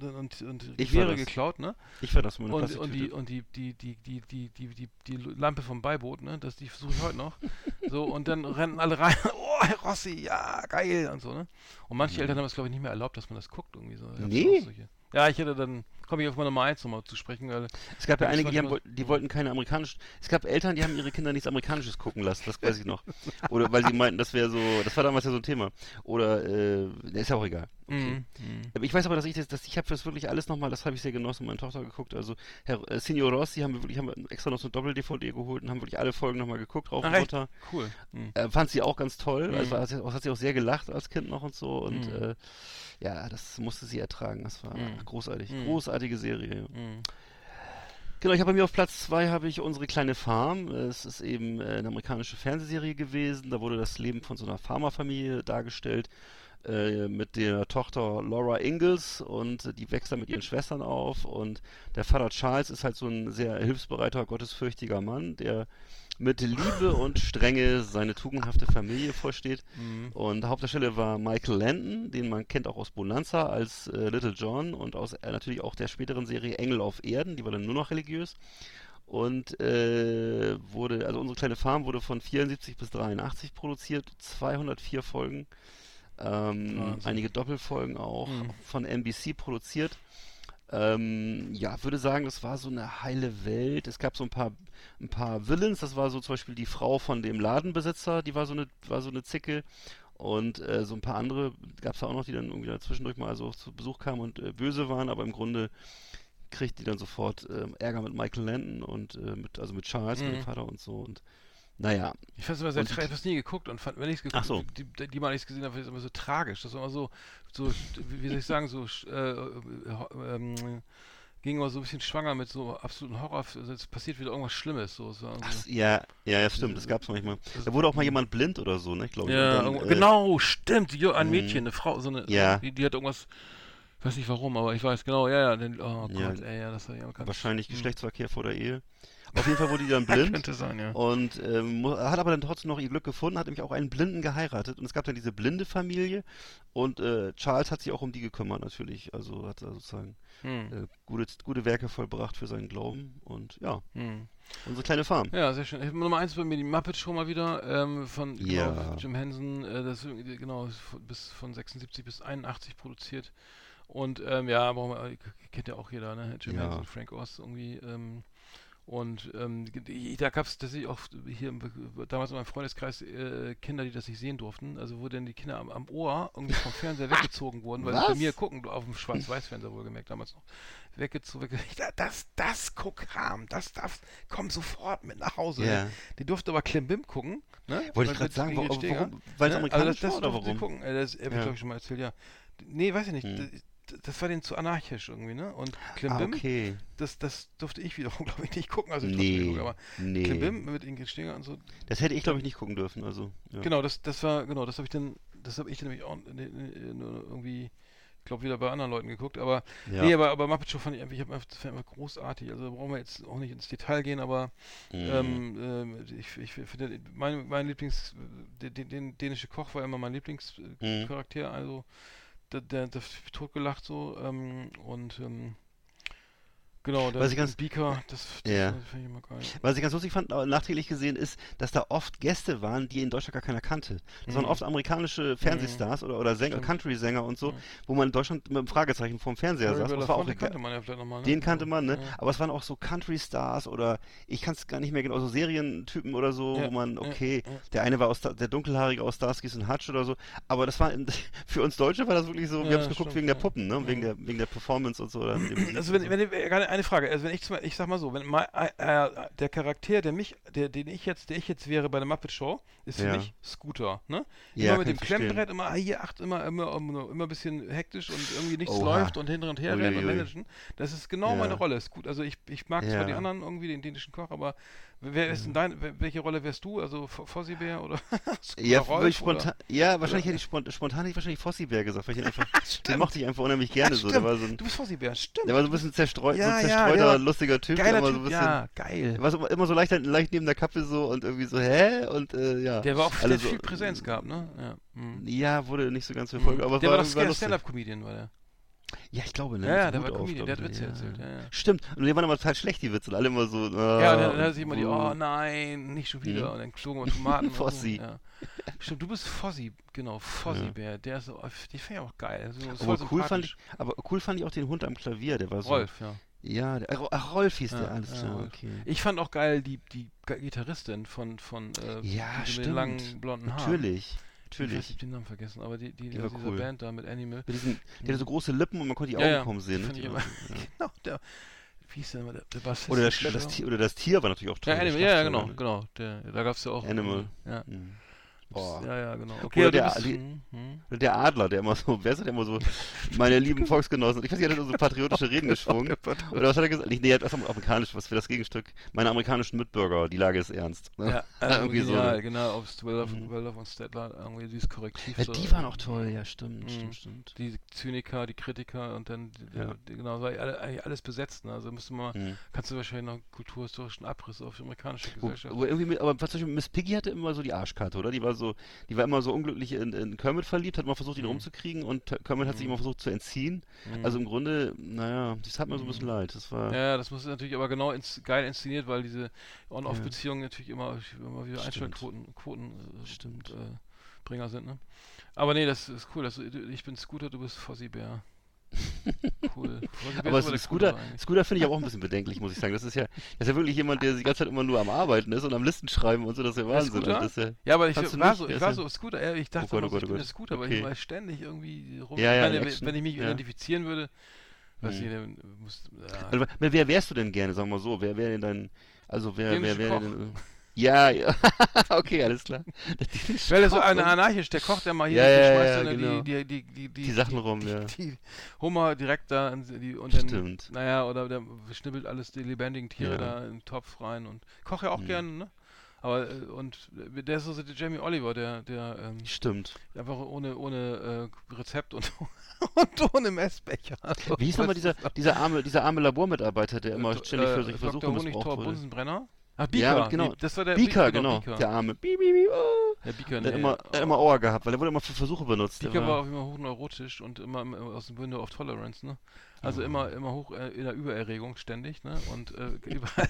Ne, und, und ich wäre geklaut, ne? Ich war das mit einer und, und die und die die die die die die die, die Lampe vom Beiboot, ne? Das die versuche ich heute noch. so und dann rennen alle rein. Oh, Herr Rossi, ja, geil und so, ne? Und manche ja. Eltern haben es glaube ich nicht mehr erlaubt, dass man das guckt irgendwie so. Nee. Ja, ich hätte dann komme ich auf meine Nummer 1 nochmal zu sprechen, weil Es gab ja einige, die, haben, die wollten keine amerikanischen. Es gab Eltern, die haben ihre Kinder nichts Amerikanisches gucken lassen, das weiß ich noch. Oder weil sie meinten, das wäre so, das war damals ja so ein Thema. Oder, äh, ist ja auch egal. Okay. Mhm, mhm. Aber Ich weiß aber, dass ich das, dass ich habe das wirklich alles nochmal, das habe ich sehr genossen, meine Tochter geguckt. Also Herr äh, Signor Rossi haben wir wirklich, haben wir extra noch so ein Doppel-DVD geholt und haben wirklich alle Folgen nochmal geguckt, rauf und echt? runter. cool. Mhm. Äh, fand sie auch ganz toll. Mhm. Also hat sie, auch, hat sie auch sehr gelacht als Kind noch und so. Und Mhm. äh, ja, das musste sie ertragen. Das war Mhm. großartig. Mhm. Großartige Serie. Mhm. Genau, ich habe bei mir auf Platz zwei habe ich unsere kleine Farm. Es ist eben äh, eine amerikanische Fernsehserie gewesen. Da wurde das Leben von so einer Farmerfamilie dargestellt äh, mit der Tochter Laura Ingalls und die wächst dann mit ihren Schwestern auf und der Vater Charles ist halt so ein sehr hilfsbereiter, gottesfürchtiger Mann, der mit Liebe und Strenge seine tugendhafte Familie vorsteht. Mhm. Und Hauptdarsteller war Michael Landon, den man kennt auch aus Bonanza als äh, Little John und aus äh, natürlich auch der späteren Serie Engel auf Erden, die war dann nur noch religiös. Und äh, wurde, also unsere kleine Farm wurde von 74 bis 83 produziert, 204 Folgen, ähm, einige Doppelfolgen auch, Mhm. von NBC produziert. Ähm, ja, würde sagen, das war so eine heile Welt. Es gab so ein paar, ein paar Villains. Das war so zum Beispiel die Frau von dem Ladenbesitzer, die war so eine, war so eine Zicke. Und äh, so ein paar andere gab es auch noch, die dann irgendwie dazwischendurch mal so zu Besuch kamen und äh, böse waren, aber im Grunde kriegt die dann sofort ähm, Ärger mit Michael Landon und äh, mit, also mit Charles, mit Mhm. dem Vater und so. Und naja, Ich fand es immer sehr Und- tra- ich habe es nie geguckt und fand, wenn ich es geguckt Ach so. die, die, die mal ich es gesehen habe, fand ich es immer so tragisch. Das war immer so, so wie soll ich sagen, so äh, äh, ähm, ging immer so ein bisschen schwanger mit so absoluten Horror. Also es passiert wieder irgendwas Schlimmes. So, es war ach, ja, ja, ja, stimmt, das gab's manchmal. das- Da wurde auch mal jemand blind oder so, ne, glaube ich. ja, und dann, äh, genau, stimmt. Ein Mhm. Mädchen, eine Frau, so eine, Ja. die, die hat irgendwas, Ich weiß nicht warum, aber ich weiß genau, ja, ja, den, oh Ja. Gott, ey, ja, das ja. Wahrscheinlich hm. Geschlechtsverkehr vor der Ehe. Auf jeden Fall wurde die dann blind. Könnte sein, ja. Und ähm, hat aber dann trotzdem noch ihr Glück gefunden, hat nämlich auch einen Blinden geheiratet. Und es gab dann diese blinde Familie. Und äh, Charles hat sich auch um die gekümmert, natürlich. Also hat er sozusagen Hm. äh, gute, gute Werke vollbracht für seinen Glauben. Und ja, Hm. unsere kleine Farm. Ja, sehr schön. Nummer eins bei mir die Muppet Show mal wieder ähm, von Ja. genau, Jim Henson, äh, das genau bis von 76 bis 81 produziert. Und ähm, ja, wir, äh, kennt ja auch jeder, ne? Jim Ja. Frank Oz irgendwie. Ähm, und ähm, da gab es tatsächlich auch hier damals in meinem Freundeskreis äh, Kinder, die das nicht sehen durften. Also wo dann die Kinder am, am Ohr irgendwie vom Fernseher weggezogen wurden, weil sie bei mir gucken, auf dem Schwarz-Weiß-Fernseher wohlgemerkt damals noch. Weggezogen, wegge- das, das, guck Ham, das darf, komm sofort mit nach Hause. Ne? Die durfte aber Klimbim gucken. Ne? Wollte ich gerade sagen, warum, warum weil es Ne? amerikanisch also das, war das oder durfte die warum? gucken. Äh, das habe ich Ja. glaube ich schon mal erzählt, ja. Nee, weiß ich nicht. Hm. Das, das war denen zu anarchisch irgendwie, ne? Und Ah, Klimbim, okay. das, das durfte ich wiederum, glaube ich, nicht gucken. Also ich Nee, nee, aber nee. Klimbim mit Ingrid Steger und so. Das hätte ich, glaube ich, nicht gucken dürfen. Also, ja. Genau, das, das war, genau, das habe ich dann, das habe ich dann nämlich auch ne, ne, nur irgendwie, ich glaube, wieder bei anderen Leuten geguckt, aber Ja. nee, aber, aber Muppet Show fand ich einfach, ich hab, einfach- das fand einfach großartig. Also da brauchen wir jetzt auch nicht ins Detail gehen, aber Mhm. ähm, ähm, ich, ich finde, mein, mein Lieblings, der, der, der dänische Koch war immer mein Mhm. Lieblingscharakter, also der, der, der totgelacht so ähm, und ähm, genau, der Was ich ganz- Beaker, das, das Ja. finde ich immer geil. Was ich ganz lustig fand, äh, nachträglich gesehen, ist, dass da oft Gäste waren, die in Deutschland gar keiner kannte. Das waren Mhm. oft amerikanische Fernsehstars oder, oder Sänger. Country-Sänger und so, Ja. wo man in Deutschland mit einem Fragezeichen vorm Fernseher Harry saß. Das war auch egal. kannte man ja vielleicht nochmal. Ne? Den kannte man, ne? Ja. Aber es waren auch so Country-Stars oder ich kann es gar nicht mehr genau, so Serientypen oder so, Ja, wo man, okay, der eine war aus der Dunkelhaarige aus Starsky und Hutch oder so. Aber das war in, für uns Deutsche war das wirklich so, wir haben es geguckt stimmt, wegen der. Puppen, ne? Wegen der wegen der Performance und so. Oder Also wenn, wenn gerade eine Frage, also wenn ich ich sag mal so, wenn mein, äh, äh, der Charakter, der mich, der, den ich jetzt, der ich jetzt wäre bei der Muppet Show, ist für Ja. mich Scooter, ne? Ja, immer mit dem. Klemmbrett, immer ah, hier acht, immer, immer, immer, immer ein bisschen hektisch und irgendwie nichts Oha. läuft und hin und her rennen und managen. Das ist genau Ja. meine Rolle. Ist gut. Also ich, ich mag zwar die anderen irgendwie, den dänischen Koch, aber wer ist denn dein, welche Rolle wärst du? Also Fossibär oder Ja, Rolf würde ich oder- spontan, ja, wahrscheinlich hätte ich spontan, spontan hätte ich wahrscheinlich Fossibär gesagt, weil ich einfach, den mochte ich einfach unheimlich gerne Ja, so. Der war so ein, Du bist Fossibär, stimmt. der war so ein bisschen zerstreut, Ja, so ein ja, zerstreuter, der war lustiger Typ, Geiler der immer Typ, so ein bisschen, ja, geil. der war so, immer so leicht, leicht neben der Kappe so und irgendwie so, hä? Und äh, ja. Der war auch, der Alle hat so- viel Präsenz gehabt, ne? Ja. mhm. Ja, wurde nicht so ganz verfolgt, aber es der war, doch. Stand-Up-Comedian, war der. Ja, ich glaube, ne? Ja, ja, der so war Comedian, der hat Witze ja. erzählt, ja, ja. Stimmt, und die waren aber total schlecht, die Witze, und alle immer so, ah, Ja, dann, dann hat sich immer die, oh nein, nicht schon wieder. Mhm. Und dann flogen wir Tomaten. und so, Fossi. Ja. Stimmt, du bist Fossi, genau, Fossi-Bär. Der ist so, die fand ich auch geil. Ist aber cool fand ich, aber cool fand ich auch den Hund am Klavier, der war so. Rolf, ja. Ja, der, ach, Rolf hieß der, alles klar, okay. Ich fand auch geil die, die Gitarristin von, von äh, Ja, mit den langen blonden Haaren. Natürlich, natürlich. ich hab den Namen vergessen, aber die, die, Die aus war dieser cool. Band da mit Animal. Mit diesen, der hatte so große Lippen und man konnte die Ja, Augen ja, kaum sehen. Ne? Die immer- ja. Genau, der, wie hieß der, immer, der, der Bassist? Oder, das, das, Tier, oder das Tier war natürlich auch toll. Ja, der Animal, ja, ja, genau, ne? genau. Der, da gab's ja auch. Animal. Ja. Mhm. Boah. Ja, ja, genau. Oder Okay, du der- bist, die- hm, hm. Oder Der Adler, der immer so, wer ist der immer so, meine lieben Volksgenossen, ich weiß nicht, er hat so patriotische Reden geschwungen. Oder was hat er gesagt? Nee, er hat was amerikanisch, was für das Gegenstück. Meine amerikanischen Mitbürger, die Lage ist ernst. Ne? Ja, also irgendwie so. genial, ne? genau, auf Well Mhm. well von Stettler, irgendwie dieses Korrektiv. Ja, so, die waren auch toll, ja, stimmt, Mhm. stimmt, stimmt. Die Zyniker, die Kritiker und dann, Ja. die, genau, war eigentlich alles besetzt, ne? Also müsste man, Mhm. kannst du wahrscheinlich noch einen kulturhistorischen Abriss auf die amerikanische Wo, Gesellschaft. wo irgendwie mit, aber was zum Beispiel Miss Piggy hatte immer so die Arschkarte, oder? Die war so, die war immer so unglücklich in, in Kermit verliebt, hat mal versucht, ihn Mhm. rumzukriegen und Kermit hat sich Mhm. immer versucht zu entziehen. Mhm. Also im Grunde, naja, das hat mir so ein bisschen Mhm. leid. Das war. ja, ja, das muss natürlich aber genau ins, geil inszeniert, weil diese On-Off-Beziehungen natürlich immer, immer wieder. Einschaltquoten Quoten, äh, Stimmt. Äh, Bringer sind, ne? Aber nee, das ist cool. Das, ich bin Scooter, du bist Fossi Bär. Cool. Aber Scooter. Scooter finde ich aber auch ein bisschen bedenklich, muss ich sagen. Das ist ja, das ist ja wirklich jemand, der die ganze Zeit immer nur am Arbeiten ist und am Listen schreiben und so, das ist ja Wahnsinn. Scooter? Also ist ja, Ja, aber ich war so, ich war ja- so Scooter, ich dachte Gott, oh Gott, ich oh bin Scooter, weil Okay. ich war ständig irgendwie rum. Ja, ja, ich meine, wenn ich mich ja. identifizieren würde, weiß Mhm. ich, dann muss, ja. also, wer, wärst du denn gerne, sagen wir mal so? Wer wäre denn dein, also wer, wer wäre denn, ja, ja, okay, alles klar. Weil er so ein anarchisch, der kocht ja mal hier, Ja, ja, schmeißt ja, dann genau. die, die, die, die, Die Sachen rum, die, ja. Die Hummer direkt da in die, und dann, Stimmt. naja, oder der schnippelt alles die lebendigen Tiere Ja. da in den Topf rein und kocht ja auch Mhm. gerne, ne? Aber, äh, und äh, der ist so der Jamie Oliver, der, der, ähm, Stimmt. einfach ohne, ohne äh, Rezept und, und ohne Messbecher. Also, Wie hieß nochmal dieser, dieser arme, dieser arme Labormitarbeiter, der immer ständig für solche Versuche Dr. missbraucht Honigtor wurde? Bunsenbrenner? Ach, Beaker. Ja, genau. Nee, das war der Beaker, genau. Beaker. Der arme. Beep, beep, beep, oh. Der Beaker, Der hat nee. immer, der hat immer Auer gehabt, weil der wurde immer für Versuche benutzt. Der Beaker war auch immer hochneurotisch und immer im- aus dem Window of Tolerance, ne? Also immer, immer hoch äh, in der Übererregung ständig, ne? Und äh, überall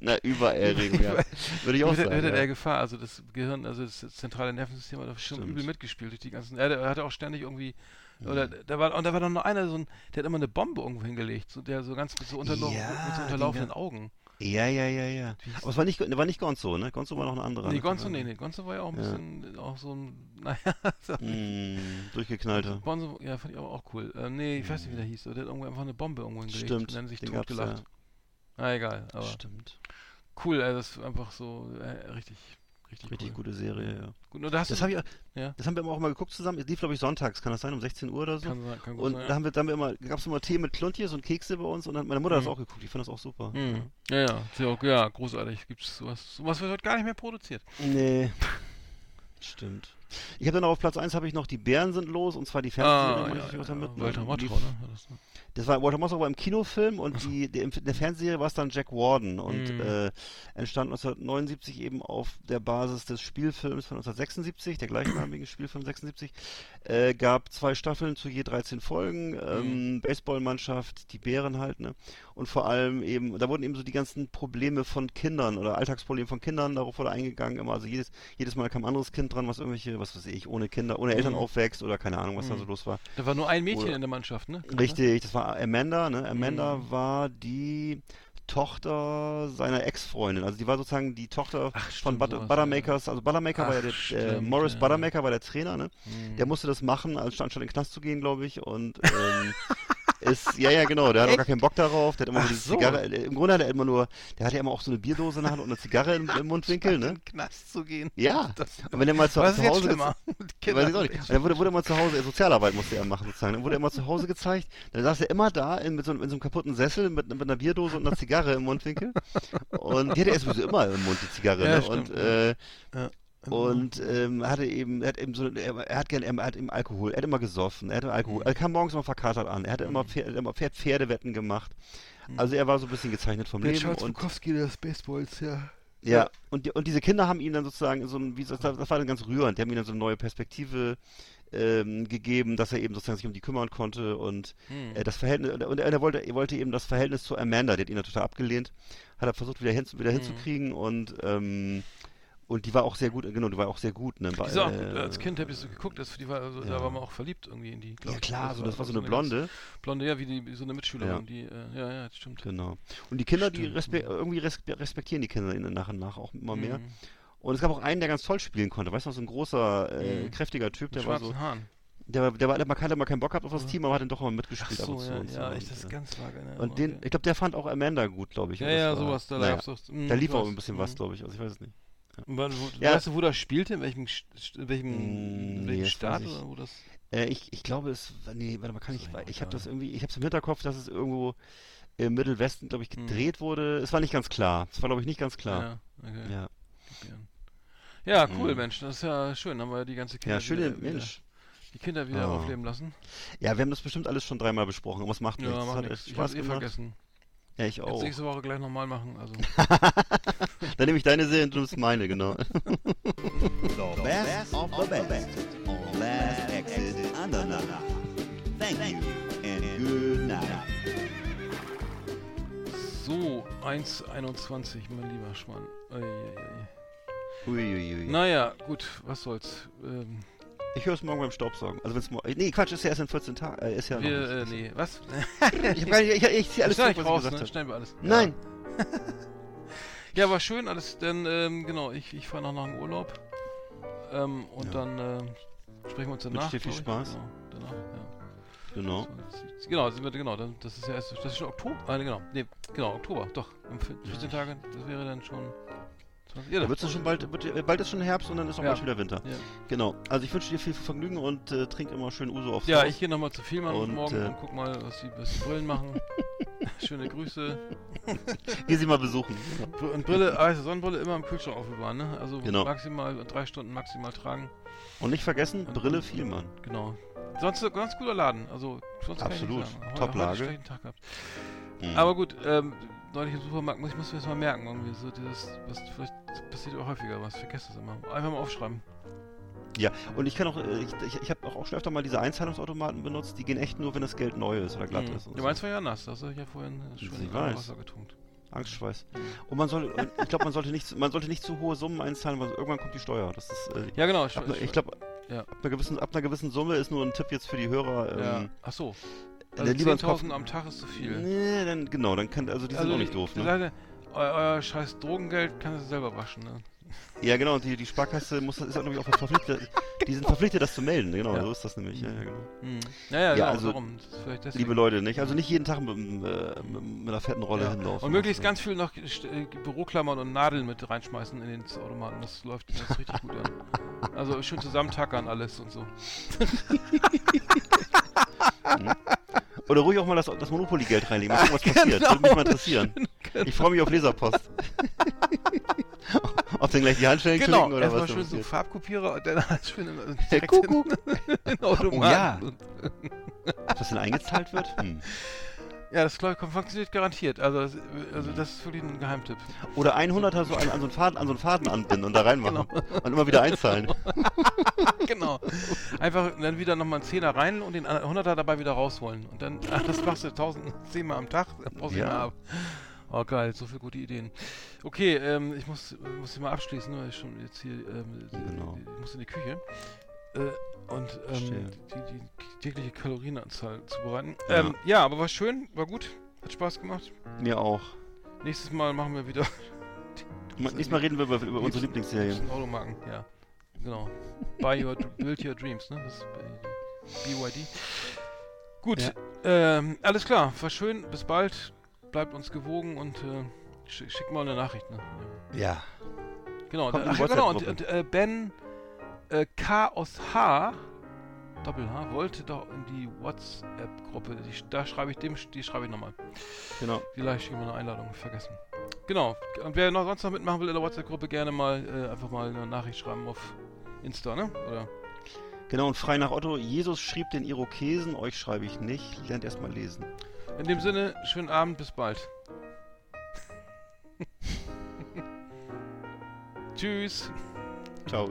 Na, Übererregung, ja. Würde ich auch mit, sagen. mit ja. der Gefahr. Also das Gehirn, also das zentrale Nervensystem hat schon übel mitgespielt durch die ganzen. Er, hatte auch ständig irgendwie. Oder da war und da war dann noch einer, so ein, der hat immer eine Bombe irgendwo hingelegt, so, der so ganz mit so, unterlau Ja, mit so den unterlaufenden Augen. Ja, ja, ja, ja. Aber es war nicht, war nicht Gonzo, ne? Gonzo war noch ein anderer. Nee, ne? Gonzo, nee, nee, Gonzo war ja auch ein Ja. bisschen, auch so ein, naja, so, Mm, durchgeknallter. Bonzo, ja, fand ich aber auch cool. Ähm, nee, ich weiß nicht, wie der hieß, aber der hat irgendwo einfach eine Bombe irgendwo hingelegt Stimmt, und dann sich totgelacht. ja. Na egal, aber Stimmt. cool, ey, das ist einfach so äh, richtig, richtig, Richtig cool. gute Serie, ja. Gut, und da hast Das du, habe ich, ja, das haben wir auch mal geguckt zusammen. Es lief, glaube ich, sonntags, kann das sein, um 16 Uhr oder so? kann, sein- kann gut Und sein, da haben wir, da haben wir immer, gab es immer Tee mit Kluntjes und Kekse bei uns und dann hat meine Mutter das Mhm. auch geguckt. Die fand das auch super. Mhm. Ja, ja, sehr, ja, großartig. Gibt's sowas, sowas wird heute gar nicht mehr produziert. Nee. Stimmt. Ich habe dann noch auf Platz 1 habe ich noch die Bären sind los und zwar die Fernsehserie. Ah, ja, ja, ne? Walter Die Matthau, lief- ne? Das, ne? Das war Walter Matthau war im Kinofilm und die, der, in der Fernsehserie war es dann Jack Warden und Mhm. äh, entstand 1979 eben auf der Basis des Spielfilms von 1976, der gleichnamigen Spielfilm 76. Äh, gab zwei Staffeln zu je 13 Folgen, ähm, Mhm. Baseballmannschaft, die Bären halt, ne? Und vor allem eben, da wurden eben so die ganzen Probleme von Kindern oder Alltagsprobleme von Kindern, darauf wurde eingegangen, immer, also jedes, jedes Mal kam ein anderes Kind dran, was irgendwelche, was weiß ich, ohne Kinder, ohne Eltern Mhm. aufwächst oder keine Ahnung, was da Mhm. so los war. Da war nur ein Mädchen Oder- in der Mannschaft, ne? Richtig, das war Amanda, ne? Amanda Mhm. war die Tochter seiner Ex-Freundin. Also die war sozusagen die Tochter Ach, von stimmt, Butter, sowas, Buttermakers. Also Buttermaker war ja Ach, der, äh, stimmt, Morris ja. Buttermaker war der Trainer, ne? Mhm. Der musste das machen, als anstatt in den Knast zu gehen, glaube ich. Und ähm, ist, ja, ja, genau, der hat auch gar keinen Bock darauf. Der hat immer Ach so die so. Zigarre, äh, im Grunde hat er immer nur, der hatte ja immer auch so eine Bierdose in der Hand und eine Zigarre im, im Mundwinkel, In ne? den Knast zu gehen. Ja. Das, Und wenn er mal zu, zu jetzt Hause gez- Weiß ich auch nicht. Und dann wurde, wurde immer zu Hause, Sozialarbeit musste er machen sozusagen. Dann wurde er immer zu Hause gezeigt. Dann saß er immer da in, mit, so, in so einem kaputten Sessel mit, mit einer Bierdose und einer Zigarre im Mundwinkel. Und die hatte er sowieso immer im Mund, die Zigarre. Ja, ne? und äh, Ja. Und ähm, hatte eben, er hat eben so, er, er hat gern, er hat eben Alkohol, er hat immer gesoffen, er hatte Alkohol, er kam morgens immer verkatert an, er hatte immer, Pferd, er hat immer Pferd, Pferdewetten gemacht. Also er war so ein bisschen gezeichnet vom Leben Charles und Bukowski des Baseballs, ja. ja, und, die, und diese Kinder haben ihm dann sozusagen so ein, wie das, das war dann ganz rührend, die haben ihm dann so eine neue Perspektive ähm, gegeben, dass er eben sozusagen sich um die kümmern konnte und Hm. äh, das Verhältnis, und er, er, wollte, er wollte eben das Verhältnis zu Amanda, die hat ihn dann total abgelehnt, hat er versucht wieder, hin, wieder Hm. hinzukriegen und ähm, und die war auch sehr gut, genau, die war auch sehr gut, ne? Die auch, äh, als Kind habe ich so geguckt, das, die war, also, da ja. war man auch verliebt irgendwie in die, glaub Ja klar, so, das war so eine Blonde, Blonde, ja, wie, die, wie so eine Mitschülerin, Ja. die, äh, ja, ja, das stimmt. genau. Und die Kinder, die Stimmt, respe ja. irgendwie res respektieren die Kinder nach und nach auch immer mehr. Mhm. Und es gab auch einen, der ganz toll spielen konnte. Weißt du, so ein großer, äh, Mhm. kräftiger Typ, Mit der war so. Haaren. Der, war- der, war, der hatte mal keinen Bock gehabt auf das Team, aber hat dann doch mal Ach mitgespielt ab so, und zu. ja, und so. ja, Und, das ist äh, ganz vage. ne, und den, ich glaube, der fand auch Amanda gut, glaube ich. Ja, ja, sowas, da naja, mh, Da lief auch ein bisschen was, Mhm. glaube ich. Also ich weiß es nicht. Wa- wo, Ja. Weißt du, wo das spielte? In welchem, in welchem, Mm, welchem das Staat? ich. Oder wo das? Äh, ich, ich glaube, es. Nee, warte mal, kann ich. Ich habe das irgendwie. Ich habe es im Hinterkopf, dass es irgendwo im Mittelwesten, glaube ich, Mhm. gedreht wurde. Es war nicht ganz klar. Es war, glaube ich, nicht ganz klar. Ja, okay. Ja. Ja, cool, Mhm. Mensch, das ist ja schön. Haben wir die ganze Kinder ja schöne wieder, Mensch. Wieder, die Kinder wieder Oh. aufleben lassen. Ja, wir haben das bestimmt alles schon dreimal besprochen, aber es macht Ja, nichts. Macht hat nichts. Ich Spaß hab's eh gemacht. vergessen. Ja, ich Jetzt auch. nächste Woche gleich nochmal machen. Also. Dann nehme ich deine Serie und du nimmst meine, genau. The best of the best on Last Exit Andernach. Thank you and good night. So, 1,21, mein lieber Schwan. Eieiei. Uiuiui. Naja, gut, was soll's. Ähm, Ich höre es morgen beim Staubsaugen. Also wenn's morgen. Nee, Quatsch, ist ja erst in 14 Tagen. Äh, ist ja wir, noch äh, nee, was? Ich hab gar nicht, ich, ich zieh alles zurück, was raus, ich gesagt ne? Schneiden wir alles. Nein. Ja, war schön alles, denn, ähm, genau, ich, ich fahre noch nach dem Urlaub. Ähm, und Ja. dann, ähm, sprechen wir uns danach. dir viel. Spaß. Genau, danach, ja. Genau. So, Genau, sind wir, genau, dann, das ist ja erst, das ist schon Oktober, nee, genau, nee, genau, Oktober, doch, in 14 Tage, das wäre dann schon Ja, Da wird's ja schon bald, wird, bald ist schon Herbst und dann ist auch Ja. bald wieder Winter. Ja. Genau. Also ich wünsche dir viel Vergnügen und äh, trink immer schön Uso aufs Ja, Haus. ich gehe nochmal zu Vielmann Und, morgen äh, und guck mal, was die, was die Brillen machen. Schöne Grüße. Geh sie mal besuchen. Und Brille, also Sonnenbrille immer im Kühlschrank aufbewahren, ne? Also Genau. maximal drei Stunden maximal tragen. Und nicht vergessen, Brille Vielmann. Genau. Sonst ein ganz guter Laden. Also sonst Absolut. Kann ich nicht sagen. Top Heute- heute Lage. einen schlechten Tag gehabt. Mhm. Aber gut, ähm, neulich im Supermarkt muss ich muss mir das mal merken irgendwie so dieses, was vielleicht passiert auch häufiger, was vergesst das immer. Einfach mal aufschreiben. Ja, und ich kann auch, äh, ich, ich, ich habe auch schon öfter mal diese Einzahlungsautomaten benutzt, die gehen echt nur, wenn das Geld neu ist oder glatt Mhm. ist. Ja, meins war ja nass, das habe ich ja vorhin in weiß. Wasser getunkt. Angstschweiß. Und man soll, ich glaube, man sollte nicht, man sollte nicht zu hohe Summen einzahlen, weil irgendwann kommt die Steuer. Das ist, äh, Ja genau, ich, ne- ich glaube, Ja. ab, einer gewissen, ab einer gewissen Summe ist nur ein Tipp jetzt für die Hörer. ja. Ähm, Ach so. Äh, Also lieber ins 10.000 am Tag ist zu viel. Nee, dann genau, dann kann, also die sind auch nicht doof, ne? Seite, eu, euer scheiß Drogengeld kann es selber waschen, ne? Ja, genau, und die, die Sparkasse muss, ist auch, glaube ich, auch verpflichtet, die sind verpflichtet, das zu melden, genau, Ja. so ist das nämlich, ja, ja, genau. Hm. Ja, ja, Ja, genau, also, darum. Liebe Leute, nicht? Also nicht jeden Tag mit, mit, mit einer fetten Rolle Ja. hinlaufen. Und möglichst Das, ganz viel noch äh, Büroklammern und Nadeln mit reinschmeißen in den Automaten. Das läuft das richtig gut an. Also schön zusammentackern alles und so. Oder ruhig auch mal das, das Monopoly-Geld reinlegen, mal gucken, was passiert. Genau. Würde mich mal interessieren. Ich freue mich auf Leserpost. Ob denn gleich die Handschellen Genau, klicken oder erstmal was? da schön so passiert. Farbkopierer und dann alles schön in, Der Kuckuck. in, in Automaten. Oh ja. Ob das denn eingezahlt wird? Hm. Ja, das glaub funktioniert garantiert. Also das, also das ist wirklich ein Geheimtipp. Oder 100er so an, an, so einen Faden, an so einen Faden anbinden und da reinmachen. Und immer wieder einzahlen. genau. Einfach dann wieder nochmal einen Zehner rein und den 100er dabei wieder rausholen. Und dann, ach, das machst du 1010 Mal am Tag, dann brauchst du Ja. ab. Oh geil, so viele gute Ideen. Okay, ähm, ich muss, muss hier mal abschließen, weil ich schon jetzt hier, ähm, Genau. ich muss in die Küche. Äh, und ähm, die, die tägliche Kalorienanzahl zubereiten. Ja. Ähm, ja, aber war schön, war gut, hat Spaß gemacht. Mir auch. Nächstes Mal machen wir wieder Nächstes Mal reden wir über, über unsere Lieblingsserien. Automarken, ja. Genau. Buy your, build your dreams, ne? Das ist bei BYD. Gut, Ja. ähm, alles klar, war schön, bis bald. Bleibt uns gewogen und äh, schick, schick mal eine Nachricht, ne? Ja. Genau, Kommt da, ja, genau und, und äh, Ben äh, K aus H, Doppel H, wollte doch in die WhatsApp-Gruppe. Da schreibe ich dem, die schreibe ich nochmal. Genau. Vielleicht schicke ich mal eine Einladung, vergessen. Genau. Und wer noch sonst noch mitmachen will in der WhatsApp-Gruppe, gerne mal äh, einfach mal eine Nachricht schreiben auf Insta, ne? Oder? Genau, und frei nach Otto, Jesus schrieb den Irokesen, euch schreibe ich nicht, lernt erst mal lesen. In dem Sinne, schönen Abend, bis bald. Tschüss. Ciao.